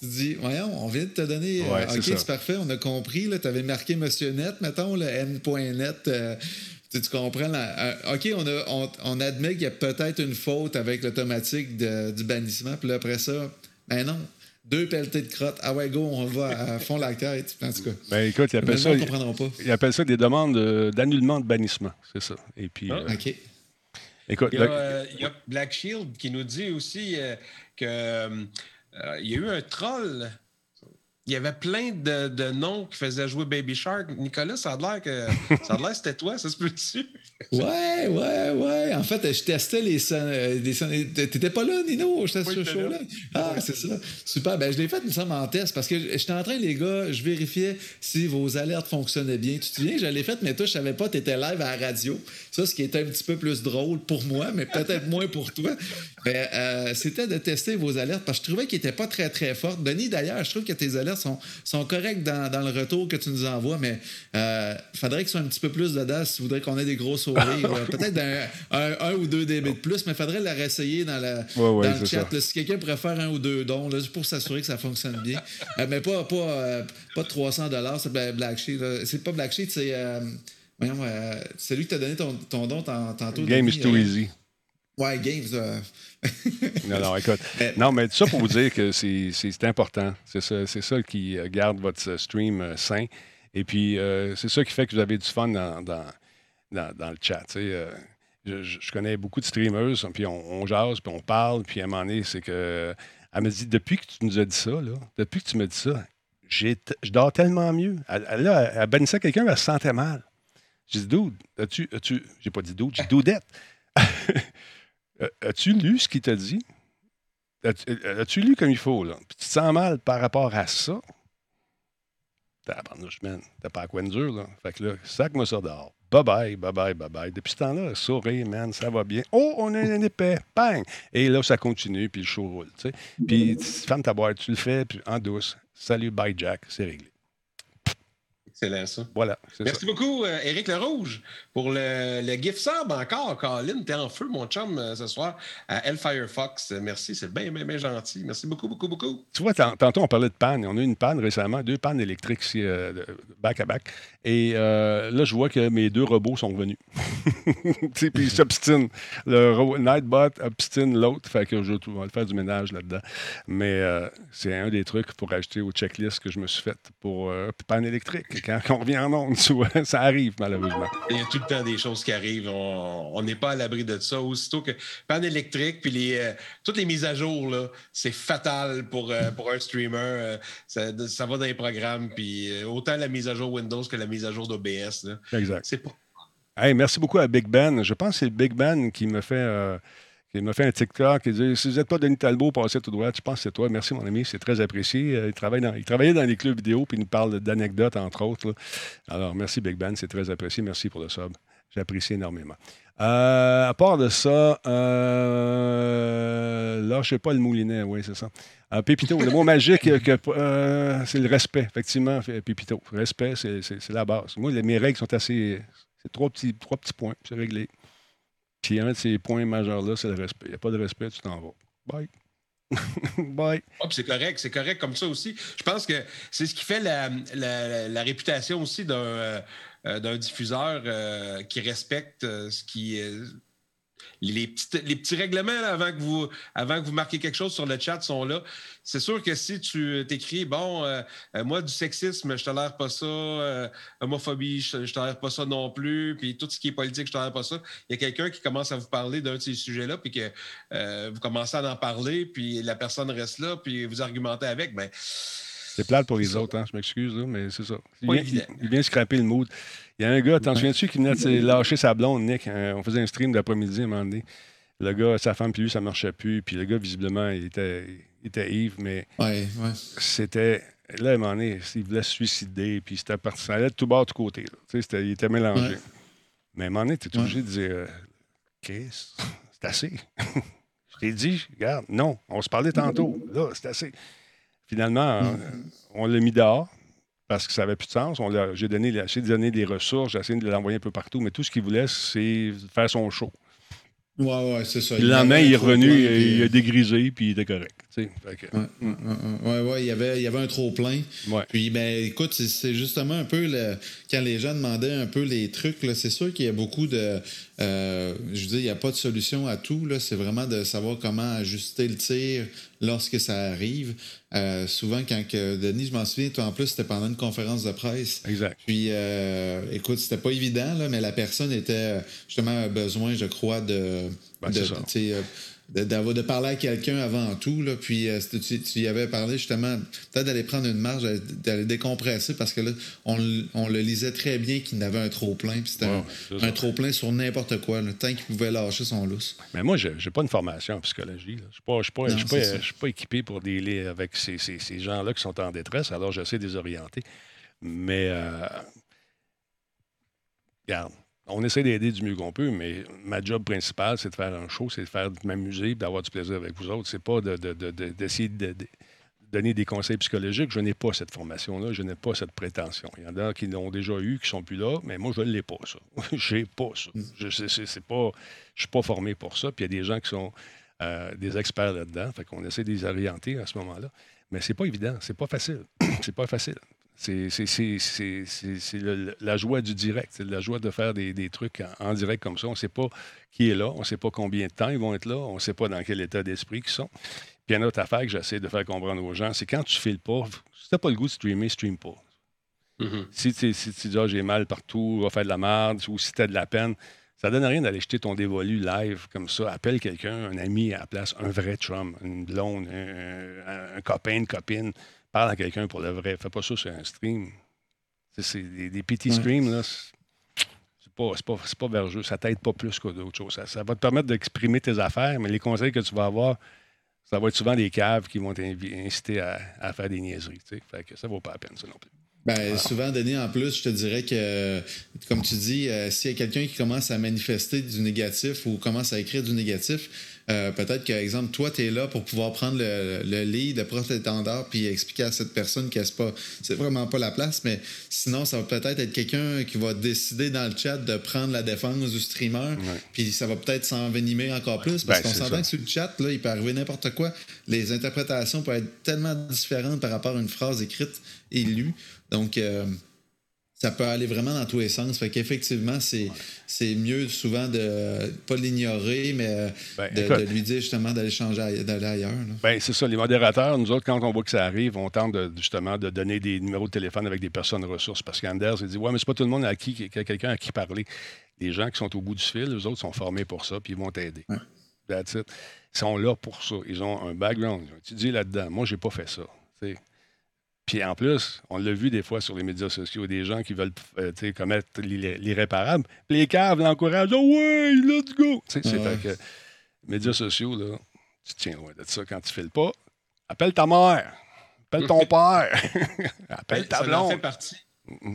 E: tu dis, voyons, on vient de te donner, euh, ok, c'est parfait, on a compris, tu avais marqué Monsieur Net, mettons, le N.net, euh, tu comprends? Euh, OK, on, on, admet qu'il y a peut-être une faute avec l'automatique du bannissement, puis après ça, ben non, deux pelletés de crottes. Ah ouais, go, on va à fond la tête. En tout cas. Ben écoute,
F: ils appellent, ça, pas. ça des demandes d'annulement de bannissement. C'est ça. Et puis. Ah. OK.
G: Euh, écoute, euh, il y, a, Black Shield qui nous dit aussi euh, qu'il y a eu un troll il y avait plein de, noms qui faisaient jouer Baby Shark. Nicolas, *laughs* ça a l'air que c'était toi, ça se
E: peut-tu? ouais, ouais, ouais. En fait, je testais les sons euh, euh, Tu n'étais pas là, Nino? J'étais sur le show-là. Ah, c'est ça. Super. Ben, je l'ai fait, nous sommes en test parce que j'étais en train, les gars, je vérifiais si vos alertes fonctionnaient bien. Tu te souviens, je l'ai fait, mais toi, je savais pas, tu étais live à la radio. Ça, ce qui était un petit peu plus drôle pour moi, mais peut-être moins pour toi. Ben, euh, c'était de tester vos alertes parce que je trouvais qu'ils n'étaient pas très, très fortes. Denis, d'ailleurs, je trouve que tes alertes sont, corrects dans, le retour que tu nous envoies, mais il euh, faudrait qu'ils soient un petit peu plus dedans si tu voudrais qu'on ait des gros *laughs* sourires. Euh, peut-être un, ou deux débits de plus, mais il faudrait la réessayer dans, la, le chat. si quelqu'un pourrait faire un ou deux dons, pour s'assurer que ça fonctionne bien. Euh, mais pas, pas, pas 300 c'est Black Sheet. C'est pas Black Sheet, c'est. celui qui t'a donné ton, ton don tantôt. Game is too easy. Ouais, euh. *laughs*
F: non, non, écoute. Euh. Non, mais ça pour vous dire que c'est important. C'est ça, qui euh, garde votre stream sain. Et puis, c'est ça qui fait que vous avez du fun dans, le chat. je, je, connais beaucoup de streamers, puis on, on, jase, puis on parle, puis à un moment donné, c'est que. Elle me dit Depuis que tu nous as dit ça, depuis que tu me dis ça, je dors tellement mieux. Elle, elle, quelqu'un, elle se sentait mal. J'ai dit Dude, as-tu. As j'ai pas dit Dude, j'ai dit Doudette. *laughs* As-tu lu ce qu'il t'a dit? Euh, as-tu lu comme il faut, là? Puis tu te sens mal par rapport à ça? T'as chemin. T'as pas à quoi dur, là. Fait que là, sac-moi ça dehors. Bye-bye, bye-bye, bye-bye. Depuis ce temps-là, souris, man, ça va bien. Oh, on a un *laughs* épais, bang! Et là, ça continue, puis le show roule, tu sais. Puis, ta boîte, tu le fais, puis en douce. Salut, bye, Jack, c'est réglé.
G: Excellent, ça.
F: Voilà.
G: Merci ça. beaucoup, eric euh, Éric Le Rouge, pour le, le GIF sub encore. Colin, t'es en feu, mon chum, euh, ce soir à Hellfire Fox. Merci, c'est bien, bien, bien gentil. Merci beaucoup, beaucoup, beaucoup.
F: Tu vois, tantôt, on parlait de panne. On a eu une panne récemment, deux pannes électriques ici, back-à-back. Euh, Et là, je vois que mes deux robots sont revenus. *laughs* Puis ils s'obstinent. Le Nightbot obstine l'autre. Fait que je vais faire du ménage là-dedans. Mais c'est un des trucs pour ajouter aux checklist que je me suis fait pour panne électrique qu'on revient en onde, ça arrive malheureusement.
G: Il y a tout le temps des choses qui arrivent. On n'est pas à l'abri de ça. Aussitôt que Pan électrique, puis euh, toutes les mises à jour, c'est fatal pour, euh, un streamer. Euh, ça, va dans les programmes, puis autant la mise à jour Windows que la mise à jour d'OBS. Exact.
F: merci beaucoup à Big Ben. Je pense que c'est Big Ben qui me fait il m'a fait un TikTok. Il dit Si vous n'êtes pas Denis Talbot, passez tout droit. tu penses que c'est toi. Merci, mon ami. C'est très apprécié. Euh, il, travaille dans, il travaillait dans les clubs vidéo, puis il nous parle d'anecdotes, entre autres. Alors, merci, Big Ben. C'est très apprécié. Merci pour le sub. J'apprécie énormément. Euh, à part de ça, là, ne sais pas le moulinet, oui, c'est ça. Euh, Pépito, le mot magique, c'est le respect, effectivement, Pépito. Respect, c'est la base. Moi, mes règles sont assez. C'est trois trois petits points, c'est réglé. Puis un de ces points majeurs-là, c'est le respect. Il n'y a pas de respect, tu t'en vas. Bye.
G: *laughs* Bye. Ah, c'est correct, c'est correct comme ça aussi. Je pense que c'est ce qui fait la, réputation aussi d'un euh, diffuseur euh, qui respecte euh, ce qui les, petits règlements avant, que vous, avant que vous marquiez quelque chose sur le chat sont là. C'est sûr que si tu t'écris, bon, euh, euh, moi, du sexisme, je tolère pas ça, euh, homophobie, je, ne pas ça non plus, puis tout ce qui est politique, je tolère pas ça. Il y a quelqu'un qui commence à vous parler d'un de ces sujets-là, puis que vous commencez à en parler, puis la personne reste là, puis vous argumentez avec, ben,
F: c'est plate pour les autres, hein, je m'excuse, mais c'est ça. Il vient, il vient scraper le mood. Il y a un gars, t'en souviens-tu, qui venait de lâcher sa blonde, Nick? Hein, on faisait un stream d'après-midi à un moment donné. Le gars, sa femme puis lui, ça ne marchait plus. Puis le gars, visiblement, il était, il était ivre, mais c'était... Là, à un moment donné, il voulait se suicider, puis c'était parti. Ça allait de tout bas de tout côté. il était mélangé. Mais à un moment donné, t'es obligé de dire... quest euh, c'est assez. *laughs* je t'ai dit, regarde, non, on se parlait tantôt. Là, c'est assez. Finalement, mm. on l'a mis dehors parce que ça n'avait plus de sens. J'ai donné, essayé de donner des ressources, j'ai essayé de l'envoyer un peu partout, mais tout ce qu'il voulait, c'est faire son show. Ouais,
E: ouais, c'est ça.
F: Le lendemain, il est revenu, il a dégrisé, puis il était correct. Oui,
E: Ouais, il y avait, il y avait un trop-plein. Puis, ben, écoute, c'est justement un peu quand les gens demandaient un peu les trucs, c'est sûr qu'il y a beaucoup de. Euh, je veux dire, il n'y a pas de solution à tout. C'est vraiment de savoir comment ajuster le tir, lorsque ça arrive. Euh, souvent, quand que Denis, je m'en souviens, toi en plus, c'était pendant une conférence de presse. Exact. Puis, euh, écoute, c'était pas évident, là, mais la personne était euh, justement à besoin, je crois, de. Ben, de de, parler à quelqu'un avant tout. Là, puis euh, tu, y avais parlé justement, peut-être d'aller prendre une marge, d'aller décompresser, parce que là, on, le lisait très bien qu'il n'avait un trop-plein. c'était un, trop-plein sur n'importe quoi, le temps qu'il pouvait lâcher son lousse.
F: Mais moi, j'ai pas une formation en psychologie. Je ne suis, pas, équipé pour dealer avec ces, gens-là qui sont en détresse, alors j'essaie de les orienter. Mais, euh, on essaie d'aider du mieux qu'on peut, mais ma job principale, c'est de faire un show, c'est de faire m'amuser, d'avoir du plaisir avec vous autres. C'est pas d'essayer de, donner des conseils psychologiques. Je n'ai pas cette formation-là, je n'ai pas cette prétention. Il y en a qui l'ont déjà eu, qui sont plus là, mais moi, je ne l'ai pas, ça. n'ai *laughs* pas ça. Mm. Je ne suis pas formé pour ça. Puis il y a des gens qui sont euh, des experts là-dedans. Fait qu'on essaie de les orienter à ce moment-là. Mais c'est pas évident, c'est pas facile. *clears throat* c'est pas facile. C'est la joie du direct, c'est la joie de faire des, trucs en, direct comme ça. On ne sait pas qui est là, on ne sait pas combien de temps ils vont être là, on ne sait pas dans quel état d'esprit ils sont. Puis une autre affaire que j'essaie de faire comprendre aux gens, c'est quand tu files pas, si tu pas le goût de streamer, stream pas. Mm-hmm. Si, tu dis ah, j'ai mal partout, va faire de la merde, ou si tu as de la peine, ça donne rien d'aller jeter ton dévolu live comme ça. Appelle quelqu'un, un ami à la place, un vrai Trump, une blonde, un, un copain, une copine Parle à quelqu'un pour le vrai. Fais pas ça sur un stream. C'est des, petits streams, là. C'est pas, pas, pas vergeux. Ça t'aide pas plus que d'autres choses. Ça, va te permettre d'exprimer tes affaires, mais les conseils que tu vas avoir, ça va être souvent des caves qui vont t'inciter à, faire des niaiseries. Fait que ça vaut pas la peine, ça non plus.
E: Ben, souvent donné en plus, je te dirais que, euh, comme tu dis, euh, s'il y a quelqu'un qui commence à manifester du négatif ou commence à écrire du négatif, euh, peut-être que, exemple, toi, tu es là pour pouvoir prendre le, le de le prof étendard puis expliquer à cette personne que ce pas, c'est vraiment pas la place, mais sinon, ça va peut-être être, quelqu'un qui va décider dans le chat de prendre la défense du streamer, puis ça va peut-être s'envenimer encore plus, parce ben, qu'on s'entend que sur le chat, là, il peut arriver n'importe quoi. Les interprétations peuvent être tellement différentes par rapport à une phrase écrite et lue donc, euh, ça peut aller vraiment dans tous les sens. Fait qu'effectivement, c'est, c'est mieux souvent de pas l'ignorer, mais euh, ben, de, lui dire justement d'aller changer, d'aller ailleurs. Bien,
F: c'est ça. Les modérateurs, nous autres, quand on voit que ça arrive, on tente justement de donner des numéros de téléphone avec des personnes ressources. Parce qu'Anders, il dit Ouais, mais c'est pas tout le monde à qui, quelqu'un à qui parler. Les gens qui sont au bout du fil, les autres sont formés pour ça, puis ils vont t'aider. That's Ils sont là pour ça. Ils ont un background. Tu dis là-dedans. Moi, j'ai pas fait ça. Puis en plus, on l'a vu des fois sur les médias sociaux, des gens qui veulent euh, commettre l'irréparable. Les caves l'encouragent. Oh ouais, let's go! C'est ouais. que médias sociaux, là, tu tiens loin de ça quand tu files pas. Appelle ta mère. Appelle ton *laughs* père. Appelle
G: ta blonde. Ça en fait partie.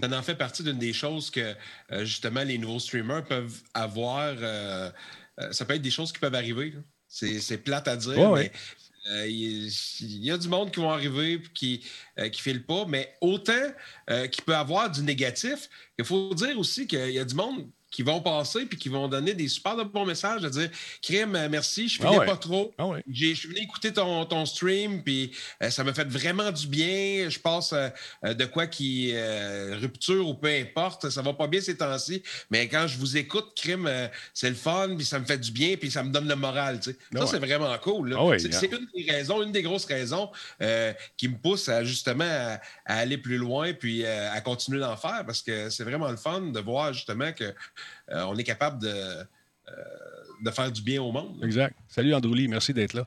G: Ça en fait partie d'une des choses que euh, justement les nouveaux streamers peuvent avoir. Euh, ça peut être des choses qui peuvent arriver. C'est plate à dire, mais euh, il y, a du monde qui vont arriver et qui ne euh, file pas, mais autant euh, qu'il peut avoir du négatif, il faut dire aussi qu'il y a du monde qui vont passer puis qui vont donner des super de bons messages à dire Crime, euh, merci, je ah ne pas trop. Ah je suis venu écouter ton, ton stream, puis euh, ça me fait vraiment du bien. Je passe euh, de quoi qui rupture ou peu importe, ça va pas bien ces temps-ci, mais quand je vous écoute, Crime, c'est le fun, puis ça me fait du bien, puis ça me donne le moral. Tu ah ça, c'est vraiment cool. c'est une des raisons, une des grosses raisons qui me pousse justement à, à aller plus loin puis à continuer d'en faire parce que c'est vraiment le fun de voir justement que euh, on est capable de, euh, de, faire du bien au monde.
F: Exact. Salut Androuli, merci d'être là.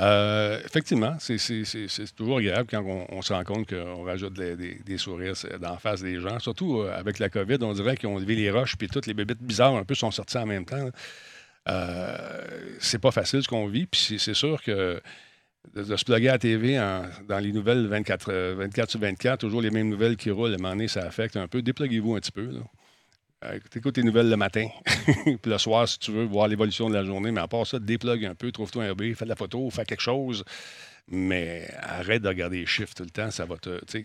F: Euh, effectivement, c'est toujours agréable quand on, se rend compte qu'on rajoute des, des, sourires d'en face des gens. Surtout avec la COVID, on dirait qu'on vit les roches, puis toutes les bébêtes bizarres un peu sont sorties en même temps. c'est pas facile ce qu'on vit, puis c'est sûr que de, se plugger à la TV dans les nouvelles 24, 24 sur 24, toujours les mêmes nouvelles qui roulent, à un moment donné, ça affecte un peu. Dépluguez-vous un petit peu. Là. Euh, écoute tes nouvelles le matin. *laughs* puis le soir, si tu veux voir l'évolution de la journée. Mais à part ça, déplugue un peu, trouve-toi un RB, fais de la photo, fais quelque chose. Mais arrête de regarder les chiffres tout le temps. Ça va te. Tu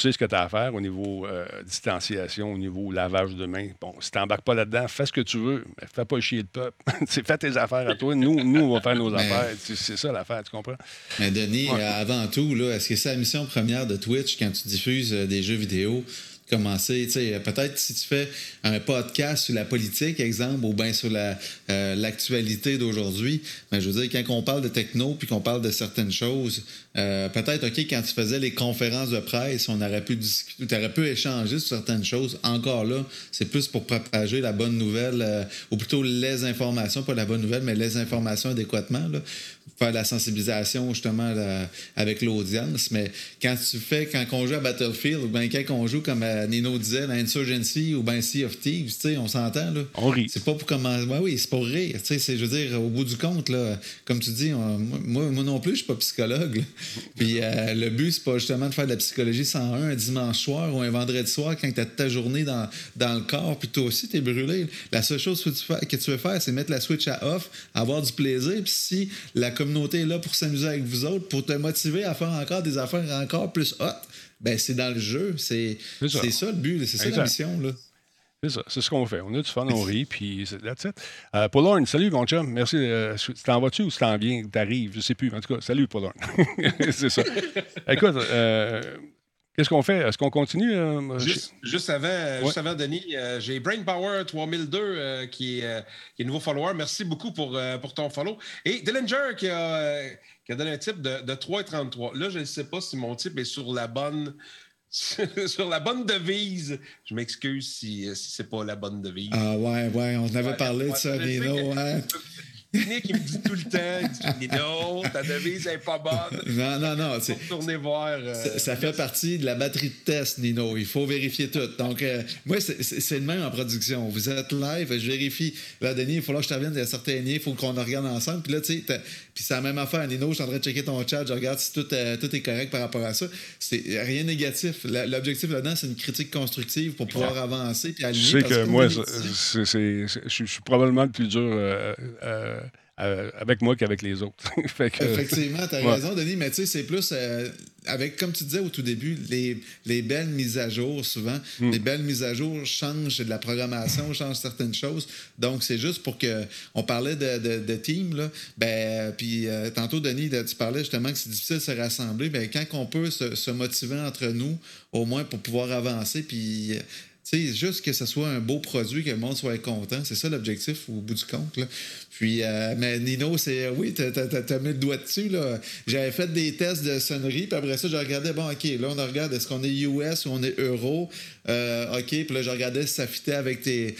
F: sais ce que tu as à faire au niveau euh, distanciation, au niveau lavage de mains. Bon, si tu pas là-dedans, fais ce que tu veux, mais fais pas chier le peuple. *laughs* fais tes affaires à toi. Nous, nous on va faire nos affaires. C'est ça l'affaire, tu comprends?
E: Mais Denis, euh, avant tout, est-ce que c'est la mission première de Twitch quand tu diffuses des jeux vidéo? commencer. Peut-être si tu fais un podcast sur la politique, exemple, ou bien sur euh, l'actualité la, d'aujourd'hui, ben, je veux dire, quand on parle de techno puis qu'on parle de certaines choses, euh, peut-être, OK, quand tu faisais les conférences de presse, on aurait pu discuter, tu aurais pu échanger sur certaines choses. Encore là, c'est plus pour propager la bonne nouvelle, euh, ou plutôt les informations, pas la bonne nouvelle, mais les informations adéquatement. Là. Faire la sensibilisation, justement, avec l'audience. Mais quand tu fais, quand on joue à Battlefield, ou bien quand on joue, comme euh, Nino disait, Insurgency ou bien Sea of Thieves, on s'entend. Là. On rit. C'est pas pour commencer. oui, c'est pour rire. je veux dire, au bout du compte, là, comme tu dis, moi, non plus, je suis pas psychologue. Puis euh, le but, c'est pas justement de faire de la psychologie 101 un dimanche soir ou un vendredi soir quand tu as ta journée dans, dans le corps, puis toi aussi, tu es brûlé. La seule chose que tu, veux faire, c'est mettre la switch à off, avoir du plaisir. Puis si la communauté est là pour s'amuser avec vous autres, pour te motiver à faire encore des affaires encore plus hot, ben c'est dans le jeu. C'est ça. ça. le but, c'est ça la mission. Là.
F: C'est ça, c'est ce qu'on fait. On a du fun, on rit, puis that's it. Euh, Paul Horn, salut mon merci. Euh, tu t'en vas-tu ou tu t'en viens, t'arrives, je sais plus. En tout cas, salut Paul Horn. *laughs* c'est ça. Écoute, euh, qu'est-ce qu'on fait? Est-ce qu'on continue?
G: Euh,
F: euh,
G: juste, avant, Denis, j'ai Brain Power 3002 qui, est, nouveau follower. Merci beaucoup pour, pour ton follow. Et Dillinger qui a, qui a donné un type de, de 3,33. Là, je ne sais pas si mon type est sur la bonne... *laughs* sur la bonne devise. Je m'excuse si, c'est pas la bonne devise.
E: Ah ouais, ouais, on avait parlé de ça, Nino.
G: *laughs* Nick, il me dit tout le temps, il ta devise n'est pas bonne. Non, non, non. C'est,
E: voir. Euh, ça, fait partie de la batterie de test, Nino. Il faut vérifier tout. Donc, euh, moi, c'est, le même en production. Vous êtes live, je vérifie. Là, Denis, il faut que je t'avienne d'un certain lien, il faut qu'on regarde ensemble. Puis là, tu sais, puis c'est la même affaire. Nino, je suis en train de checker ton chat, je regarde si tout, euh, tout est correct par rapport à ça. C'est rien négatif. L'objectif là-dedans, c'est une critique constructive pour pouvoir avancer. Puis aligner,
F: je sais que, moi, je suis probablement le plus dur. Euh, avec moi qu'avec les autres.
E: *laughs* Effectivement, tu as raison, Denis, mais tu sais, c'est plus euh, avec, comme tu disais au tout début, les, belles mises à jour, souvent, hmm. les belles mises à jour changent de la programmation, *laughs* changent certaines choses. Donc, c'est juste pour que. On parlait de, team, là. Ben, puis euh, tantôt, Denis, tu parlais justement que c'est difficile de se rassembler. mais ben, quand on peut se, se motiver entre nous, au moins pour pouvoir avancer, puis sais, juste que ce soit un beau produit, que le monde soit content. C'est ça l'objectif au bout du compte. Là. Puis, euh, mais Nino, c'est euh, oui, t'as mis le doigt dessus. Là. J'avais fait des tests de sonnerie, puis après ça, je regardais, bon, OK, là, on regarde, est-ce qu'on est US ou on est euro? Euh, OK, puis là, je regardais si ça fitait avec tes,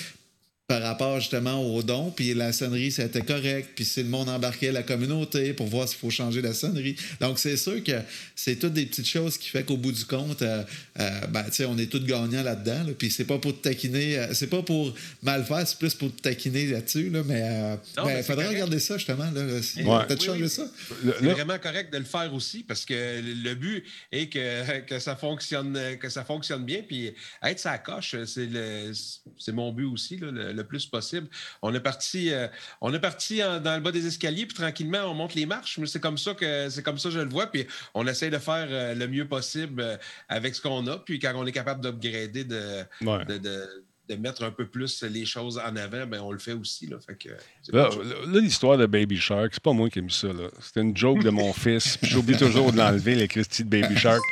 E: par rapport justement aux dons, puis la sonnerie, c'était correct, puis si le monde embarquait la communauté pour voir s'il faut changer la sonnerie. Donc, c'est sûr que c'est toutes des petites choses qui fait qu'au bout du compte, euh, euh ben, tu on est tous gagnants là-dedans, puis c'est pas pour te taquiner, euh, c'est pas pour mal faire, c'est plus pour te taquiner là-dessus, euh, ben, mais il faudrait regarder ça justement, là, peut-être changer
G: ça. C'est vraiment correct de le faire aussi, parce que le but est *laughs* que, ça, fonctionne, que ça fonctionne bien, puis être sa coche, c'est mon but aussi, là, le le plus possible. On est parti, euh, on est parti dans le bas des escaliers, puis tranquillement, on monte les marches. Mais c'est comme ça que c'est comme ça je le vois. Puis on essaie de faire euh, le mieux possible euh, avec ce qu'on a. Puis quand on est capable d'upgrader, de, de, mettre un peu plus les choses en avant, ben, on le fait aussi.
F: Là, fait l'histoire de Baby Shark, c'est pas moi qui ai mis ça. C'était une joke de mon *laughs* fils. J'oublie toujours de l'enlever, les Christie de Baby Shark.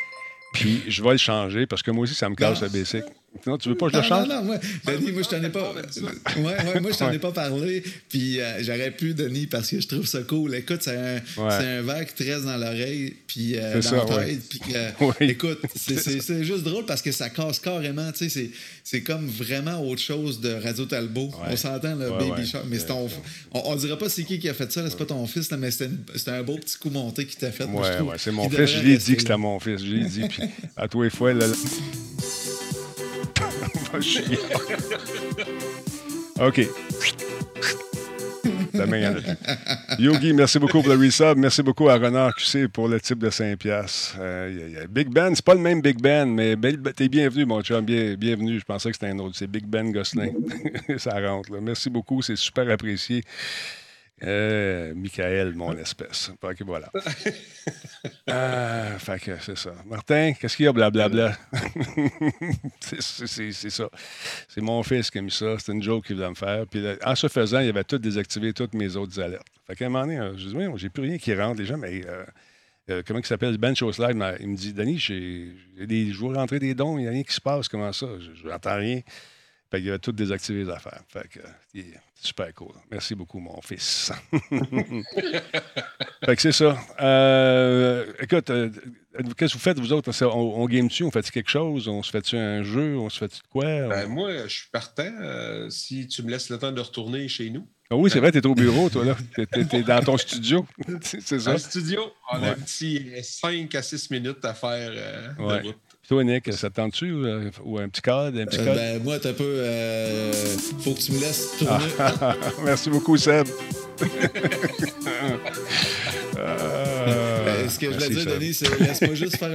F: Puis je vais le changer parce que moi aussi, ça me casse le basic. Non, tu veux pas que je le chante? Non, non, moi, ah, Denis, moi, je t'en
E: ai pas. Ouais, moi, je t'en ai pas parlé. Puis euh, j'aurais pu, Denis, parce que je trouve ça cool. Écoute, c'est un, un verre qui te dans l'oreille, puis dans Puis écoute, c'est juste drôle parce que ça casse carrément. Tu sais, c'est comme vraiment autre chose de Radio Talbot. On s'entend, le Baby Shark. Mais ton, on, dirait pas c'est qui qui a fait ça. C'est
F: pas
E: ton fils, mais c'était un beau petit coup monté qui t'a fait.
F: Ouais, ouais, c'est mon fils. Je ai dit que c'était mon fils. Je l'ai dit. Puis *laughs* à tous fois, là. OK. La main Yogi, merci beaucoup pour le resub. Merci beaucoup à Renard QC pour le type de 5 piastres. Big Ben, c'est pas le même Big Ben, mais ben, t'es bienvenu, mon chum. bienvenue. Je pensais que c'était un autre. C'est Big Ben Gosselin. *laughs* Ça rentre. Merci beaucoup. C'est super apprécié. Euh, Michael, mon espèce. Fait que voilà. *laughs* Euh, fait que c'est ça. Martin, qu'est-ce qu'il y a, blablabla? Euh. *laughs* c'est ça. C'est mon fils qui a mis ça. C'est une joke qu'il voulait me faire. Puis en se faisant, il avait tout désactivé, toutes mes autres alertes. Fait qu'à un moment donné, je dis, oui, j'ai plus rien qui rentre. Les gens, mais. comment il s'appelle, Ben Slide, il me dit Denis, j'ai, des, je veux rentrer des dons, il n'y a rien qui se passe, comment ça? Je n'entends rien. Fait qu'il avait tout désactivé les affaires. Fait que super cool. Merci beaucoup, mon fils. *laughs* fait que c'est ça. Euh, écoute, euh, euh, qu'est-ce que vous faites, vous autres? On, game-tu? On fait quelque chose? On se fait-tu un jeu? On se fait-tu quoi?
G: Ben, moi, je suis partant. si tu me laisses le temps de retourner chez nous.
F: Ah oui, c'est vrai, t'es au bureau, toi, là. T'es, es, dans ton studio. *laughs* c'est ça. Dans le
G: studio, on a un petit 5 à 6 minutes à faire de
F: route. Toi, Nick, ça te tente-tu euh, ou, un petit code? Un
E: petit euh, ben, moi, t'as un peu. Euh, faut que tu me laisses tourner.
F: *laughs* merci beaucoup, Seb.
E: Euh, ce que je voulais dire, Denis, c'est laisse-moi juste faire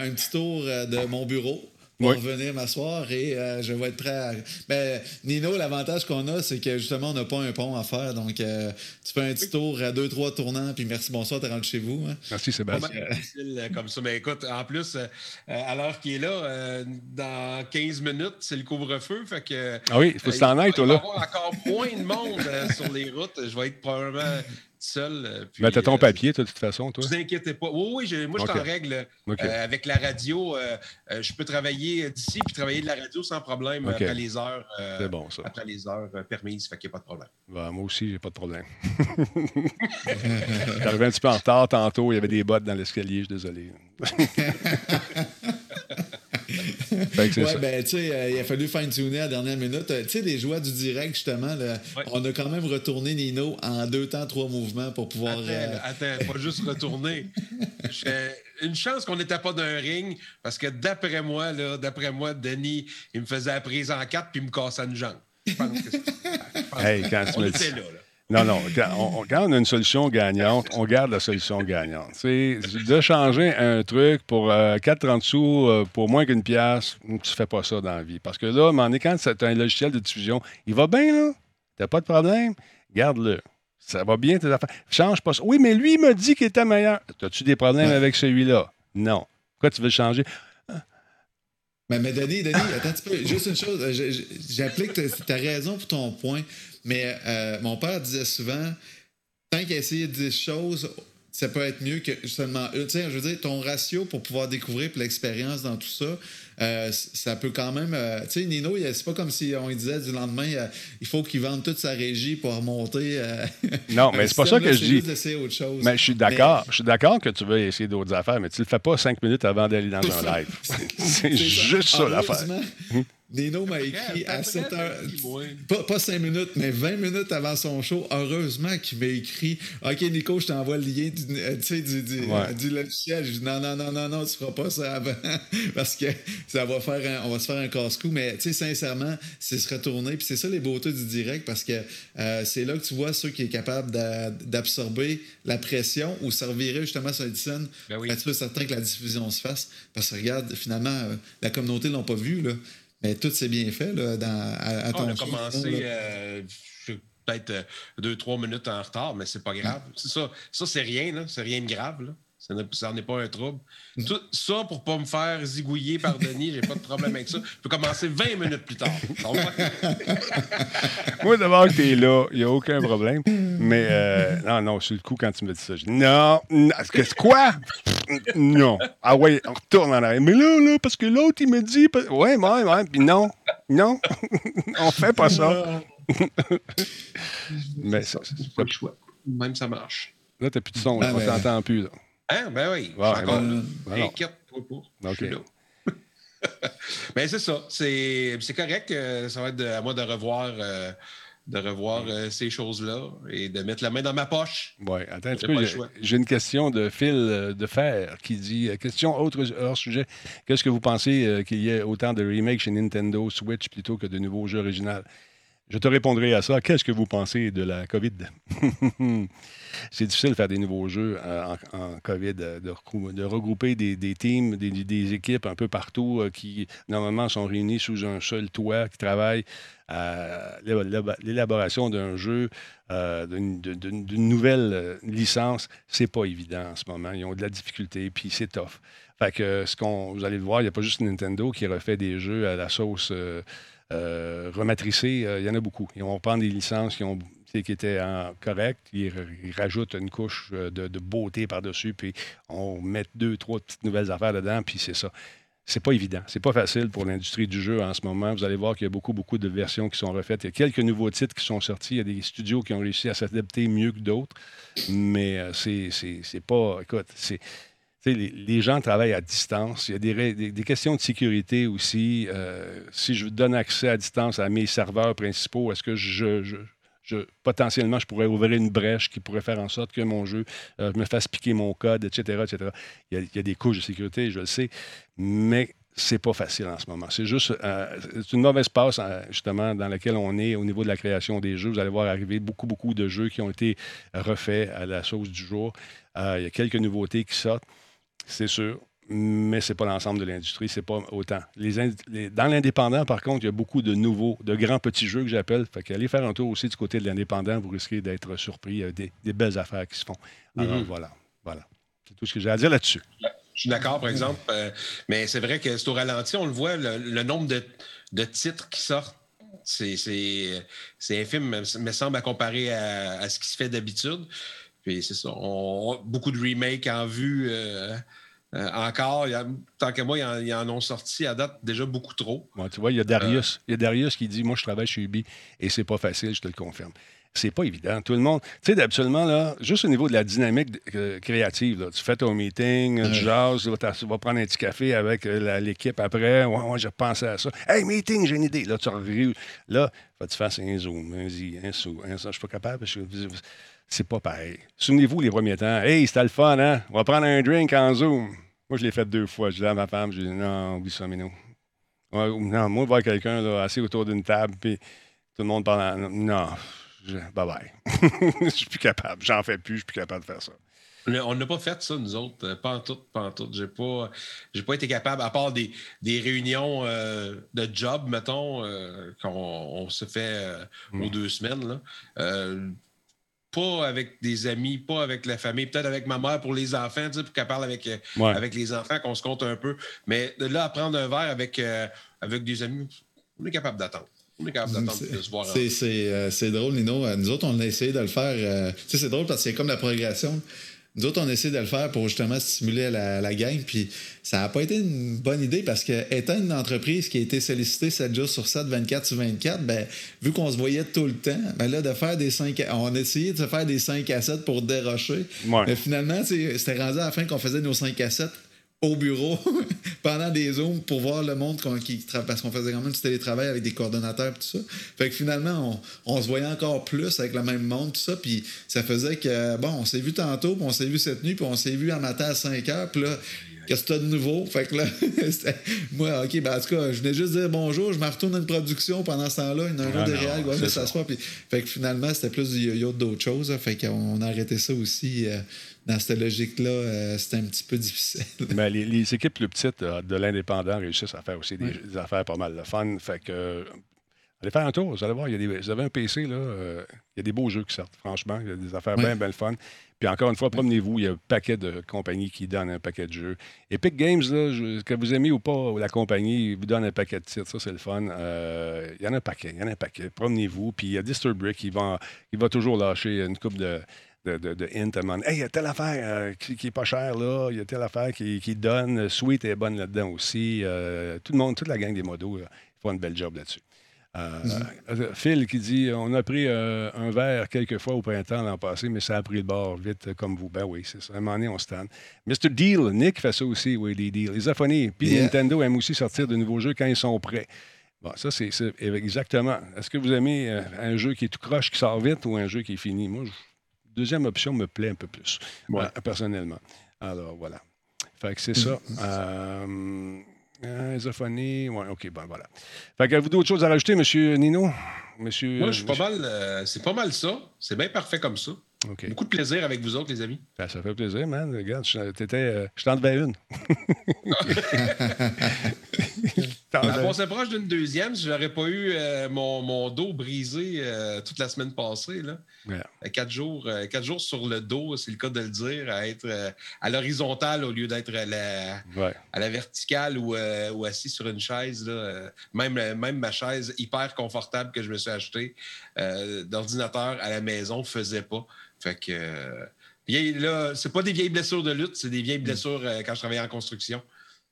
E: un petit tour de mon bureau pour venir m'asseoir et euh, je vais être prêt à... Ben, Nino, l'avantage qu'on a, c'est que justement, on n'a pas un pont à faire. Donc, euh, tu fais un petit tour à deux, trois tournants, puis merci, bonsoir, tu rentres chez vous. Hein. Merci, Sébastien.
G: Euh, comme ça. Mais ben, écoute, en plus, alors l'heure est là, dans 15 minutes, c'est le couvre-feu. Fait que.
F: Ah oui, il faut s'en toi, là.
G: Il
F: va avoir
G: encore moins de monde sur les routes. Je vais être probablement seul. Euh, puis, ben,
F: t'as ton euh, papier, de toute façon, toi. Ne
G: vous inquiétez pas. Oui, oui, moi, je suis en règle euh, avec la radio. je peux travailler d'ici puis travailler de la radio sans problème après les heures. C'est ça. les heures permises, fait qu'il n'y a pas de problème.
F: Ben, moi aussi, j'ai pas de problème. J'arrivais *laughs* un petit peu en retard tantôt. Il y avait des bottes dans l'escalier, je suis désolé. *laughs*
E: Oui, bien, ben, tu sais, euh, il a fallu fine-tuner à la dernière minute. Euh, tu sais, les joies du direct, justement, on a quand même retourné Nino en deux temps, trois mouvements pour pouvoir.
G: Attends, pas euh, juste retourner. *laughs* Une chance qu'on n'était pas dans un ring, parce que d'après moi, là, d'après moi, Denis, il me faisait la prise en quatre puis il me cassait une jambe. Je pense hey,
F: quand tu me dis... Non, non. On, quand on a une solution gagnante, on garde la solution gagnante. C'est de changer un truc pour 4,30 euh, sous, euh, pour moins qu'une pièce, hmm, tu fais pas ça dans la vie. Parce que là, en est quand c'est un logiciel de diffusion, il va bien, là. T'as pas de problème, garde-le. Ça va bien, tes affaires. Change pas ça. Oui, mais lui, il dit qu'il était meilleur. As-tu des problèmes avec celui-là? Non. Pourquoi tu veux changer?
E: Mais, mais Denis, Denis, attends un petit peu. Juste une chose, j'applique ta raison pour ton point. Mais euh, mon père disait souvent tant qu'à essayer 10 choses, ça peut être mieux que seulement Tiens, je veux dire, ton ratio pour pouvoir découvrir l'expérience dans tout ça, euh, ça peut quand même. Euh, tu sais, Nino, c'est pas comme si on disait du lendemain, il faut qu'il vende toute sa régie pour remonter. *laughs* non,
F: mais
E: c'est pas ça
F: que je dis. Mais je suis d'accord. Je suis d'accord que tu veux essayer d'autres affaires, mais tu le fais pas cinq minutes avant d'aller dans un *laughs* live. c'est *laughs* juste
E: ça l'affaire. Nino m'a écrit à 7 h pas, 5 minutes, mais 20 minutes avant son show. Heureusement qu'il m'a écrit Ok, Nico, je t'envoie le lien du, euh, sais, du, logiciel. Non, non, non, non, non, tu feras pas ça avant. *laughs* Parce que ça va faire on va se faire un casse-cou. Mais sincèrement, c'est se retourner. Puis c'est ça les beautés du direct parce que euh, c'est là que tu vois ceux qui sont capables d'absorber la pression ou servirait justement sur Edison ben oui. Ben, certain que la diffusion se fasse. Parce que regarde, finalement, euh, la communauté ne l'a pas vu. là. Mais tout s'est bien fait dans, à, ah,
G: ton ton On a commencé euh, peut-être euh, deux, trois minutes en retard, mais c'est pas grave. Ça, c'est rien, c'est rien de grave. Ça n'est pas un trouble. Mm. ça pour pas me faire zigouiller par Denis, j'ai pas de problème avec ça. Je peux commencer 20 minutes plus tard.
F: *laughs* Moi, d'abord que t'es là, il n'y a aucun problème. Mais euh, non, non, je suis le coup quand tu me dis ça. Je dis non, non c'est quoi? non. Ah ouais, on retourne en arrière. Mais là, là, parce que l'autre, il me dit. Ouais, ouais, oui. Puis non, non, *laughs* on fait pas ça. *laughs*
G: Mais ça, c'est pas le choix. Même ça marche.
F: Là, tu n'as plus de son, ah, on ben, plus. Là. Ah, Ben oui. encore... Mais
G: ben, ben *laughs* ben, c'est ça. C'est, correct. Euh, ça va être à moi de revoir, euh, de revoir
F: euh,
G: ces choses-là et de mettre la main dans ma poche.
F: Oui, attends J'ai une question de Phil de Fer qui dit Question autre hors sujet. Qu'est-ce que vous pensez qu'il y ait autant de remakes chez Nintendo Switch plutôt que de nouveaux jeux originaux? Je te répondrai à ça. Qu'est-ce que vous pensez de la COVID? *laughs* c'est difficile de faire des nouveaux jeux euh, en, COVID, euh, de, regrouper des, teams, des, équipes un peu partout euh, qui, normalement, sont réunies sous un seul toit, qui travaillent à l'élaboration d'un jeu, d'une nouvelle licence, c'est pas évident en ce moment. Ils ont de la difficulté, puis c'est tough. Fait que ce qu'on, vous allez le voir, il n'y a pas juste Nintendo qui refait des jeux à la sauce euh, rematricée. Il y en a beaucoup. Ils vont prendre des licences qui ont qui était euh, correct. Il, une couche euh, de, beauté par-dessus, puis on met deux, trois petites nouvelles affaires dedans, puis c'est ça. C'est pas évident. C'est pas facile pour l'industrie du jeu en ce moment. Vous allez voir qu'il y a beaucoup, beaucoup de versions qui sont refaites. Il y a quelques nouveaux titres qui sont sortis. Il y a des studios qui ont réussi à s'adapter mieux que d'autres. Mais euh, c'est pas. Écoute, c'est. Les, gens travaillent à distance. Il y a des, questions de sécurité aussi. si je donne accès à distance à mes serveurs principaux, est-ce que je, potentiellement, je pourrais ouvrir une brèche qui pourrait faire en sorte que mon jeu euh, me fasse piquer mon code, etc. etc. Il, y a, des couches de sécurité, je le sais, mais c'est pas facile en ce moment. C'est juste euh, une mauvaise passe, euh, justement, dans laquelle on est au niveau de la création des jeux. Vous allez voir arriver beaucoup, beaucoup de jeux qui ont été refaits à la sauce du jour. il y a quelques nouveautés qui sortent, c'est sûr mais ce n'est pas l'ensemble de l'industrie, c'est pas autant. dans l'indépendant, par contre, il y a beaucoup de nouveaux, de grands petits jeux que j'appelle. Fait qu'aller faire un tour aussi du côté de l'indépendant, vous risquez d'être surpris. Euh, des, belles affaires qui se font. Alors mm-hmm. voilà, voilà. C'est tout ce que j'ai à dire là-dessus.
G: Je suis d'accord, par exemple, euh, mais c'est vrai que c'est au ralenti, on le voit, le, nombre de, titres qui sortent c'est infime, me semble, à comparer à, ce qui se fait d'habitude. Puis c'est ça, on, beaucoup de remakes en vue. Euh, euh, encore, tant que moi, ils en, ont sorti à date déjà beaucoup trop.
F: tu vois, il y a Darius. Euh, il y a Darius qui dit Moi, je travaille chez Ubi et c'est pas facile, je te le confirme. C'est pas évident. Tout le monde. Tu sais, absolument, là, juste au niveau de la dynamique créative, tu fais ton meeting, tu jases, tu vas, prendre un petit café avec euh, l'équipe après. Ouais, je j'ai pensé à ça. Hey, meeting, j'ai une idée. Là, tu revues. Là, tu fasses un zoom, un Vas-y, un sou, ça. Je suis pas capable. C'est pas pareil. Souvenez-vous les premiers temps. Hey, c'était le fun, hein? On va prendre un drink en zoom. Moi, je l'ai fait deux fois. Je dis à ma femme, je dis non, oublie ça, Mino. non, moi, voir quelqu'un assis autour d'une table, puis tout le monde parle. Non, je... bye bye. *laughs* je suis plus capable. J'en fais plus, je suis plus capable de faire ça.
G: on n'a pas fait ça, nous autres, euh, pas en tout, pas en tout. J'ai pas, pas été capable, à part des, réunions euh, de job, mettons, euh, qu'on on se fait aux mm. deux semaines. Là, pas avec des amis, pas avec la famille, peut-être avec ma mère pour les enfants, pour qu'elle parle avec, euh, avec les enfants, qu'on se compte un peu. Mais là à prendre un verre avec, euh, avec des amis, on est capable d'attendre. On est
E: capable d'attendre de se voir. Euh, c'est, drôle, Nino. Nous autres, on a essayé de le faire. c'est drôle parce que c'est comme la progression. Nous autres, on essaie de le faire pour justement stimuler la, gang. Puis ça n'a pas été une bonne idée parce que étant une entreprise qui a été sollicitée 7 jours sur 7, 24 sur 24, ben, vu qu'on se voyait tout le temps, ben là, de faire des 5 on essayé de se faire des 5 à 7 pour dérocher. Mais finalement, c'était rendu à la fin qu'on faisait nos 5 à 7 au bureau *laughs* pendant des zones, pour voir le monde parce qu'on faisait quand même du télétravail avec des coordonnateurs et tout ça. Fait que finalement, on, se voyait encore plus avec le même monde, tout ça, puis ça faisait que, bon, on s'est vu tantôt, puis on s'est vu cette nuit, puis on s'est vu un matin à 5 heures, puis là, qu'est-ce que t'as de nouveau? *laughs* Fait que là, *laughs* moi, OK, ben en tout cas, je venais juste dire bonjour, je me retourne à une production pendant ce temps-là, une heure de réel, ça se Puis, fait que finalement, c'était plus du yo-yo d'autres choses. Fait qu'on a arrêté ça aussi. Euh, dans cette logique-là, euh, c'est un petit peu difficile. Mais les,
F: équipes plus petites euh, de l'indépendant réussissent à faire aussi des, affaires pas mal de fun. Fait que, euh, allez faire un tour, vous allez voir, il y a des, vous avez un PC, là, il y a des beaux jeux qui sortent, franchement. Il y a des affaires bien, bien fun. Puis encore une fois, promenez-vous, il y a un paquet de compagnies qui donnent un paquet de jeux. Epic Games, là, que vous aimez ou pas la compagnie, vous donne un paquet de titres, ça c'est le fun. il y en a un paquet, il y en a un paquet. Promenez-vous. Puis il y a Disturbic, il va, il va toujours lâcher une coupe de de, de, Hey, il y a telle affaire euh, qui, qui, est pas chère là, il y a telle affaire qui, donne. Euh, Sweet est bonne là-dedans aussi. Euh, tout le monde, toute la gang des modos ils font une belle job là-dessus. Phil qui dit On a pris un verre quelques fois au printemps l'an passé, mais ça a pris le bord vite comme vous. Ben oui, c'est ça. un moment donné, on se Mr. Deal, Nick fait ça aussi, oui, les deals. Les aphonies. Puis Nintendo aime aussi sortir de nouveaux jeux quand ils sont prêts. Bon, ça, c'est exactement. Est-ce que vous aimez un jeu qui est tout croche, qui sort vite, ou un jeu qui est fini? Moi, je deuxième option me plaît un peu plus, euh, personnellement. Alors, voilà. Fait que c'est ça. Euh, euh OK, ben voilà. Fait que vous d'autres choses à rajouter, Monsieur Nino? Monsieur,
G: Moi, je
F: pas
G: mal. Euh, c'est pas mal ça. C'est bien parfait comme ça. Beaucoup de plaisir avec vous autres, les amis.
F: Ben, ça fait plaisir, man. Regarde, je, je t'en devais une. *laughs*
G: *laughs* On s'approche d'une deuxième si j'aurais pas eu euh, mon, dos brisé euh, toute la semaine passée. Là. Euh, quatre, jours, jours sur le dos, c'est le cas
E: de le dire, à être à l'horizontale au lieu d'être à, la, à la verticale ou, assis sur une chaise. Même, même ma chaise hyper confortable que je me suis achetée d'ordinateur à la maison ne faisait pas. Fait que. sont c'est pas des vieilles blessures de lutte, c'est des vieilles mm. blessures quand je travaillais en construction.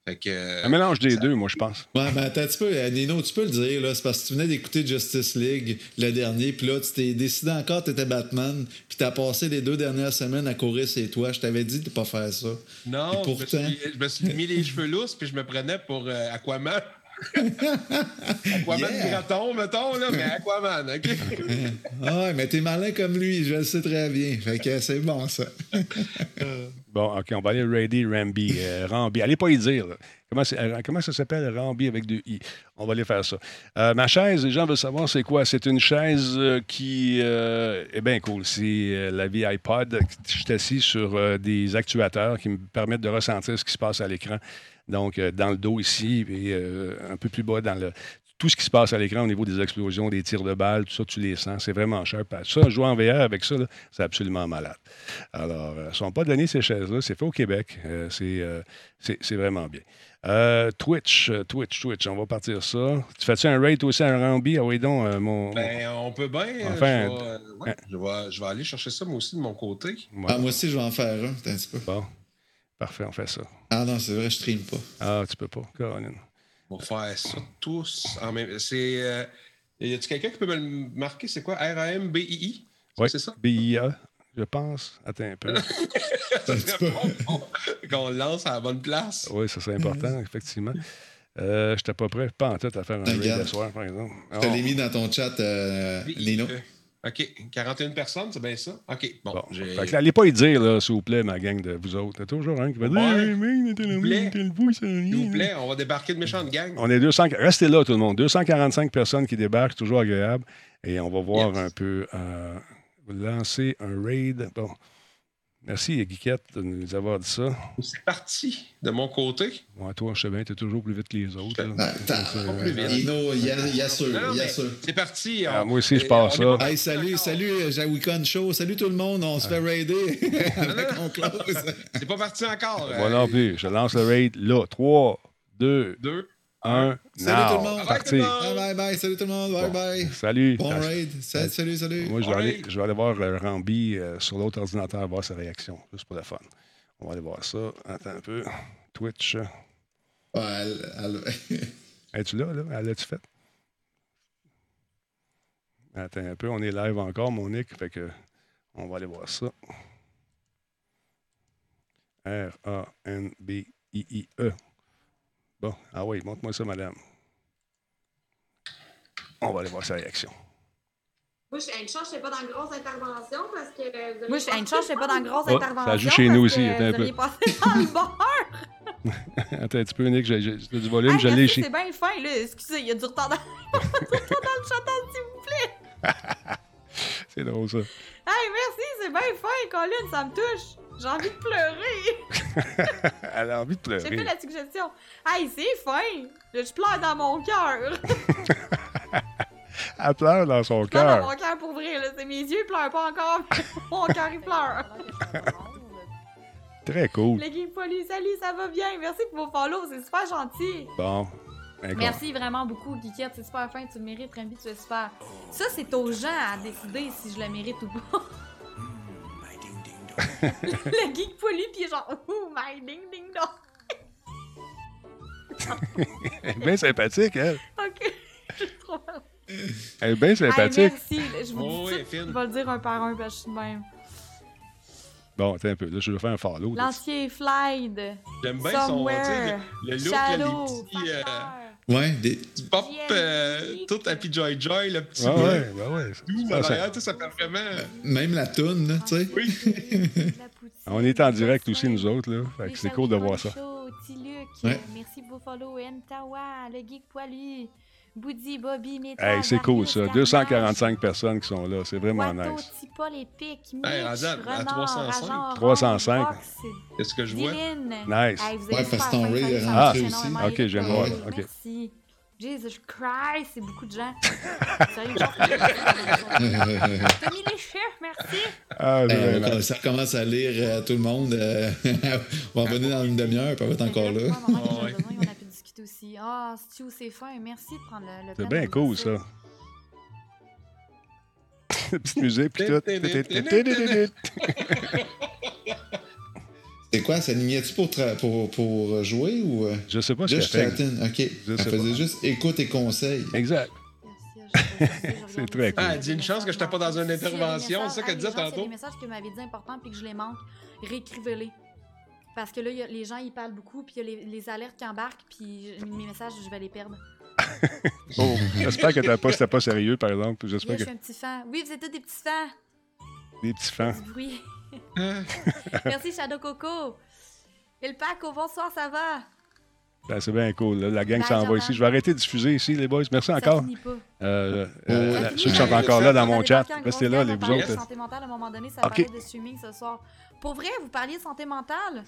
F: Un mélange des deux, moi, je pense.
E: Ouais, mais ben, attends, tu peux, euh, Nino, tu peux le dire, là. C'est parce que tu venais d'écouter Justice League le dernier, puis là, tu t'es décidé encore, tu étais Batman, puis t'as passé les deux dernières semaines à courir chez toi. Je t'avais dit de pas faire ça. Non, pourtant... je, me suis, mis les cheveux lousses, puis je me prenais pour euh, Aquaman. *laughs* Aquaman yeah. Breton, mettons, là, mais Aquaman, OK? *laughs* ah, mais t'es malin comme lui, je le sais très bien. Fait que c'est bon, ça. *laughs*
F: bon, OK, on va aller Ready Rambi. Euh, Rambi, allez pas y dire. Comment, euh, comment, ça s'appelle, Rambi avec deux I? On va aller faire ça. Euh, ma chaise, les gens veulent savoir c'est quoi. C'est une chaise qui est bien cool. C'est la vie iPod. Je suis assis sur des actuateurs qui me permettent de ressentir ce qui se passe à l'écran. Donc, euh, dans le dos ici, et euh, un peu plus bas dans le tout ce qui se passe à l'écran au niveau des explosions, des tirs de balles, tout ça, tu les sens. C'est vraiment cher. Ça, jouer en VR avec ça, c'est absolument malade. Alors, ne euh, sont pas de l'année, ces chaises-là. C'est fait au Québec. c'est vraiment bien. Twitch, Twitch, Twitch, on va partir ça. Tu fais-tu un rate aussi un Rambi? Ah oui, donc, mon.
E: Ben, on peut bien. Enfin, hein? je, vais, aller chercher ça, moi aussi, de mon côté. Ah, moi aussi, je vais en faire un, un petit peu.
F: Parfait, on fait ça.
E: Ah non, c'est vrai, je stream pas. Ah,
F: tu peux pas, Caroline.
E: On va faire ça tous en même C'est. Euh, y a-tu quelqu'un qui peut me le marquer? C'est quoi? R-A-M-B-I-I?
F: Oui, c'est ça?
E: B-I-A,
F: je pense. Attends un peu. *laughs*
E: qu'on le lance à la bonne place.
F: Oui, ça, c'est important, mm. effectivement. Je euh, J'étais pas prêt, pas en tête à faire un live ce soir,
E: par exemple. Tu te oh. mis dans ton chat, Lino. Euh, OK. 41 personnes, c'est bien ça? OK. Bon. bon fait allez
F: pas y dire, s'il vous plaît, ma gang de vous autres. Il y a toujours un qui va dire ouais.
E: hey, S'il
F: vous, plaît, on va débarquer de méchante gang. On est 200. Restez là, tout le monde. 245 personnes qui débarquent, toujours agréable. Et on va voir un peu. Euh, lancer un raid. Bon. Merci, Guiquette, de nous avoir dit ça.
E: C'est parti de mon côté.
F: Ouais, toi, je sais t'es toujours plus vite que les autres. Euh, euh,
E: il y a ceux. C'est parti.
F: Ah, moi aussi, je pars ça.
E: Hey, salut, salut, euh, Jawicon Show. Salut tout le monde. On se fait raider. *laughs* C'est pas parti encore.
F: Voilà, plus. Je lance le raid là. 3, 2, 2 un. Salut
E: tout
F: le monde.
E: Bye
F: bye
E: bye. Salut tout le monde. Bye bye.
F: Salut.
E: Bon raid. Salut, salut, salut.
F: Moi, je vais, aller, je vais aller voir euh, Rambi euh, sur l'autre ordinateur, voir sa réaction. Juste pour le fun. On va aller voir ça. Attends un peu. Twitch. Ouais, elle. elle... Es-tu là, là? Elle l'a-tu fait? Attends un peu. On est live encore, Monique. Fait que on va aller voir ça. R-A-N-B-I-I-E. i i e ah oui, montre-moi ça, madame. On va aller voir sa réaction. Moi, je suis chance, je ne pas
H: dans grosse intervention, parce que. Vous Moi,
I: je suis chance, je
H: ne pas dans grosses grosse oh, intervention,
I: Ça
H: joue chez nous aussi,
F: un peu.
I: passé dans
F: le
I: *laughs* beurre! attends
F: un
I: petit peu, Nick,
F: j'ai du volume, je l'ai chez.
I: C'est bien
F: fin,
I: là. Excusez,
F: il y a du
I: retard dans, le *laughs* *laughs* chat, s'il vous plaît.
F: C'est drôle, ça. Hey,
I: merci, c'est bien fin, Colin, ça me touche. J'ai envie de pleurer.
F: *laughs* Elle a envie de pleurer.
I: J'ai fait la suggestion. Hey, c'est fin. Je pleure dans mon cœur.
F: *laughs* Elle pleure dans son cœur.
I: dans mon cœur pour ouvrir. là. C'est mes yeux, pleurent pas encore. *laughs* mon cœur, il pleure.
F: Très cool. geek
I: police, salut, ça va bien. Merci pour vos follow, c'est super gentil.
F: Bon,
I: Merci vraiment beaucoup, Guiquette. C'est super fin, tu le mérites, Rambi, tu es super. Ça, c'est aux gens à décider si je le mérite ou pas. *laughs* le geek poli, puis genre, oh my ding ding dong.
F: Elle est bien sympathique, elle. Ok, *laughs* Elle est bien sympathique.
I: merci, je vous oh, je vais le dire un par un, parce que je suis de même.
F: Bon, attends un peu. je vais faire un follow.
I: L'ancien Flyde.
E: J'aime bien son. Le look, Shallow, les petits. Euh, Ouais, des... Pop, euh, tout Happy Joy Joy, le petit. Ah ouais, ouais. Ben ça, Tout, ça fait vraiment. Ben, même la toune, tu sais. Oui. *laughs*
F: Ah, on est en direct aussi, nous autres, là. Fait que c'est cool de voir ça. Merci Buffalo, Ntawa, le geek poilu. Boudi, Bobby, Métal. Hey, c'est cool, ça. 245 personnes qui sont là. C'est vraiment nice. Tipa, les pics, Mitch, hey, à, 305. Agent, 305.
E: Qu'est-ce que je vois?
F: Nice.
E: Hey, ouais, ton Ray
F: est rentré aussi. OK, j'aime voir. OK. Merci.
I: Jesus Christ, c'est beaucoup de gens. *laughs* Sérieux, T'as mis les
E: chiffres, merci. Ah, euh, ça recommence à lire euh, tout le monde. Euh, *laughs* on va ah, revenir dans une demi-heure, on va être encore là. Ah, ouais
F: aussi. Ah, Stu, c'est fin. Merci de prendre le, temps. C'est bien cool, ça. *laughs* Petite musique, puis tout.
E: C'est quoi? Ça niait-tu pour, pour, pour, jouer ou. Euh?
F: Je sais pas
E: Juste ce OK. Je faisais juste écoute et conseil.
F: Exact.
E: c'est très cool. Ah, dis une chance que je n'étais pas dans une intervention,
I: c'est
E: ça qu'elle ah, disait
I: tantôt. C'est des messages que m'avait dit importants puis que je les manque. Réécrivez-les. Parce que là, les gens, ils parlent beaucoup, puis il y a les, alertes qui embarquent, puis mes messages, je vais les perdre.
F: *laughs* oh, j'espère que t'as pas, pas sérieux, par exemple.
I: J'espère
F: oui, que... je
I: suis un petit fan. Oui, vous êtes tous des petits fans.
F: Des petits fans. Oui.
I: *laughs* Merci, Shadow Coco. Et le pack Paco, bonsoir, ça va?
F: Ben, c'est bien cool. Là. La gang s'en va ici. Je vais arrêter de diffuser ici, les boys. Merci ça encore. Euh, oh, euh, ceux qui sont encore là dans mon chat, restez là, les vous autres. Santé mentale, à un moment donné, ça okay.
I: parlait de streaming ce soir. Pour vrai, vous parliez de santé mentale.